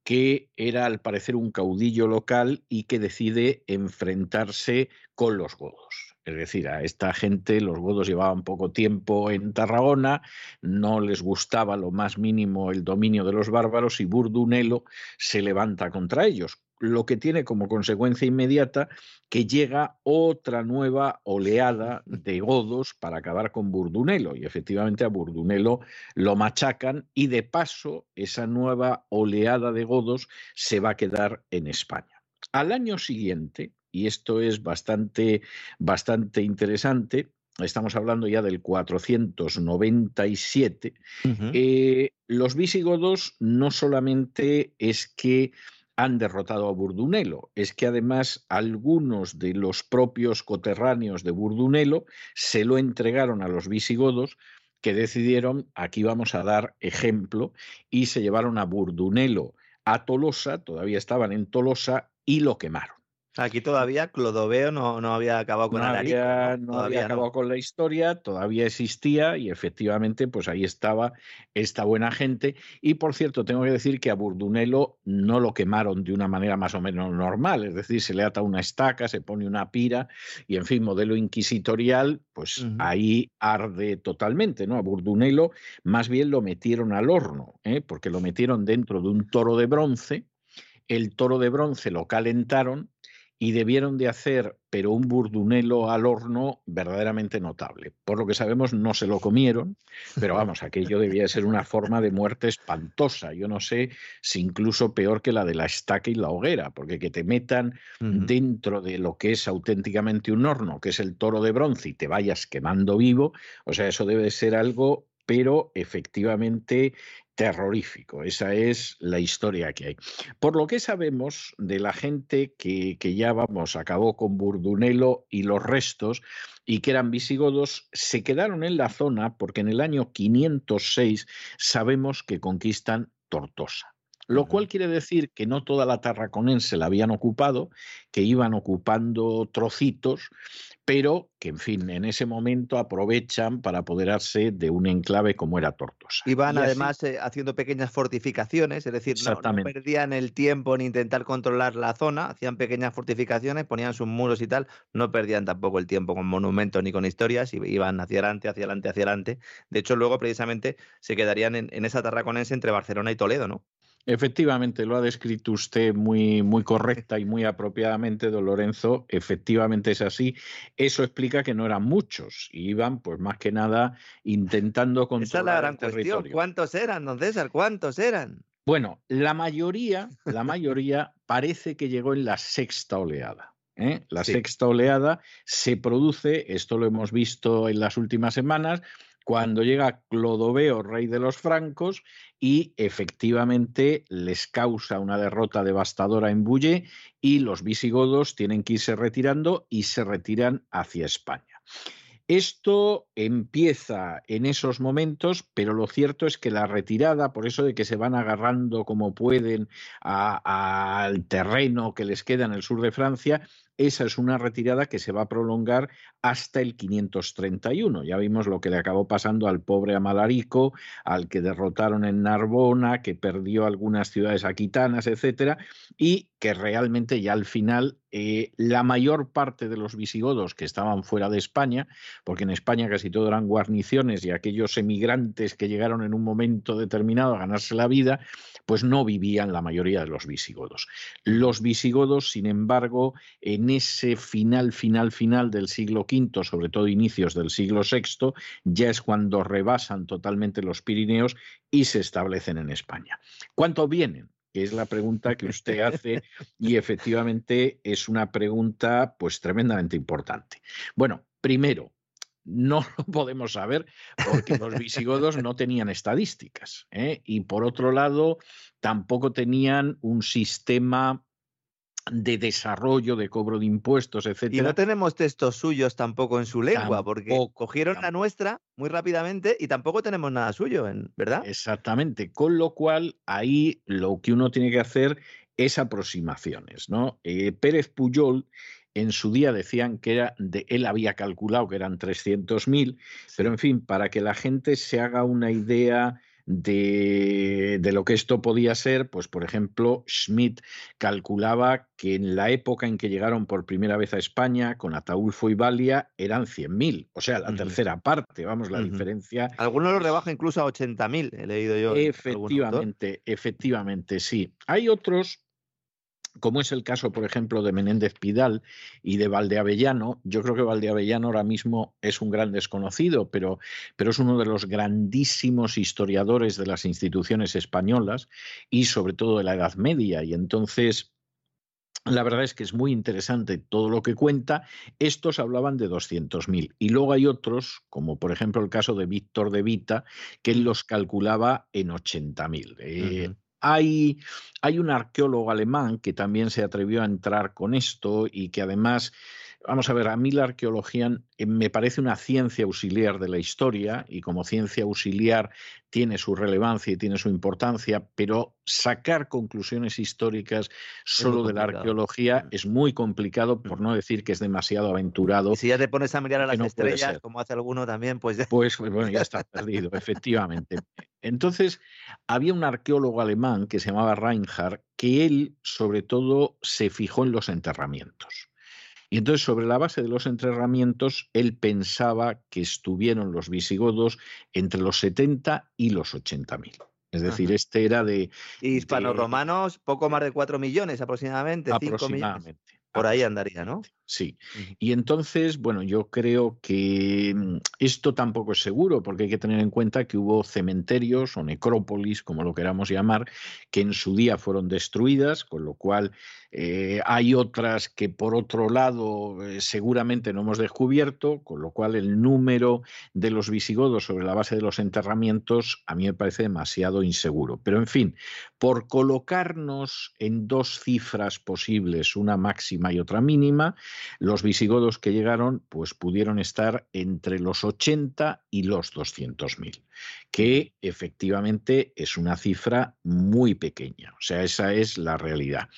S1: que era al parecer un caudillo local y que decide enfrentarse con los godos. Es decir, a esta gente los godos llevaban poco tiempo en Tarragona, no les gustaba lo más mínimo el dominio de los bárbaros y Burdunelo se levanta contra ellos, lo que tiene como consecuencia inmediata que llega otra nueva oleada de godos para acabar con Burdunelo. Y efectivamente a Burdunelo lo machacan y de paso esa nueva oleada de godos se va a quedar en España. Al año siguiente, y esto es bastante, bastante interesante, estamos hablando ya del 497, eh, los visigodos no solamente es que han derrotado a Burdunelo. Es que además algunos de los propios coterráneos de Burdunelo se lo entregaron a los visigodos que decidieron, aquí vamos a dar ejemplo, y se llevaron a Burdunelo a Tolosa, todavía estaban en Tolosa, y lo quemaron.
S4: Aquí todavía Clodoveo no, no había acabado con
S1: no
S4: Alarico.
S1: había,
S4: ¿no?
S1: había acabado con la historia, todavía existía y efectivamente pues ahí estaba esta buena gente. Y por cierto, tengo que decir que a Burdunelo no lo quemaron de una manera más o menos normal, es decir, se le ata una estaca, se pone una pira y en fin, modelo inquisitorial, pues ahí arde totalmente, ¿no? A Burdunelo más bien lo metieron al horno, ¿eh? porque lo metieron dentro de un toro de bronce, el toro de bronce lo calentaron y debieron de hacer, pero un burdunelo al horno verdaderamente notable. Por lo que sabemos, no se lo comieron, pero <laughs> vamos, aquello debía de ser una forma de muerte espantosa. Yo no sé si incluso peor que la de la estaca y la hoguera, porque que te metan dentro de lo que es auténticamente un horno, que es el toro de bronce, y te vayas quemando vivo, o sea, eso debe de ser algo, pero efectivamente terrorífico. Esa es la historia que hay. Por lo que sabemos de la gente que, que ya, vamos, acabó con Burdunelo y los restos, y que eran visigodos, se quedaron en la zona porque en el año 506 sabemos que conquistan Tortosa. Lo cual quiere decir que no toda la Tarraconense la habían ocupado, que iban ocupando trocitos, pero que, en fin, en ese momento aprovechan para apoderarse de un enclave como era Tortosa.
S4: Iban
S1: Y así-
S4: además eh, haciendo pequeñas fortificaciones, es decir, no- perdían el tiempo en intentar controlar la zona, hacían pequeñas fortificaciones, ponían sus muros y tal, no perdían tampoco el tiempo con monumentos ni con historias, y iban hacia adelante, hacia adelante, hacia adelante. De hecho, luego precisamente se quedarían en, en esa tarraconense entre Barcelona y Toledo, ¿no?
S1: Efectivamente, lo ha descrito usted muy, muy correcta y muy apropiadamente, don Lorenzo. Efectivamente es así. Eso explica que no eran muchos, y iban, pues más que nada, intentando
S4: Esa es
S1: controlar
S4: la
S1: el
S4: gran cuestión.
S1: territorio.
S4: ¿Cuántos eran, don César? ¿Cuántos eran?
S1: Bueno, la mayoría, la mayoría parece que llegó en la sexta oleada. ¿eh? La
S4: Sí.
S1: sexta oleada se produce, esto lo hemos visto en las últimas semanas, cuando llega Clodoveo, rey de los francos, y efectivamente les causa una derrota devastadora en Bulle y los visigodos tienen que irse retirando y se retiran hacia España. Esto empieza en esos momentos, pero lo cierto es que la retirada, por eso de que se van agarrando como pueden al terreno que les queda en el sur de Francia, esa es una retirada que se va a prolongar hasta el 531. Ya vimos lo que le acabó pasando al pobre Amalarico, al que derrotaron en Narbona, que perdió algunas ciudades aquitanas, etcétera, y que realmente ya al final eh, la mayor parte de los visigodos que estaban fuera de España, porque en España casi todo eran guarniciones y aquellos emigrantes que llegaron en un momento determinado a ganarse la vida, pues no vivían la mayoría de los visigodos. Los visigodos, sin embargo, en ese final, final, final del siglo V, sobre todo inicios del siglo VI, ya es cuando rebasan totalmente los Pirineos y se establecen en España. ¿Cuántos vienen? que es la pregunta que usted <laughs> hace y efectivamente es una pregunta pues tremendamente importante. Bueno, primero, no <laughs> lo podemos saber porque los visigodos no tenían estadísticas ¿eh? y por otro lado tampoco tenían un sistema de desarrollo, de cobro de impuestos,
S4: Y
S1: etcétera.
S4: no tenemos textos suyos tampoco en su lengua, porque
S1: Tampoco,
S4: cogieron la nuestra muy rápidamente y tampoco tenemos nada suyo, en- ¿verdad?
S1: Exactamente, con lo cual ahí lo que uno tiene que hacer es aproximaciones, ¿no? Eh, Pérez Puyol en su día decían que era de, él había calculado que eran 300.000, pero en fin, para que la gente se haga una idea de, de, lo que esto podía ser, pues por ejemplo, Schmidt calculaba que en la época en que llegaron por primera vez a España con Ataulfo y Balia eran 100.000, o sea, la uh -huh. tercera parte, vamos, la uh -huh. diferencia.
S4: Algunos lo rebajan incluso a 80.000, he leído yo.
S1: Efectivamente, efectivamente, sí. Hay otros como es el caso, por ejemplo, de Menéndez Pidal y de Valdeavellano. Yo creo que Valdeavellano ahora mismo es un gran desconocido, pero, pero es uno de los grandísimos historiadores de las instituciones españolas y sobre todo de la Edad Media. Y entonces... La verdad es que es muy interesante todo lo que cuenta. Estos hablaban de 200.000 y luego hay otros, como por ejemplo el caso de Víctor de Vita, que los calculaba en 80.000. Eh. Hay, hay, un arqueólogo alemán que también se atrevió a entrar con esto y que además Vamos a ver, a mí la arqueología eh, me parece una ciencia auxiliar de la historia y como ciencia auxiliar tiene su relevancia y tiene su importancia, pero sacar conclusiones históricas solo de la arqueología mm. es muy complicado, por mm. no decir que es demasiado aventurado.
S4: Y si ya te pones a mirar a las estrellas, como hace alguno también, pues ya...
S1: Pues, pues bueno, ya está perdido, efectivamente. Entonces, había un arqueólogo alemán que se llamaba Reinhardt, que él sobre todo se fijó en los enterramientos. Y entonces, sobre la base de los enterramientos, él pensaba que estuvieron los visigodos entre los 70 y los 80 mil. Es decir, este era de...
S4: Hispano-romanos, poco más de 4 millones aproximadamente.
S1: Aproximadamente.
S4: Por ahí andaría, ¿no?
S1: Sí. Y entonces, bueno, yo creo que mm, esto tampoco es seguro, porque hay que tener en cuenta que hubo cementerios o necrópolis, como lo queramos llamar, que en su día fueron destruidas, con lo cual eh, hay otras que por otro lado eh, seguramente no hemos descubierto, con lo cual el número de los visigodos sobre la base de los enterramientos a mí me parece demasiado inseguro. Pero en fin, por colocarnos en dos cifras posibles, una máxima y otra mínima, los visigodos que llegaron pues pudieron estar entre los 80 y los 200.000, que efectivamente es una cifra muy pequeña. O sea, esa es la realidad.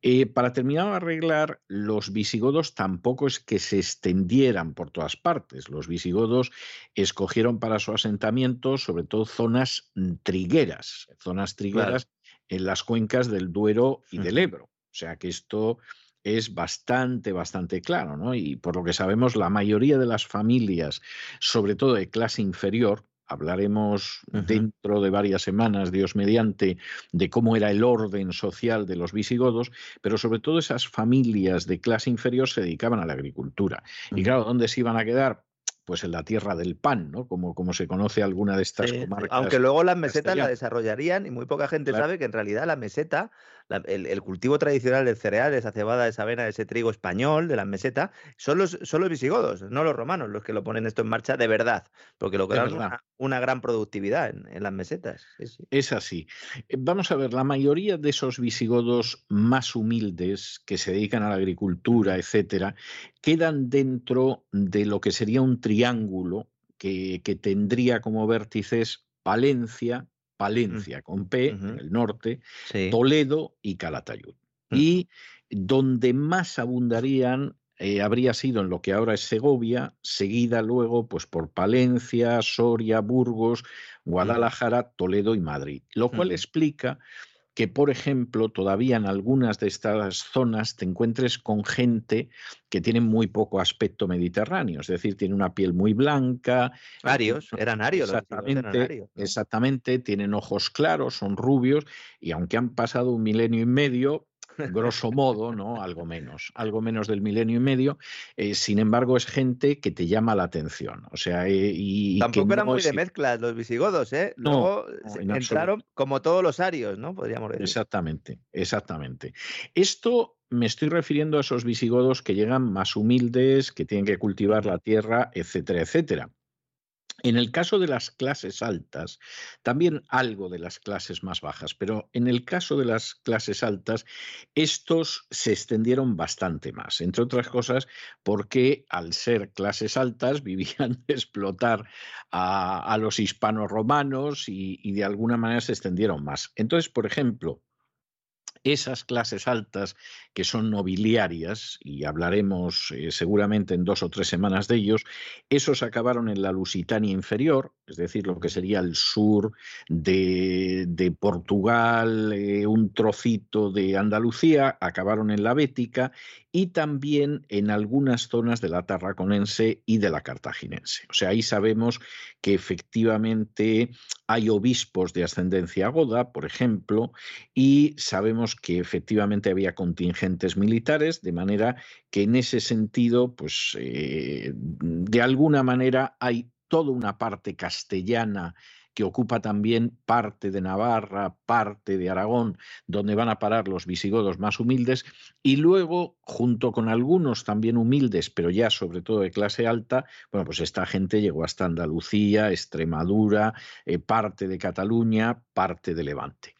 S1: Eh, para terminar de arreglar, los visigodos tampoco es que se extendieran por todas partes. Los visigodos escogieron para su asentamiento sobre todo zonas mm, trigueras, zonas trigueras en las cuencas del Duero y del Ebro. O sea que esto es bastante, bastante claro, ¿no? Y por lo que sabemos, la mayoría de las familias, sobre todo de clase inferior, Hablaremos dentro de varias semanas, Dios mediante, de cómo era el orden social de los visigodos, pero sobre todo esas familias de clase inferior se dedicaban a la agricultura. Y claro, ¿dónde se iban a quedar? pues en la tierra del pan, ¿no? Como, como se conoce alguna de estas comarcas.
S4: Aunque luego las mesetas la desarrollarían y muy poca gente sabe que en realidad la meseta, el, cultivo tradicional de cereales, esa cebada, esa avena, ese trigo español de la meseta, son los, son los visigodos, no los romanos, los que lo ponen esto en marcha de verdad, porque lo que una, una, gran productividad en, las mesetas.
S1: Es así. Eh, vamos a ver, la mayoría de esos visigodos más humildes que se dedican a la agricultura, etcétera, quedan dentro de lo que sería un triángulo que, tendría como vértices Palencia, Palencia con P, en el norte, Toledo y Calatayud. Y donde más abundarían eh, habría sido en lo que ahora es Segovia, seguida luego pues, por Palencia, Soria, Burgos. Guadalajara, Toledo y Madrid. Lo cual explica que, por ejemplo, todavía en algunas de estas zonas te encuentres con gente que tiene muy poco aspecto mediterráneo, es decir, tiene una piel muy blanca.
S4: Arios, eran arios.
S1: Exactamente, exactamente, tienen ojos claros, son rubios, y aunque han pasado un milenio y medio, grosso modo, ¿no? Algo menos, algo menos del milenio y medio. Eh, sin embargo, es gente que te llama la atención. O sea, eh, y,
S4: tampoco eran muy de mezclas los visigodos, ¿eh? Luego entraron como todos los arios, ¿no? Podríamos decir.
S1: Exactamente, exactamente. Esto me estoy refiriendo a esos visigodos que llegan más humildes, que tienen que cultivar la tierra, etcétera, etcétera. En el caso de las clases altas, también algo de las clases más bajas, pero en el caso de las clases altas, estos se extendieron bastante más, entre otras cosas porque al ser clases altas <laughs> vivían de explotar a, los hispanos romanos y, y de alguna manera se extendieron más. Entonces, por ejemplo, esas clases altas que son nobiliarias, y hablaremos eh, seguramente en dos o tres semanas de ellos, esos acabaron en la Lusitania inferior, es decir, lo que sería el sur de, Portugal, eh, un trocito de Andalucía, acabaron en la Bética y también en algunas zonas de la Tarraconense y de la Cartaginense. O sea, ahí sabemos que efectivamente hay obispos de ascendencia goda, por ejemplo, y sabemos que efectivamente había contingentes militares, de manera que en ese sentido, pues eh, de alguna manera hay toda una parte castellana que ocupa también parte de Navarra, parte de Aragón, donde van a parar los visigodos más humildes, y luego, junto con algunos también humildes, pero ya sobre todo de clase alta, bueno, pues esta gente llegó hasta Andalucía, Extremadura, eh, parte de Cataluña, parte de Levante.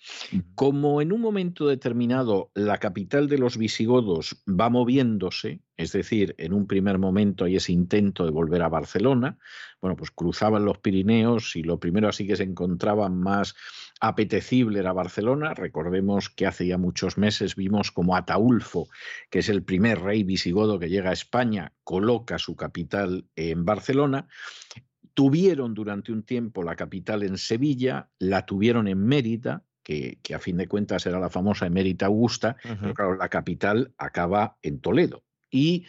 S1: Como en un momento determinado la capital de los visigodos va moviéndose, es decir, en un primer momento hay ese intento de volver a Barcelona, bueno, pues cruzaban los Pirineos y lo primero así que se encontraban más apetecible era Barcelona. Recordemos que hace ya muchos meses vimos como Ataulfo, que es el primer rey visigodo que llega a España, coloca su capital en Barcelona. Tuvieron durante un tiempo la capital en Sevilla, la tuvieron en Mérida, que, a fin de cuentas era la famosa Emérita Augusta, pero claro, la capital acaba en Toledo y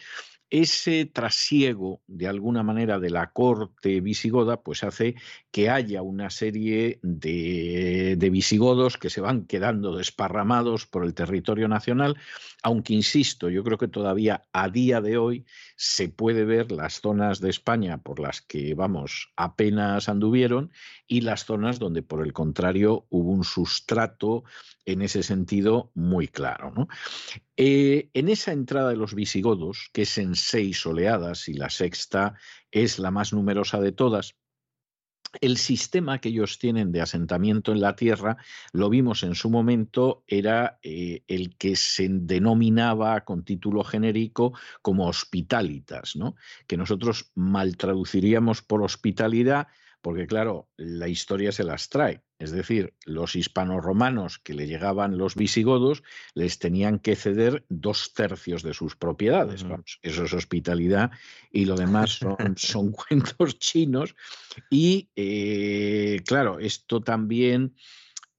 S1: ese trasiego de alguna manera de la corte visigoda pues hace que haya una serie de, de, visigodos que se van quedando desparramados por el territorio nacional, aunque insisto, yo creo que todavía a día de hoy se puede ver las zonas de España por las que, vamos, apenas anduvieron y las zonas donde por el contrario hubo un sustrato en ese sentido muy claro. Eh, en esa entrada de los visigodos, que es en seis oleadas y la sexta es la más numerosa de todas, el sistema que ellos tienen de asentamiento en la tierra, lo vimos en su momento, era eh, el que se denominaba con título genérico como hospitalitas, ¿no? que nosotros mal traduciríamos por hospitalidad, porque claro, la historia se las trae. Es decir, los hispanorromanos que le llegaban los visigodos les tenían que ceder dos tercios de sus propiedades. eso es hospitalidad y lo demás <laughs> son, son <laughs> cuentos chinos. Y eh, claro, esto también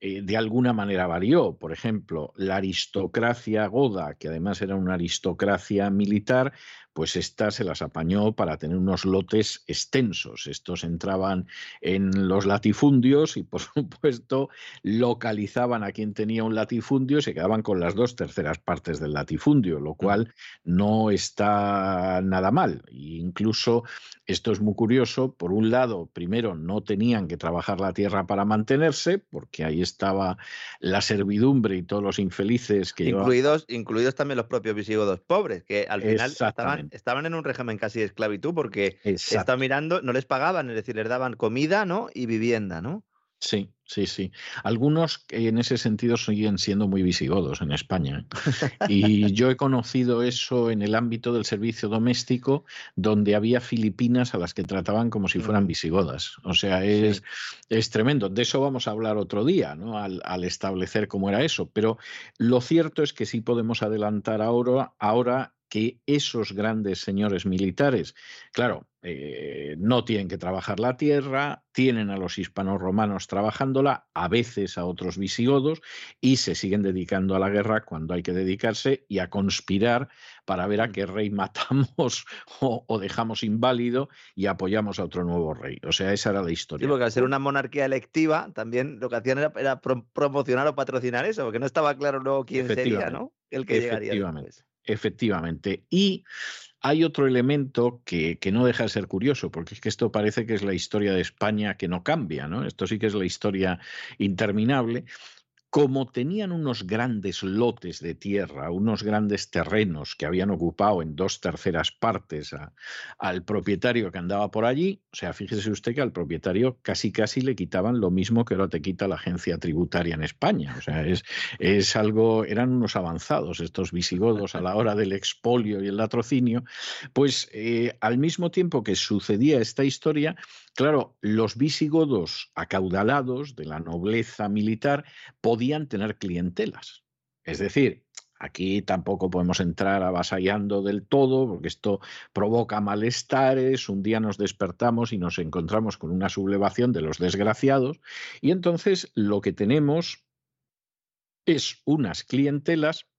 S1: eh, de alguna manera varió. Por ejemplo, la aristocracia goda, que además era una aristocracia militar, pues esta se las apañó para tener unos lotes extensos. Estos entraban en los latifundios y, por <laughs> supuesto, localizaban a quien tenía un latifundio y se quedaban con las dos terceras partes del latifundio, lo cual no está nada mal. E incluso esto es muy curioso. Por un lado, primero, no tenían que trabajar la tierra para mantenerse, porque ahí estaba la servidumbre y todos los infelices que
S4: incluidos, incluidos también los propios visigodos pobres, que al final estaban estaban, en un régimen casi de esclavitud porque estaba mirando, no les pagaban, es decir, les daban comida ¿no? y vivienda, ¿no?
S1: Sí, sí, sí. Algunos en ese sentido siguen siendo muy visigodos en España. ¿eh? Y yo he conocido eso en el ámbito del servicio doméstico, donde había filipinas a las que trataban como si fueran visigodas. O sea, es, es tremendo. De eso vamos a hablar otro día, ¿no? Al, al, establecer cómo era eso. Pero lo cierto es que sí podemos adelantar ahora, ahora que esos grandes señores militares, claro, eh, no tienen que trabajar la tierra, tienen a los hispanos romanos trabajándola, a veces a otros visigodos, y se siguen dedicando a la guerra cuando hay que dedicarse y a conspirar para ver a qué rey <laughs> matamos o, dejamos inválido y apoyamos a otro nuevo rey. O sea, esa era la historia.
S4: Sí, porque al ser una monarquía electiva, también lo que hacían era, promocionar o patrocinar eso, porque no estaba claro luego quién sería, ¿no? El que llegaría después.
S1: Efectivamente. Y hay otro elemento que, que, no deja de ser curioso, porque es que esto parece que es la historia de España que no cambia, ¿no? Esto sí que es la historia interminable como tenían unos grandes lotes de tierra, unos grandes terrenos que habían ocupado en dos terceras partes al propietario que andaba por allí, o sea, fíjese usted que al propietario casi casi le quitaban lo mismo que ahora te quita la agencia tributaria en España. O sea, es, es algo, eran unos avanzados estos visigodos a la hora del expolio y el latrocinio, pues eh, al mismo tiempo que sucedía esta historia, Claro, los visigodos acaudalados de la nobleza militar podían tener clientelas. Es decir, Aquí tampoco podemos entrar avasallando del todo, porque esto provoca malestares. Un día nos despertamos y nos encontramos con una sublevación de los desgraciados. Y entonces lo que tenemos es unas clientelas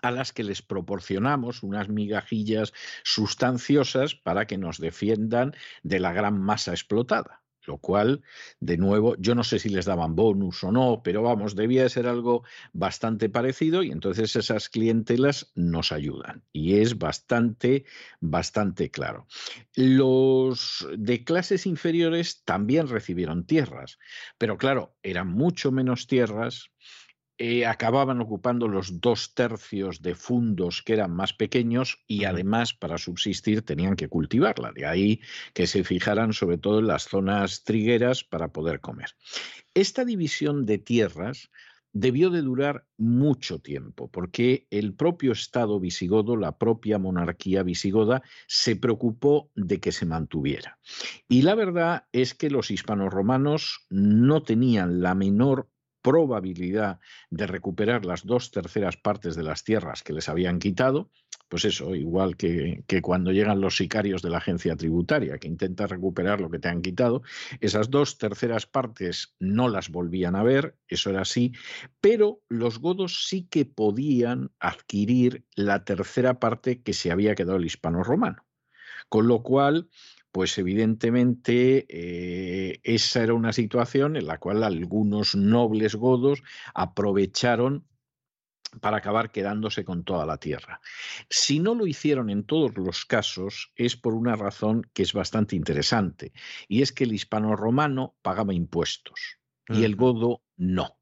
S1: a las que les proporcionamos unas migajillas sustanciosas para que nos defiendan de la gran masa explotada. Lo cual, de nuevo, yo no sé si les daban bonus o no, pero vamos, debía ser algo bastante parecido y entonces esas clientelas nos ayudan. Y es bastante, bastante claro. Los de clases inferiores también recibieron tierras, pero claro, eran mucho menos tierras eh, acababan ocupando los dos tercios de fundos que eran más pequeños y además para subsistir tenían que cultivarla. De ahí que se fijaran sobre todo en las zonas trigueras para poder comer. Esta división de tierras debió de durar mucho tiempo, porque el propio Estado visigodo, la propia monarquía visigoda, se preocupó de que se mantuviera. Y la verdad es que los hispanos-romanos no tenían la menor probabilidad de recuperar las dos terceras partes de las tierras que les habían quitado, pues eso, igual que, cuando llegan los sicarios de la agencia tributaria, que intenta recuperar lo que te han quitado, esas dos terceras partes no las volvían a ver, eso era así, pero los godos sí que podían adquirir la tercera parte que se había quedado el hispano romano. Con lo cual, pues evidentemente eh, esa era una situación en la cual algunos nobles godos aprovecharon para acabar quedándose con toda la tierra. Si no lo hicieron en todos los casos, es por una razón que es bastante interesante, y es que el hispano romano pagaba impuestos y el godo no.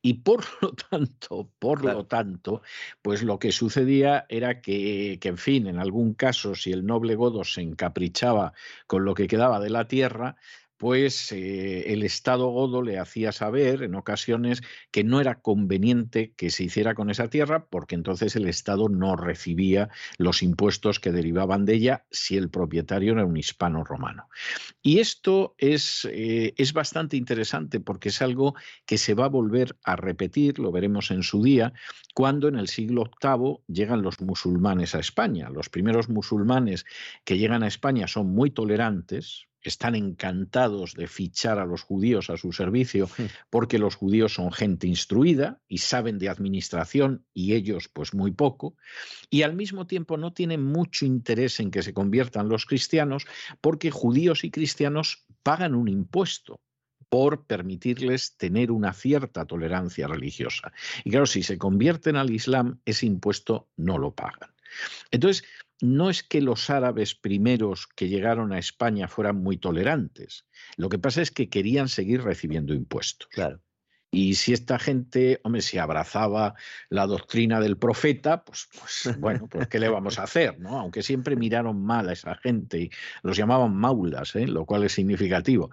S1: Y por <laughs> lo tanto, por lo tanto, pues lo que sucedía era que, que, en fin, en algún caso, si el noble godo se encaprichaba con lo que quedaba de la tierra, pues eh, el Estado godo le hacía saber en ocasiones que no era conveniente que se hiciera con esa tierra porque entonces el Estado no recibía los impuestos que derivaban de ella si el propietario era un hispano romano. Y esto es, eh, es bastante interesante porque es algo que se va a volver a repetir, lo veremos en su día, cuando en el siglo VIII llegan los musulmanes a España. Los primeros musulmanes que llegan a España son muy tolerantes, están encantados de fichar a los judíos a su servicio porque los judíos son gente instruida y saben de administración y ellos pues muy poco, y al mismo tiempo no tienen mucho interés en que se conviertan los cristianos porque judíos y cristianos pagan un impuesto por permitirles tener una cierta tolerancia religiosa. Y claro, si se convierten al Islam, ese impuesto no lo pagan. Entonces, no es que los árabes primeros que llegaron a España fueran muy tolerantes. Lo que pasa es que querían seguir recibiendo impuestos.
S4: Claro.
S1: Y si esta gente, hombre, si abrazaba la doctrina del profeta, pues, pues <laughs> bueno, pues ¿qué le vamos a hacer? ¿no? Aunque siempre miraron mal a esa gente y los llamaban maulas, ¿eh? lo cual es significativo.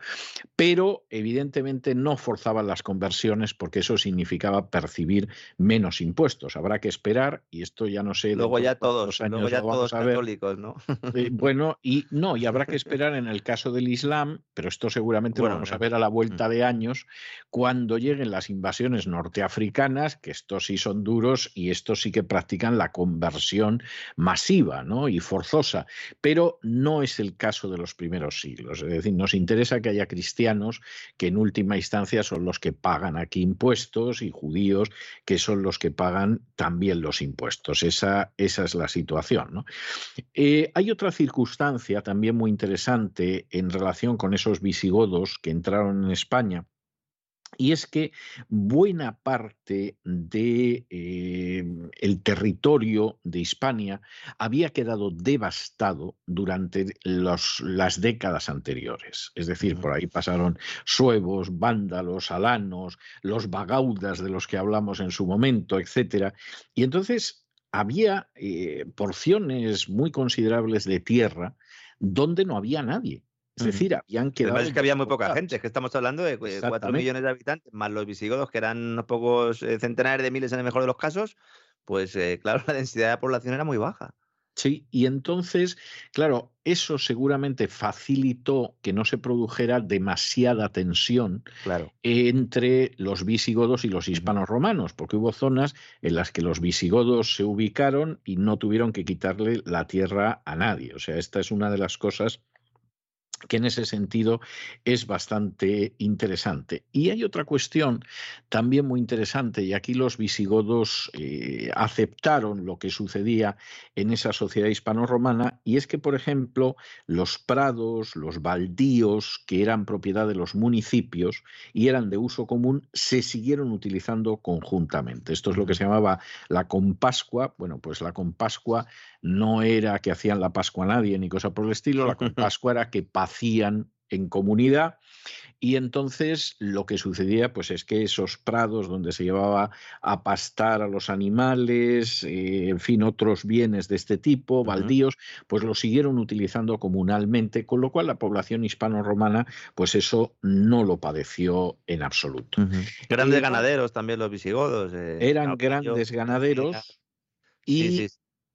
S1: Pero evidentemente no forzaban las conversiones porque eso significaba percibir menos impuestos. Habrá que esperar, y esto ya no sé.
S4: Luego ya todos, años luego ya todos católicos, ¿no?
S1: Eh, <laughs> bueno, y no, y habrá que esperar en el caso del Islam, pero esto seguramente lo vamos a ver a la vuelta mm. de años, cuando lleguen las invasiones norteafricanas, que estos sí son duros y estos sí que practican la conversión masiva ¿no? y forzosa, pero no es el caso de los primeros siglos. Es decir, nos interesa que haya cristianos que en última instancia son los que pagan aquí impuestos y judíos que son los que pagan también los impuestos. Esa, esa es la situación. Eh, hay otra circunstancia también muy interesante en relación con esos visigodos que entraron en España y es que buena parte del de, eh, territorio de Hispania había quedado devastado durante las décadas anteriores. Es decir, por ahí pasaron suevos, vándalos, alanos, los bagaudas de los que hablamos en su momento, etc. Y entonces había eh, porciones muy considerables de tierra donde no había nadie. Es decir, habían quedado.
S4: es que había muy poca gente, es que estamos hablando de 4 millones de habitantes, más los visigodos, que eran unos pocos eh, centenares de miles en el mejor de los casos, pues eh, claro, <laughs> la densidad de población era muy baja.
S1: Sí, y entonces, claro, eso seguramente facilitó que no se produjera demasiada tensión entre los visigodos y los hispanos romanos, porque hubo zonas en las que los visigodos se ubicaron y no tuvieron que quitarle la tierra a nadie. O sea, esta es una de las cosas que en ese sentido es bastante interesante. Y hay otra cuestión también muy interesante, y aquí los visigodos eh, aceptaron lo que sucedía en esa sociedad hispano-romana, y es que, por ejemplo, los prados, los baldíos, que eran propiedad de los municipios y eran de uso común, se siguieron utilizando conjuntamente. Esto es lo que se llamaba la compascua. Bueno, pues la compascua no era que hacían la Pascua a nadie ni cosa por el estilo, la <laughs> Pascua era que hacían en comunidad Y entonces lo que sucedía pues es que esos prados donde se llevaba a pastar a los animales, eh, en fin, otros bienes de este tipo, baldíos, pues los siguieron utilizando comunalmente, con lo cual la población hispano-romana pues eso no lo padeció en absoluto.
S4: Grandes ganaderos también los visigodos.
S1: Eh, eran grandes ganaderos y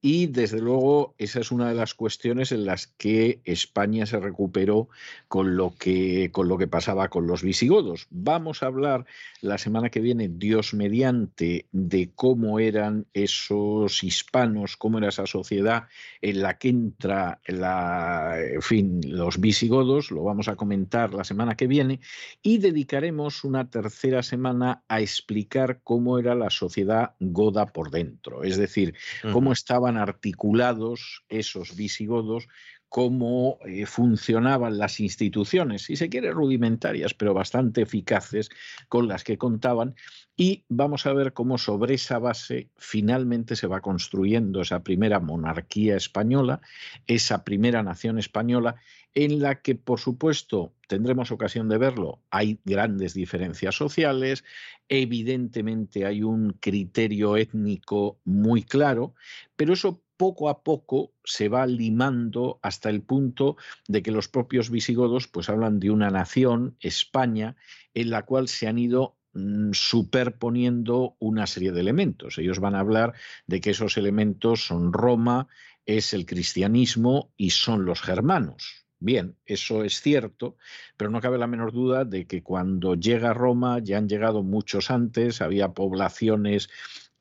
S1: y desde luego esa es una de las cuestiones en las que España se recuperó con lo que, con lo que pasaba con los visigodos. Vamos a hablar la semana que viene, Dios mediante, de cómo eran esos hispanos, cómo era esa sociedad en la que entra la, en fin, los visigodos. Lo vamos a comentar la semana que viene y dedicaremos una tercera semana a explicar cómo era la sociedad goda por dentro, es decir, cómo estaban articulados esos visigodos, cómo eh, funcionaban las instituciones, si se quiere rudimentarias, pero bastante eficaces con las que contaban, y vamos a ver cómo sobre esa base finalmente se va construyendo esa primera monarquía española, esa primera nación española, en la que, por supuesto, tendremos ocasión de verlo, hay grandes diferencias sociales, evidentemente hay un criterio étnico muy claro, pero eso poco a poco se va limando hasta el punto de que los propios visigodos pues hablan de una nación, España, en la cual se han ido mm, superponiendo una serie de elementos. Ellos van a hablar de que esos elementos son Roma, es el cristianismo y son los germanos. Bien, eso es cierto, pero no cabe la menor duda de que cuando llega Roma ya han llegado muchos antes, había poblaciones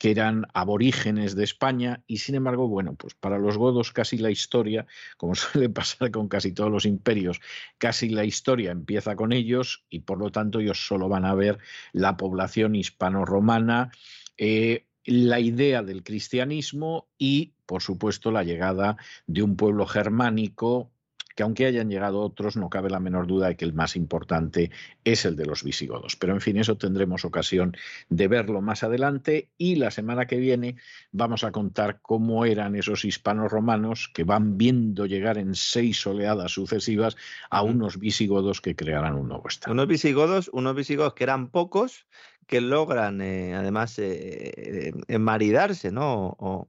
S1: que eran aborígenes de España y sin embargo, bueno, pues para los godos casi la historia, como <laughs> suele pasar con casi todos los imperios, casi la historia empieza con ellos y por lo tanto ellos solo van a ver la población hispano-romana. Eh, la idea del cristianismo y, por supuesto, la llegada de un pueblo germánico que aunque hayan llegado otros, no cabe la menor duda de que el más importante es el de los visigodos. Pero en fin, eso tendremos ocasión de verlo más adelante y la semana que viene vamos a contar cómo eran esos hispanos romanos que van viendo llegar en seis oleadas sucesivas a unos visigodos que crearán un nuevo estado.
S4: Unos visigodos, unos visigodos que eran pocos, que logran eh, además eh, enmaridarse, ¿no? O,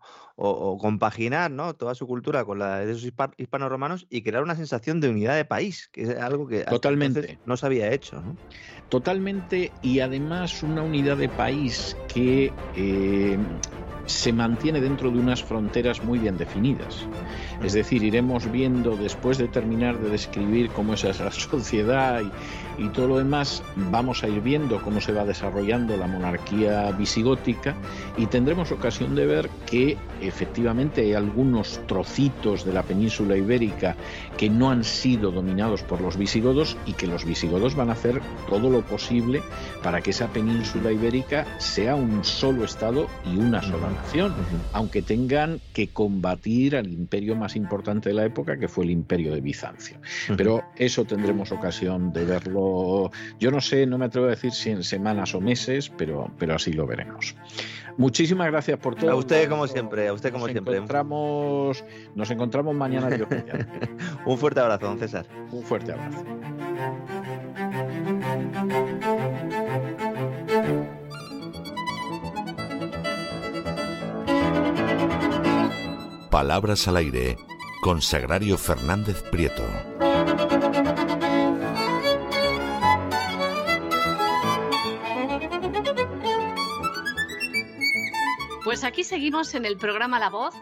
S4: compaginar ¿no? toda su cultura con la de esos hispanos romanos y crear una sensación de unidad de país, que es algo que
S1: Totalmente.
S4: no se había hecho.
S1: Totalmente, y además una unidad de país que eh, se mantiene dentro de unas fronteras muy bien definidas. Es decir, iremos viendo, después de terminar de describir cómo es esa <laughs> sociedad y, todo lo demás, vamos a ir viendo cómo se va desarrollando la monarquía visigótica y tendremos ocasión de ver que efectivamente hay algunos trocitos de la península ibérica que no han sido dominados por los visigodos y que los visigodos van a hacer todo lo posible para que esa península ibérica sea un solo estado y una sola nación, aunque tengan que combatir al imperio más importante de la época que fue el imperio de Bizancio. Pero eso tendremos ocasión de verlo yo no sé, no me atrevo a decir si en semanas o meses, pero, pero así lo veremos. Muchísimas gracias por todo.
S4: A usted como siempre, a usted como
S1: nos
S4: siempre.
S1: Encontramos, nos encontramos mañana. <laughs>
S4: Un fuerte abrazo, don César.
S1: Un fuerte abrazo.
S3: Palabras al aire con Sagrario Fernández Prieto.
S5: Pues aquí seguimos en el programa La Voz.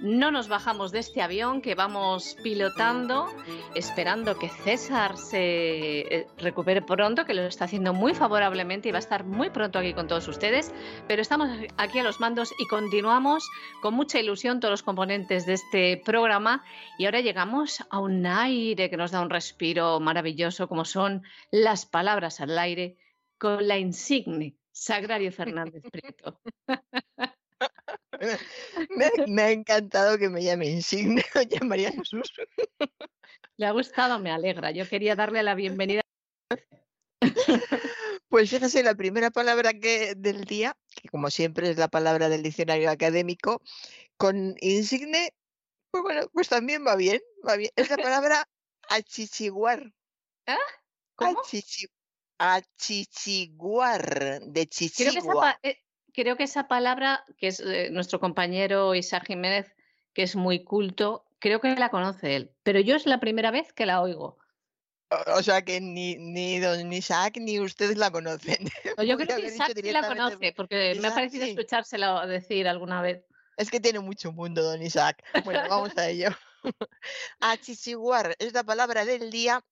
S5: No nos bajamos de este avión que vamos pilotando, esperando que César se eh, recupere pronto, que lo está haciendo muy favorablemente y va a estar muy pronto aquí con todos ustedes. Pero estamos aquí a los mandos y continuamos con mucha ilusión todos los componentes de este programa. Y ahora llegamos a un aire que nos da un respiro maravilloso, como son las palabras al aire, con la insigne Sagrario Fernández Prieto. <laughs> <laughs>
S6: me, ha encantado que me llame insigne <laughs> doña María Jesús.
S5: Le ha gustado, me alegra. Yo quería darle la bienvenida.
S6: Pues fíjese, la primera palabra que, del día, que como siempre es la palabra del diccionario académico, con insigne, pues bueno, pues también va bien, va bien. Es la palabra achichiguar.
S5: ¿Ah? ¿Cómo?
S6: Achichiguar, de
S5: Creo que, esa,
S6: chichigua.
S5: Creo que esa palabra, que es eh, nuestro compañero Isaac Jiménez, que es muy culto, creo que la conoce él, pero yo es la primera vez que la oigo.
S6: O, o sea que ni, ni don Isaac ni ustedes la conocen. <laughs>
S5: Yo creo que Isaac sí la conoce, porque me ha parecido
S6: sí.
S5: escuchársela decir alguna vez.
S6: Es que tiene mucho mundo, don Isaac. Bueno, vamos a ello. <laughs> <laughs> Achichiguar es la palabra del día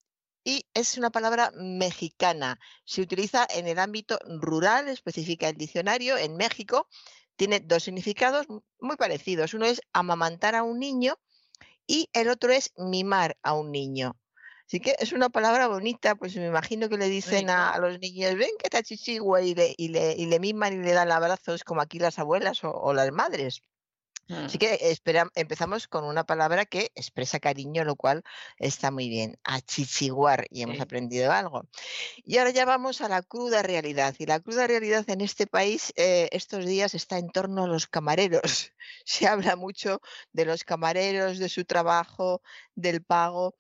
S6: y es una palabra mexicana. Se utiliza en el ámbito rural, especifica el diccionario, en México. Tiene dos significados mu- muy parecidos. Uno es amamantar a un niño y el otro es mimar a un niño. Así que es una palabra bonita, pues me imagino que le dicen a, a los niños, ven que te achichigua y le, y, le, y le miman y le dan abrazos como aquí las abuelas o- o las madres. Así
S5: Mm.
S6: que espera, empezamos con una palabra que expresa cariño, lo cual está muy bien. Achichiguar, y hemos
S5: Sí.
S6: aprendido algo. Y ahora ya vamos a la cruda realidad. Y la cruda realidad en este país eh, estos días está en torno a los camareros. <laughs> Se habla mucho de los camareros, de su trabajo, del pago.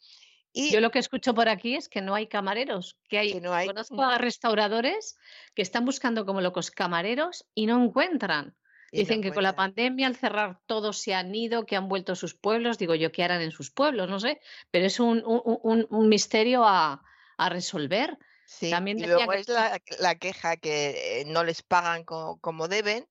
S6: Y
S5: Yo lo que escucho por aquí es que no hay camareros, que hay,
S6: Que no hay-
S5: conozco a restauradores que están buscando como locos camareros y no encuentran. Dicen que con la pandemia, al cerrar todos se han ido, que han vuelto a sus pueblos. Digo yo, ¿qué harán en sus pueblos? No sé, pero es un, un- un- un misterio a, a resolver.
S6: Sí,
S5: También
S6: y luego
S5: que-
S6: es la, la queja que eh, no les pagan co- como deben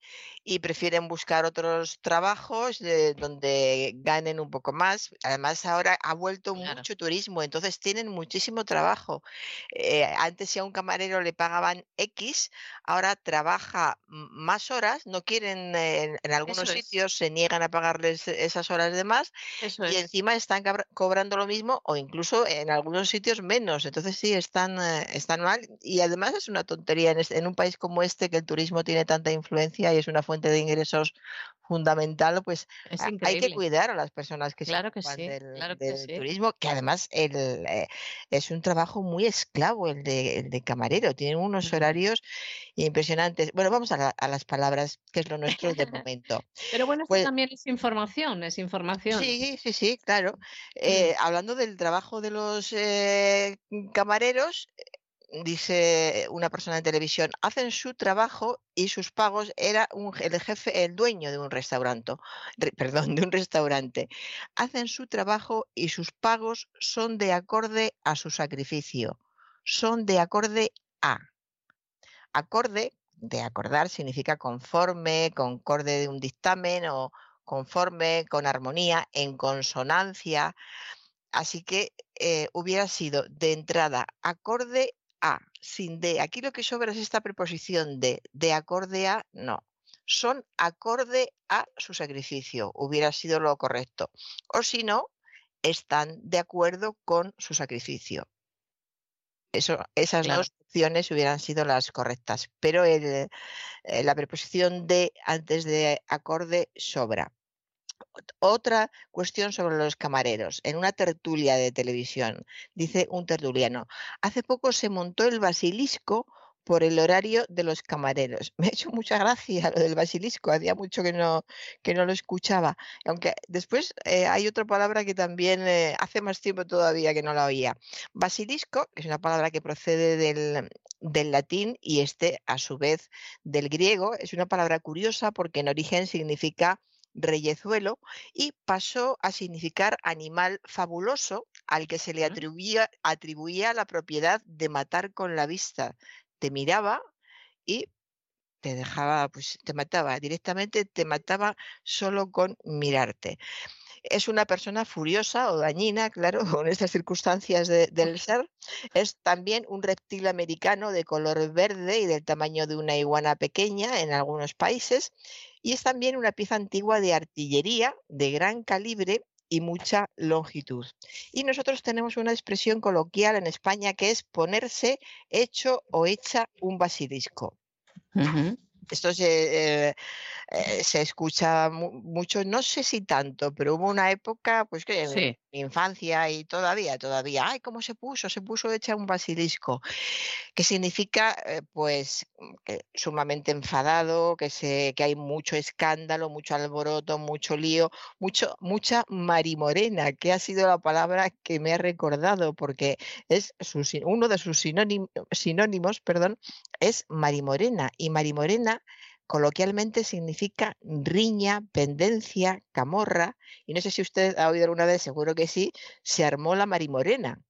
S6: y prefieren buscar otros trabajos de- donde ganen un poco más. Además, ahora ha vuelto
S5: Claro.
S6: mucho turismo, entonces tienen muchísimo trabajo. Eh, antes si a un camarero le pagaban X, ahora trabaja más horas, no quieren, eh, en, en algunos
S5: Eso es.
S6: sitios se niegan a pagarles esas horas de más
S5: Eso
S6: y
S5: es.
S6: encima están cobrando lo mismo o incluso en algunos sitios menos. Entonces sí, están, eh, están mal. Y además es una tontería en, este- en un país como este que el turismo tiene tanta influencia y es una fuente de ingresos fundamental, pues hay que cuidar a las personas que
S5: Claro
S6: se ocupan
S5: sí,
S6: del,
S5: claro que
S6: del
S5: sí.
S6: turismo, que además el, eh, es un trabajo muy esclavo el de, el de camarero. Tienen unos horarios impresionantes. Bueno, vamos a, la- a las palabras, que es lo nuestro de <laughs> momento.
S5: Pero bueno, esto
S6: Pues-
S5: también es información, es información.
S6: Sí, sí, sí, claro. Eh, hablando del trabajo de los eh, camareros, dice una persona en televisión, hacen su trabajo y sus pagos era el jefe, el dueño de un restaurante, re- <laughs> perdón, de un restaurante. Hacen su trabajo y sus pagos son de acorde a su sacrificio, son de acorde a. Acorde, de acordar, significa conforme, concorde de un dictamen o conforme, con armonía, en consonancia. Así que eh, hubiera sido de entrada acorde a, sin de. Aquí lo que sobra es esta preposición de, de acorde a, no. Son acorde a su sacrificio, hubiera sido lo correcto. O si no, están de acuerdo con su sacrificio. Eso, esas
S5: Claro.
S6: dos opciones hubieran sido las correctas, pero el, eh, la preposición de antes de acorde sobra. Ot- Otra cuestión sobre los camareros. En una tertulia de televisión, dice un tertuliano, hace poco se montó el basilisco por el horario de los camareros. <laughs> Me ha hecho mucha gracia lo del basilisco, hacía mucho que no, que no lo escuchaba. Aunque después eh, hay otra palabra que también eh, hace más tiempo todavía que no la oía. Basilisco es una palabra que procede del, del latín y este, a su vez, del griego. Es una palabra curiosa porque en origen significa reyezuelo y pasó a significar animal fabuloso al que se le atribuía, atribuía la propiedad de matar con la vista. Te miraba y te dejaba, pues te mataba directamente, te mataba solo con mirarte. Es una persona furiosa o dañina, claro, <laughs> con estas circunstancias de- del ser. Es también un reptil americano de color verde y del tamaño de una iguana pequeña en algunos países. Y es también una pieza antigua de artillería de gran calibre y mucha longitud. Y nosotros tenemos una expresión coloquial en España que es ponerse hecho o hecha un basilisco. Esto se, eh, eh, se escucha mucho, no sé si tanto, pero hubo una época, pues que en mi infancia y todavía, todavía, ay, ¿cómo se puso? Se puso hecha un basilisco, que significa, eh, pues, que sumamente enfadado, que, se, que hay mucho escándalo, mucho alboroto, mucho lío, mucho, mucha marimorena, que ha sido la palabra que me ha recordado, porque es uno de sus sinónimos, sinónimos perdón, es marimorena, y marimorena coloquialmente significa riña, pendencia, camorra, y no sé si usted ha oído alguna vez, seguro que sí, se armó la marimorena.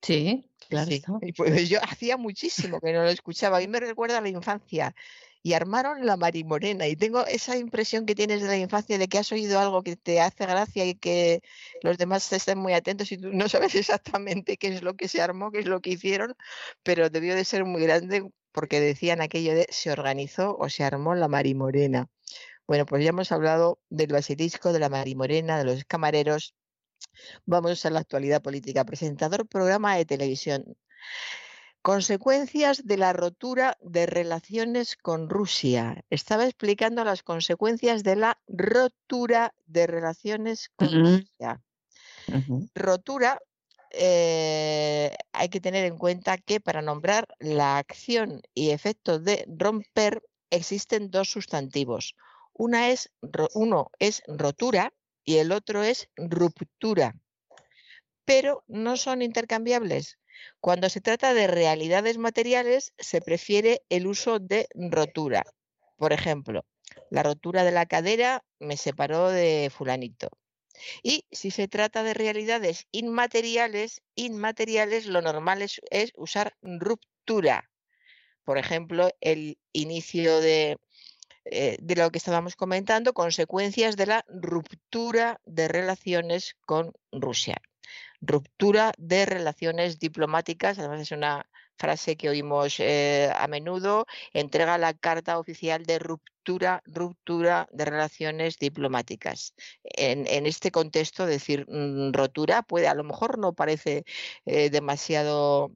S5: Sí, claro.
S6: pues yo hacía muchísimo que no lo escuchaba, y me recuerda a la infancia. Y armaron la marimorena, y tengo esa impresión que tienes de la infancia de que has oído algo que te hace gracia y que los demás estén muy atentos y tú no sabes <laughs> exactamente qué es lo que se armó, qué es lo que hicieron, pero debió de ser muy grande porque decían aquello de se organizó o se armó la marimorena. Bueno, pues ya hemos hablado del basilisco, de la marimorena, de los camareros. Vamos a la actualidad política. Presentador programa de televisión. Consecuencias de la rotura de relaciones con Rusia. Estaba explicando las consecuencias de la rotura de relaciones con Rusia. Rotura eh, hay que tener en cuenta que para nombrar la acción y efecto de romper existen dos sustantivos. Una es, uno es rotura y el otro es ruptura, pero no son intercambiables. Cuando se trata de realidades materiales, se prefiere el uso de rotura. Por ejemplo, la rotura de la cadera me separó de fulanito. Y si se trata de realidades inmateriales, inmateriales, lo normal es, usar ruptura. Por ejemplo, el inicio de, eh, de lo que estábamos comentando, consecuencias de la ruptura de relaciones con Rusia. Ruptura de relaciones diplomáticas, además es una frase que oímos eh, a menudo, entrega la carta oficial de ruptura, ruptura de relaciones diplomáticas. En, este contexto, decir mm, rotura puede, a lo mejor no parece eh, demasiado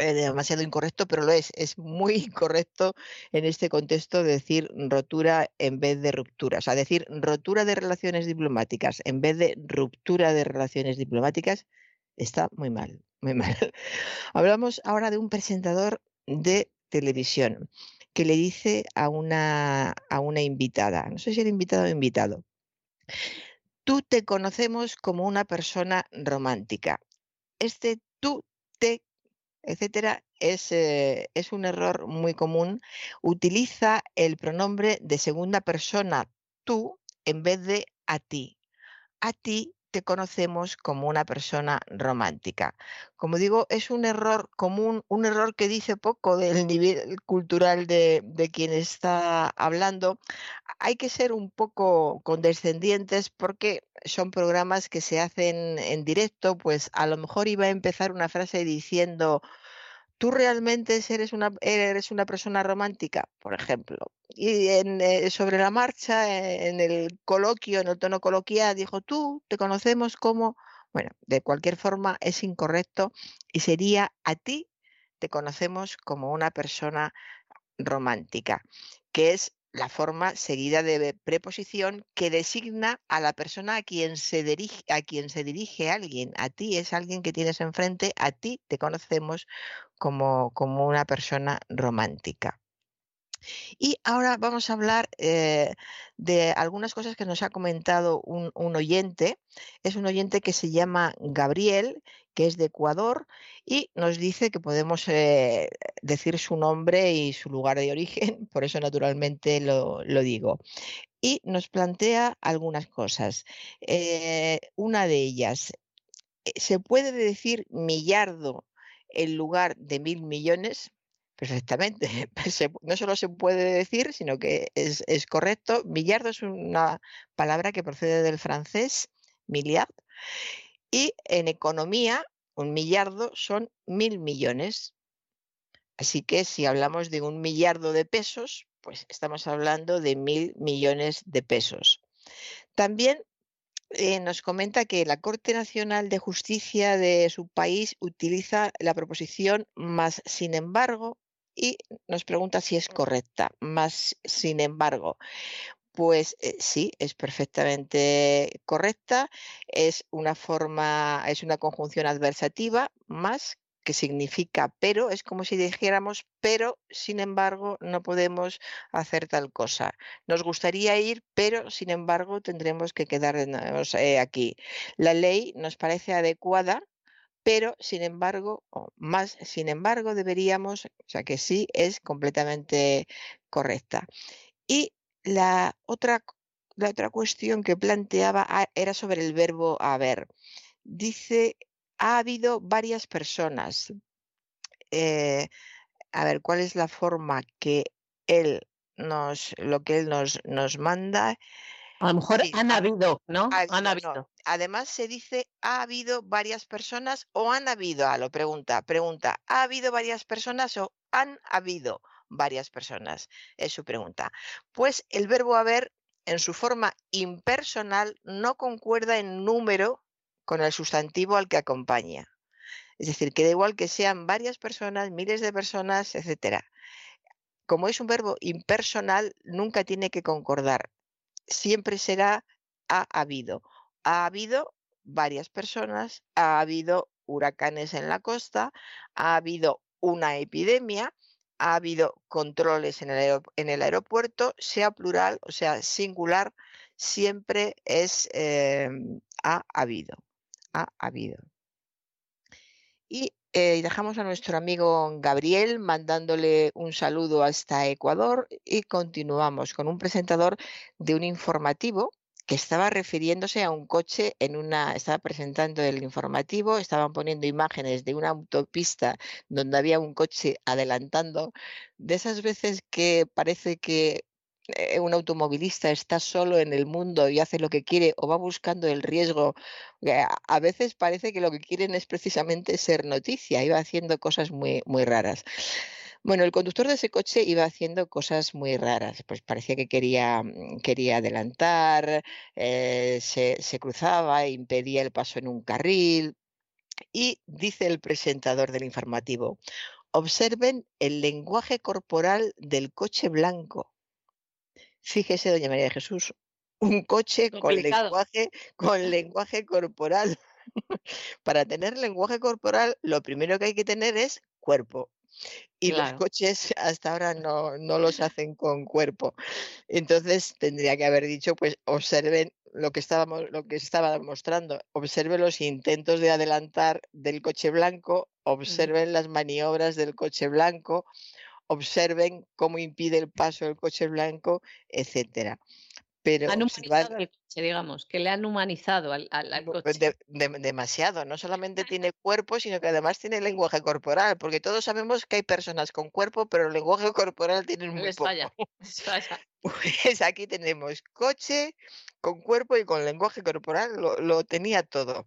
S6: eh, demasiado incorrecto, pero lo es. Es muy <laughs> incorrecto en este contexto decir rotura en vez de ruptura. O sea, decir rotura de relaciones diplomáticas en vez de ruptura de relaciones diplomáticas está muy mal muy mal. <laughs> Hablamos ahora de un presentador de televisión que le dice a una, a una invitada, no sé si era invitado o invitado, tú te conocemos como una persona romántica. Este tú te, etcétera, es, eh, es un error muy común. Utiliza el pronombre de segunda persona tú en vez de a ti. A ti te conocemos como una persona romántica. Como digo, es un error común, un error que dice poco del nivel cultural de, quien está hablando. Hay que ser un poco condescendientes porque son programas que se hacen en directo, pues a lo mejor iba a empezar una frase diciendo ¿Tú realmente eres una, eres una persona romántica, por ejemplo? Y eh, sobre la marcha, eh, en el coloquio, en el tono coloquial, dijo, tú te conocemos como, bueno, de cualquier forma es incorrecto y sería a ti te conocemos como una persona romántica, que es la forma seguida de preposición que designa a la persona a quien se dirige, a quien se dirige alguien. A ti es alguien que tienes enfrente, a ti te conocemos como, como una persona romántica. Y ahora vamos a hablar eh, de algunas cosas que nos ha comentado un, oyente. Es un oyente que se llama Gabriel, que es de Ecuador, y nos dice que podemos eh, decir su nombre y su lugar de origen, <laughs> por eso naturalmente lo, digo. Y nos plantea algunas cosas. Eh, una de ellas, ¿se puede decir millardo en lugar de mil millones? Perfectamente. <laughs> no solo se puede decir, sino que es, correcto. Millardo es una palabra que procede del francés, milliard, y en economía, un millardo son mil millones. Así que si hablamos de un millardo de pesos, pues estamos hablando de mil millones de pesos. También eh, nos comenta que la Corte Nacional de Justicia de su país utiliza la proposición más, sin embargo, y nos pregunta si es correcta. Más, sin embargo, pues eh, sí, es perfectamente correcta. Es una forma, es una conjunción adversativa más que significa pero, es como si dijéramos pero, sin embargo, no podemos hacer tal cosa. Nos gustaría ir, pero, sin embargo, tendremos que quedarnos eh, aquí. La ley nos parece adecuada, pero, sin embargo, o más, sin embargo, deberíamos, o sea que sí, es completamente correcta. Y la otra, la otra cuestión que planteaba ah, era sobre el verbo haber. Dice, ha habido varias personas. Eh, a ver, ¿cuál es la forma que él nos, lo que él nos, nos manda?
S5: A lo mejor han habido, ¿no? Han
S6: habido. Además se dice ha habido varias personas o han habido, a lo pregunta, pregunta, ¿ha habido varias personas o han habido? varias personas? Es su pregunta. Pues el verbo haber en su forma impersonal no concuerda en número con el sustantivo al que acompaña. Es decir, que da igual que sean varias personas, miles de personas, etcétera. Como es un verbo impersonal, nunca tiene que concordar. Siempre será ha habido. Ha habido varias personas, ha habido huracanes en la costa, ha habido una epidemia, ha habido controles en el, aeropuerto, sea plural o sea singular, siempre es em, ha habido. Ha habido. Eh, dejamos a nuestro amigo Gabriel mandándole un saludo hasta Ecuador y continuamos con un presentador de un informativo que estaba refiriéndose a un coche en una, estaba presentando el informativo, estaban poniendo imágenes de una autopista donde había un coche adelantando, de esas veces que parece que eh, un automovilista está solo en el mundo y hace lo que quiere o va buscando el riesgo. A veces parece que lo que quieren es precisamente ser noticia, iba haciendo cosas muy, muy raras. Bueno, el conductor de ese coche iba haciendo cosas muy raras, pues parecía que quería, mm, quería adelantar, eh, se, se cruzaba, impedía el paso en un carril. Y dice el presentador del informativo, observen el lenguaje corporal del coche blanco. Fíjese, doña María de Jesús, un coche con lenguaje, con <laughs> lenguaje corporal. Para tener lenguaje corporal, lo primero que hay que tener es cuerpo. Y los coches <laughs> hasta ahora no, no los hacen con cuerpo. Entonces tendría que haber dicho, pues observen lo que estábamos, lo que estaba mostrando, observen los intentos de adelantar del coche blanco, observen las maniobras del coche blanco, observen cómo impide el paso del coche blanco, etcétera. Pero
S5: han humanizado el coche, digamos, que le han humanizado al, coche.
S6: demasiado, no solamente tiene cuerpo, sino que además tiene lenguaje corporal, porque todos sabemos que hay personas con cuerpo, pero el lenguaje <laughs> corporal tiene muy poco. <laughs>
S5: Falla, falla. <laughs>
S6: Pues aquí tenemos coche con cuerpo y con lenguaje corporal, lo tenía todo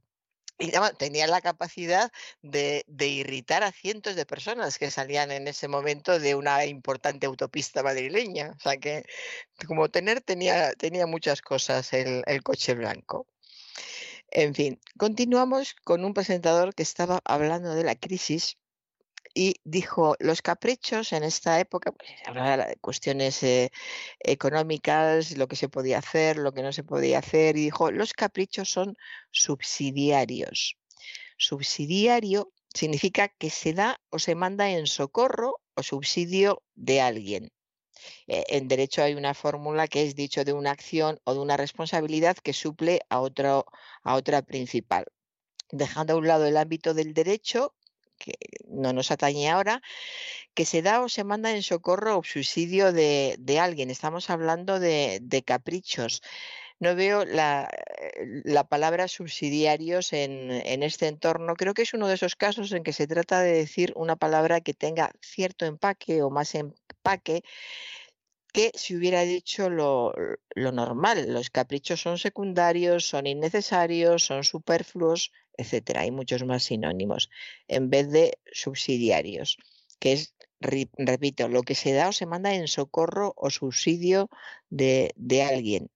S6: y tenía la capacidad de, irritar a cientos de personas que salían en ese momento de una importante autopista madrileña. O sea que como tener tenía, tenía muchas cosas el, el coche blanco. En fin, continuamos con un presentador que estaba hablando de la crisis y dijo, los caprichos en esta época, pues hablaba de cuestiones eh, económicas, lo que se podía hacer, lo que no se podía hacer, y dijo, los caprichos son subsidiarios. Subsidiario significa que se da o se manda en socorro o subsidio de alguien. Eh, en derecho hay una fórmula que es dicho de una acción o de una responsabilidad que suple a, otro, a otra principal. Dejando a un lado el ámbito del derecho, que no nos atañe ahora, que se da o se manda en socorro o subsidio de, alguien. Estamos hablando de, caprichos. No veo la, la palabra subsidiarios en, en, este entorno. Creo que es uno de esos casos en que se trata de decir una palabra que tenga cierto empaque o más empaque que si hubiera dicho lo, lo, normal. Los caprichos son secundarios, son innecesarios, son superfluos, etcétera. Hay muchos más sinónimos en vez de subsidiarios, que es, repito, lo que se da o se manda en socorro o subsidio de, de alguien.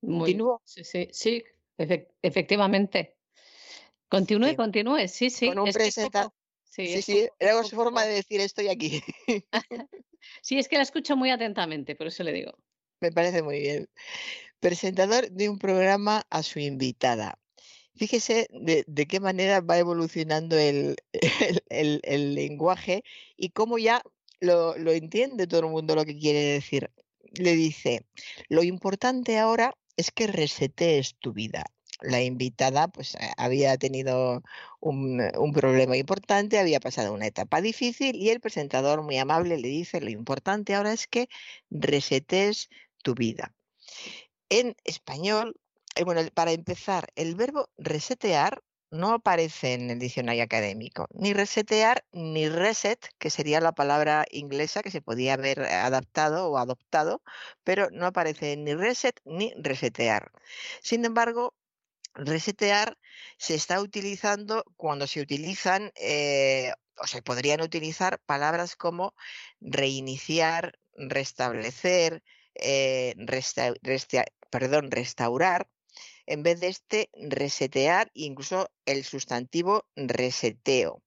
S5: ¿Continúo? Sí, sí, sí efectivamente. Continúe, continúe, sí, sí.
S6: Con un,
S5: Sí,
S6: Sí, sí,
S5: como-
S6: era su forma de decir estoy aquí. <laughs>
S5: Sí, es que la escucho muy atentamente, por eso le digo.
S6: Me parece muy bien. Presentador de un programa a su invitada. Fíjese de, qué manera va evolucionando el, <laughs> lenguaje y cómo ya lo, entiende todo el mundo lo que quiere decir. Le dice, lo importante ahora es que resetees tu vida. La invitada pues eh, había tenido un, un problema importante, había pasado una etapa difícil y el presentador muy amable le dice, lo importante ahora es que resetees tu vida. En español, eh, bueno, para empezar, el verbo resetear no aparece en el diccionario académico, ni resetear ni reset, que sería la palabra inglesa que se podía haber adaptado o adoptado, pero no aparece ni reset ni resetear. Sin embargo, resetear se está utilizando cuando se utilizan eh, o se podrían utilizar palabras como reiniciar, restablecer, eh, perdón, restaurar, en vez de este resetear, incluso el sustantivo reseteo.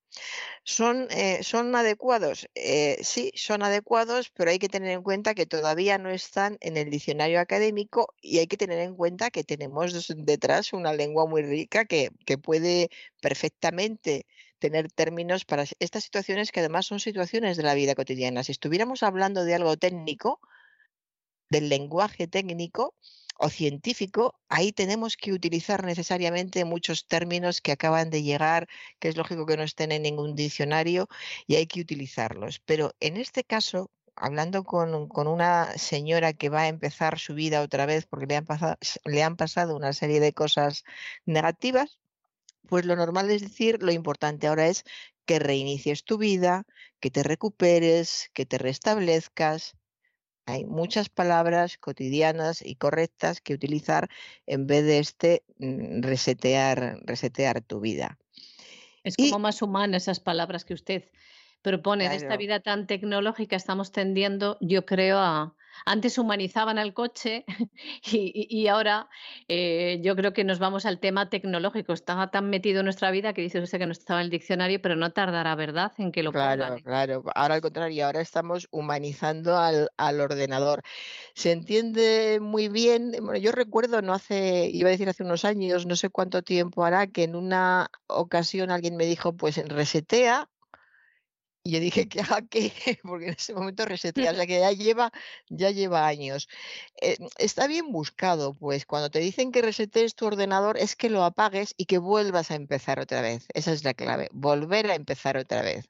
S6: ¿Son, eh, ¿son adecuados? Eh, sí, son adecuados, pero hay que tener en cuenta que todavía no están en el diccionario académico y hay que tener en cuenta que tenemos detrás una lengua muy rica que, que puede perfectamente tener términos para estas situaciones que además son situaciones de la vida cotidiana. Si estuviéramos hablando de algo técnico, del lenguaje técnico o científico, ahí tenemos que utilizar necesariamente muchos términos que acaban de llegar, que es lógico que no estén en ningún diccionario y hay que utilizarlos. Pero en este caso, hablando con, con una señora que va a empezar su vida otra vez porque le han, pasado, le han pasado una serie de cosas negativas, pues lo normal es decir, lo importante ahora es que reinicies tu vida, que te recuperes, que te restablezcas, hay muchas palabras cotidianas y correctas que utilizar en vez de este mm, resetear, resetear tu vida.
S5: Es
S6: Y-
S5: como más humana esas palabras que usted propone. En esta vida tan tecnológica estamos tendiendo, yo creo, a... Antes humanizaban al coche <laughs> y, ahora eh, yo creo que nos vamos al tema tecnológico. Está tan metido en nuestra vida que dice usted que no estaba en el diccionario, pero no tardará, ¿verdad?, en que lo
S6: Claro,
S5: pongan.
S6: claro. Ahora al contrario, ahora estamos humanizando al, al ordenador. Se entiende muy bien. Bueno, yo recuerdo, no hace, iba a decir hace unos años, no sé cuánto tiempo hará, que en una ocasión alguien me dijo, pues resetea. Y yo dije, ¿que haga qué? <laughs> Porque en ese momento resetea, o sea <laughs> que ya lleva, ya lleva años. Eh, está bien buscado, pues cuando te dicen que resetees tu ordenador es que lo apagues y que vuelvas a empezar otra vez. Esa es la clave, volver a empezar otra vez.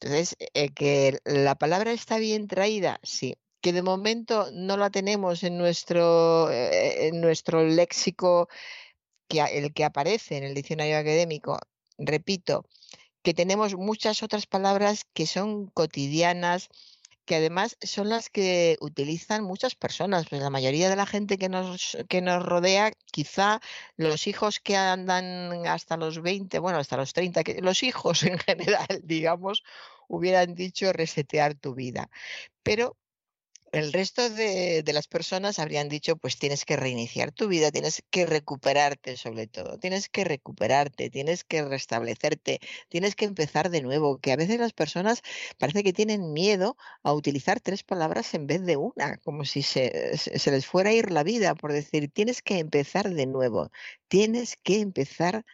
S6: Entonces, eh, que la palabra está bien traída, sí. Que de momento no la tenemos en nuestro, eh, en nuestro léxico, que, el que aparece en el diccionario académico. Repito, que tenemos muchas otras palabras que son cotidianas, que además son las que utilizan muchas personas. Pues la mayoría de la gente que nos, que nos rodea, quizá los hijos que andan hasta los 20, bueno, hasta los 30, que, los hijos <laughs> en general, digamos, hubieran dicho resetear tu vida. Pero el resto de, de las personas habrían dicho, pues tienes que reiniciar tu vida, tienes que recuperarte sobre todo, tienes que recuperarte, tienes que restablecerte, tienes que empezar de nuevo, que a veces las personas parece que tienen miedo a utilizar tres palabras en vez de una, como si se, se les fuera a ir la vida por decir, tienes que empezar de nuevo, tienes que empezar de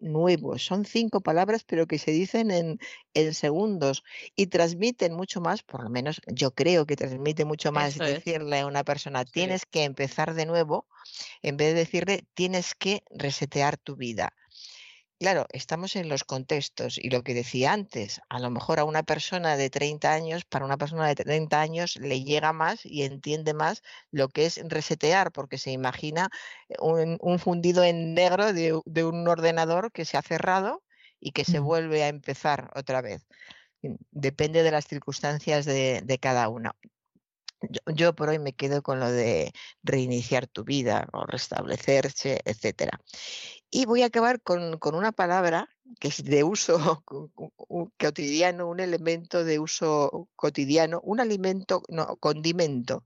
S6: nuevo. Son cinco palabras, pero que se dicen en, en segundos y transmiten mucho más, por lo menos yo creo que transmite mucho más
S5: Eso es.
S6: decirle a una persona,
S5: Sí.
S6: tienes que empezar de nuevo, en vez de decirle, tienes que resetear tu vida. Claro, estamos en los contextos y lo que decía antes, a lo mejor a una persona de 30 años, para una persona de 30 años le llega más y entiende más lo que es resetear, porque se imagina eh, un, un fundido en negro de, un ordenador que se ha cerrado y que se vuelve a empezar otra vez. Mm, Depende de las circunstancias de, de cada uno. Yo, yo por hoy me quedo con lo de reiniciar tu vida o restablecerse, etcétera. Y voy a acabar con, con una palabra que es de uso <laughs> cotidiano, un elemento de uso cotidiano, un alimento, no, condimento,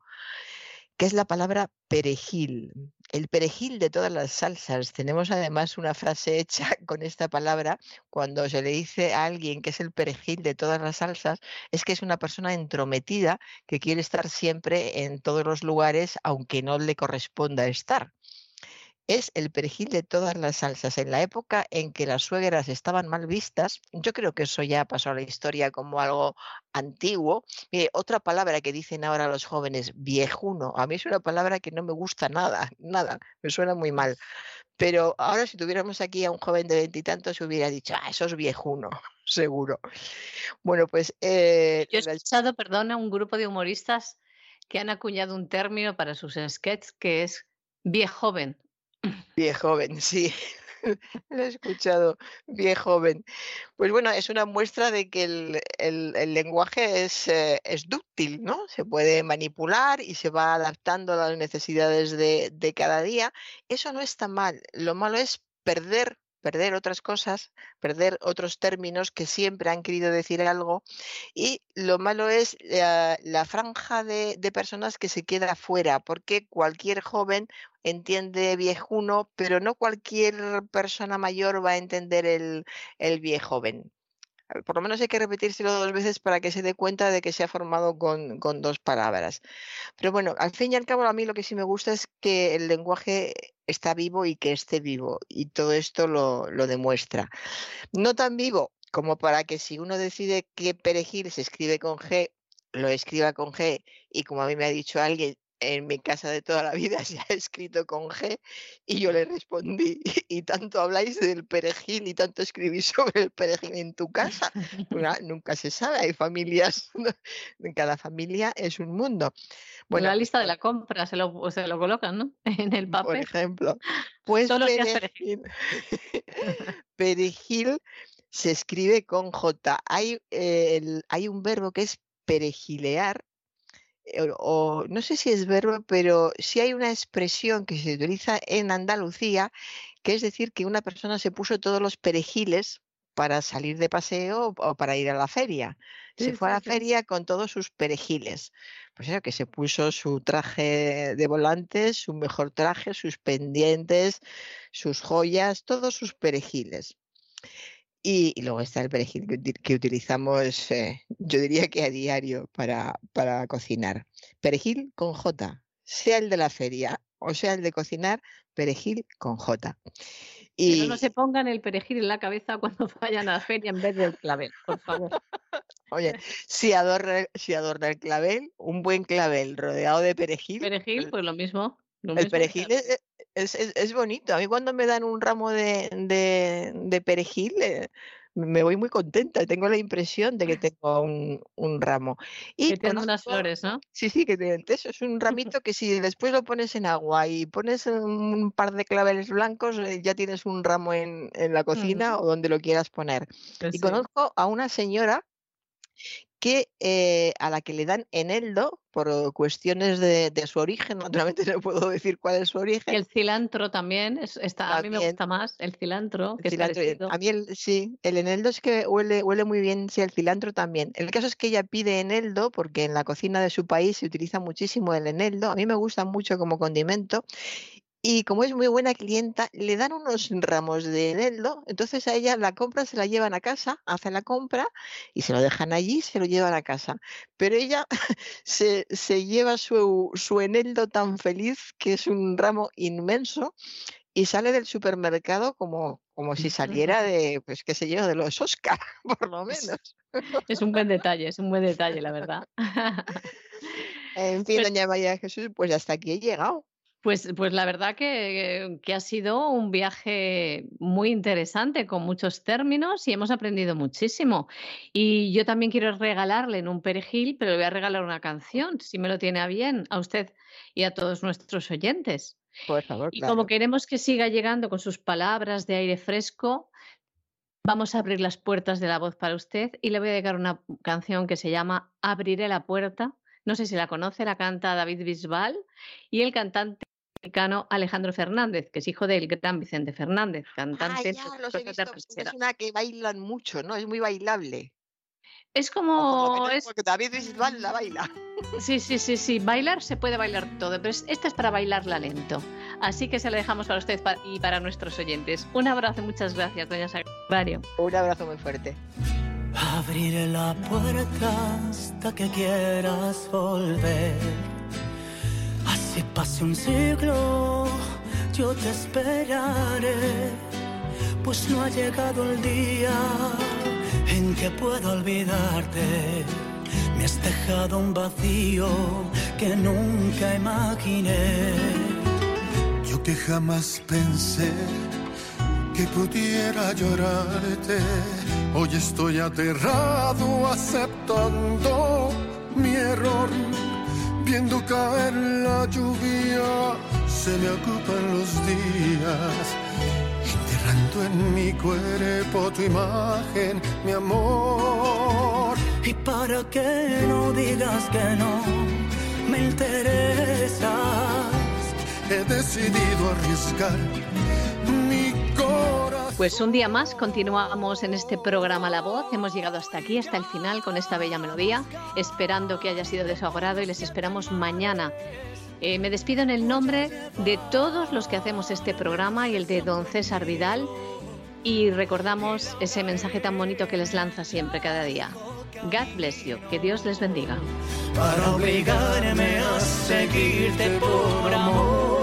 S6: que es la palabra perejil. El perejil de todas las salsas. Tenemos además una frase hecha <laughs> con esta palabra cuando se le dice a alguien que es el perejil de todas las salsas, es que es una persona entrometida que quiere estar siempre en todos los lugares aunque no le corresponda estar es el perejil de todas las salsas. En la época en que las suegras estaban mal vistas, yo creo que eso ya pasó a la historia como algo antiguo. Mire, otra palabra que dicen ahora los jóvenes, viejuno. A mí es una palabra que no me gusta nada, <laughs> nada, me suena muy mal. Pero ahora si tuviéramos aquí a un joven de veintitantos, hubiera dicho, ah, eso es viejuno, <laughs> seguro. Bueno, pues...
S2: Eh, yo he escuchado, perdona, un grupo de humoristas que han acuñado un término para sus sketches que es viejoven
S6: Viejo joven, <laughs> sí. Lo he escuchado, viejo joven. Pues bueno, es una muestra de que el, lenguaje es, eh, es, dúctil, ¿no? Se puede manipular y se va adaptando a las necesidades de, de cada día. Eso no está mal. Lo malo es perder perder otras cosas, perder otros términos que siempre han querido decir algo. Y lo malo es la, franja de, personas que se queda afuera, porque cualquier joven entiende viejuno, pero no cualquier persona mayor va a entender el, el viejo joven por lo menos hay que repetírselo dos veces para que se dé cuenta de que se ha formado con, dos palabras. Pero bueno, al fin y al cabo, a mí lo que sí me gusta es que el lenguaje está vivo y que esté vivo, y todo esto lo, lo demuestra. No tan vivo como para que si uno decide que perejil se escribe con G, lo escriba con G, y como a mí me ha dicho alguien, en mi casa de toda la vida <laughs> se ha escrito con G y yo le respondí, <laughs> y tanto habláis del perejil y tanto escribís <laughs> sobre el perejil en tu casa, pues nunca se sabe, hay familias, cada familia es un mundo.
S2: Bueno, la lista de la compra se lo, lo colocan, ¿no? En el papel.
S6: Por ejemplo, pues perejil, perejil se escribe con J. Hay, eh, hay un verbo que es perejilear, o no sé si es verbo, pero sí hay una expresión que se utiliza en Andalucía, que es decir que una persona se puso todos los perejiles para salir de paseo o para ir a la feria. se fue a la feria con todos sus perejiles. Pues era que se puso su traje de volantes, su mejor traje, sus pendientes, sus joyas, todos sus perejiles. Y, luego está el perejil que, utilizamos, eh, yo diría que a diario para, para cocinar. Perejil con J, sea el de la feria o sea el de cocinar, perejil con J.
S2: Y... no se pongan el perejil en la cabeza cuando <laughs> vayan a la feria en vez del clavel, por favor.
S6: Oye, si adorna, si adorna el clavel, un buen clavel rodeado de perejil.
S2: Perejil, pues lo mismo.
S6: el perejil es, bonito. A mí cuando me dan un ramo de, de, perejil, eh, me voy muy contenta. Tengo la impresión de que <laughs> tengo un, un ramo.
S2: Y que tiene unas flores, ¿no?
S6: Sí, sí, que tiene eso. Es un <laughs> ramito que si después lo pones en agua y pones un par de claveles blancos, eh, ya tienes un ramo en, en la cocina o donde lo quieras poner. Pues y conozco a una señora que eh, a la que le dan eneldo por cuestiones de, su origen, <laughs> naturalmente no puedo decir cuál es su origen.
S2: el cilantro también, está, a mí me gusta más el cilantro.
S6: a mí el, sí, el eneldo es que huele, huele muy bien, sí, el cilantro también. El caso es que ella pide eneldo porque en la cocina de su país se utiliza muchísimo el eneldo, a mí me gusta mucho como condimento y como es muy buena clienta, le dan unos ramos de eneldo, entonces a ella la compra se la llevan a casa, hace la compra y se lo dejan allí, se lo llevan a casa. Pero ella <laughs> se, lleva su, su eneldo tan feliz, que es un ramo inmenso, y sale del supermercado como, como si saliera de, pues qué sé yo, de los Oscar, <laughs> por lo menos.
S2: Es un buen detalle, es un buen detalle, la verdad. <laughs>
S6: En fin, doña María Jesús, pues hasta aquí he llegado.
S2: Pues, pues la verdad que, ha sido un viaje muy interesante con muchos términos y hemos aprendido muchísimo. Y yo también quiero regalarle en un perejil, pero le voy a regalar una canción, si me lo tiene a bien, a usted y a todos nuestros oyentes.
S6: Por favor.
S2: Y como queremos que siga llegando con sus palabras de aire fresco, vamos a abrir las puertas de la voz para usted y le voy a dedicar una canción que se llama Abriré la puerta no sé si la conoce, la canta David Bisbal y el cantante mexicano Alejandro Fernández, que es hijo del gran Vicente Fernández, cantante.
S6: Ah, ya, los he visto. Es una que bailan mucho, ¿no? Es muy bailable.
S2: Es como... Es...
S6: Porque David Bisbal la baila.
S2: Sí, sí, sí, sí. Bailar se puede bailar todo, pero esta es para bailarla lento. Así que se la dejamos para usted y para nuestros oyentes. Un abrazo, muchas gracias, doña Sagrario.
S6: Un abrazo muy fuerte.
S7: Abriré la puerta hasta que quieras volver. Así pase un siglo, yo te esperaré. Pues no ha llegado el día en que puedo olvidarte. Me has dejado un vacío que nunca imaginé.
S8: Yo que jamás pensé que pudiera llorarte. Hoy estoy aterrado aceptando mi error. Viendo caer la lluvia, se me ocupan los días. Enterrando en mi cuerpo tu imagen, mi amor.
S7: Y para que no digas que no me interesas,
S8: he decidido arriesgar mi corazón.
S2: Pues un día más continuamos en este programa La Voz. Hemos llegado hasta aquí, hasta el final, con esta bella melodía, esperando que haya sido de su agrado y les esperamos mañana. Eh, me despido en el nombre de todos los que hacemos este programa y el de don César Vidal y recordamos ese mensaje tan bonito que les lanza siempre cada día. God bless you. Que Dios les bendiga.
S7: para obligarme a seguirte por amor.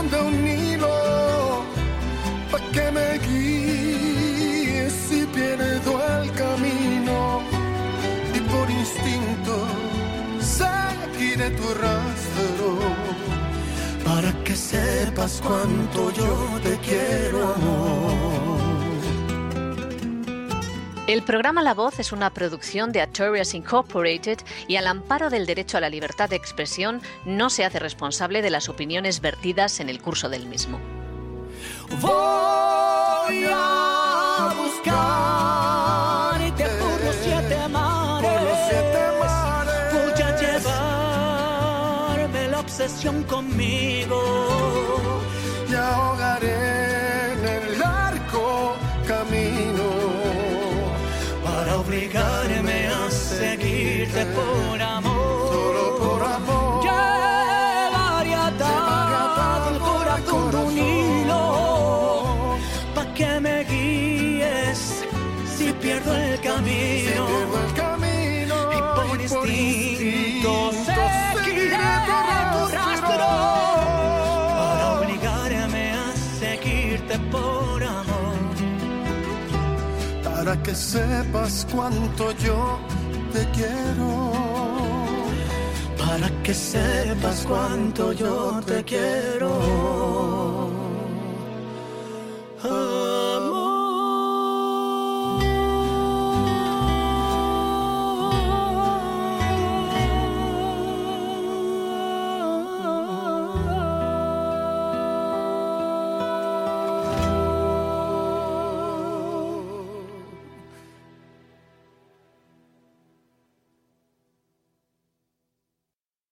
S8: Corazón de un hilo para que me guíe si pierdo el camino y por instinto seguiré tu rastro
S7: para que sepas cuánto yo te quiero amor.
S9: El programa La Voz es una producción de Artorias Incorporated y al amparo del derecho a la libertad de expresión no se hace responsable de las opiniones vertidas en el curso del mismo.
S7: Voy a buscarte por los siete mares.
S8: Por los siete mares.
S7: Voy a llevarme la obsesión conmigo.
S8: y ahogaré
S7: Para obligarme a seguirte por
S8: para que sepas cuánto yo te quiero.
S7: Para que sepas cuánto yo te quiero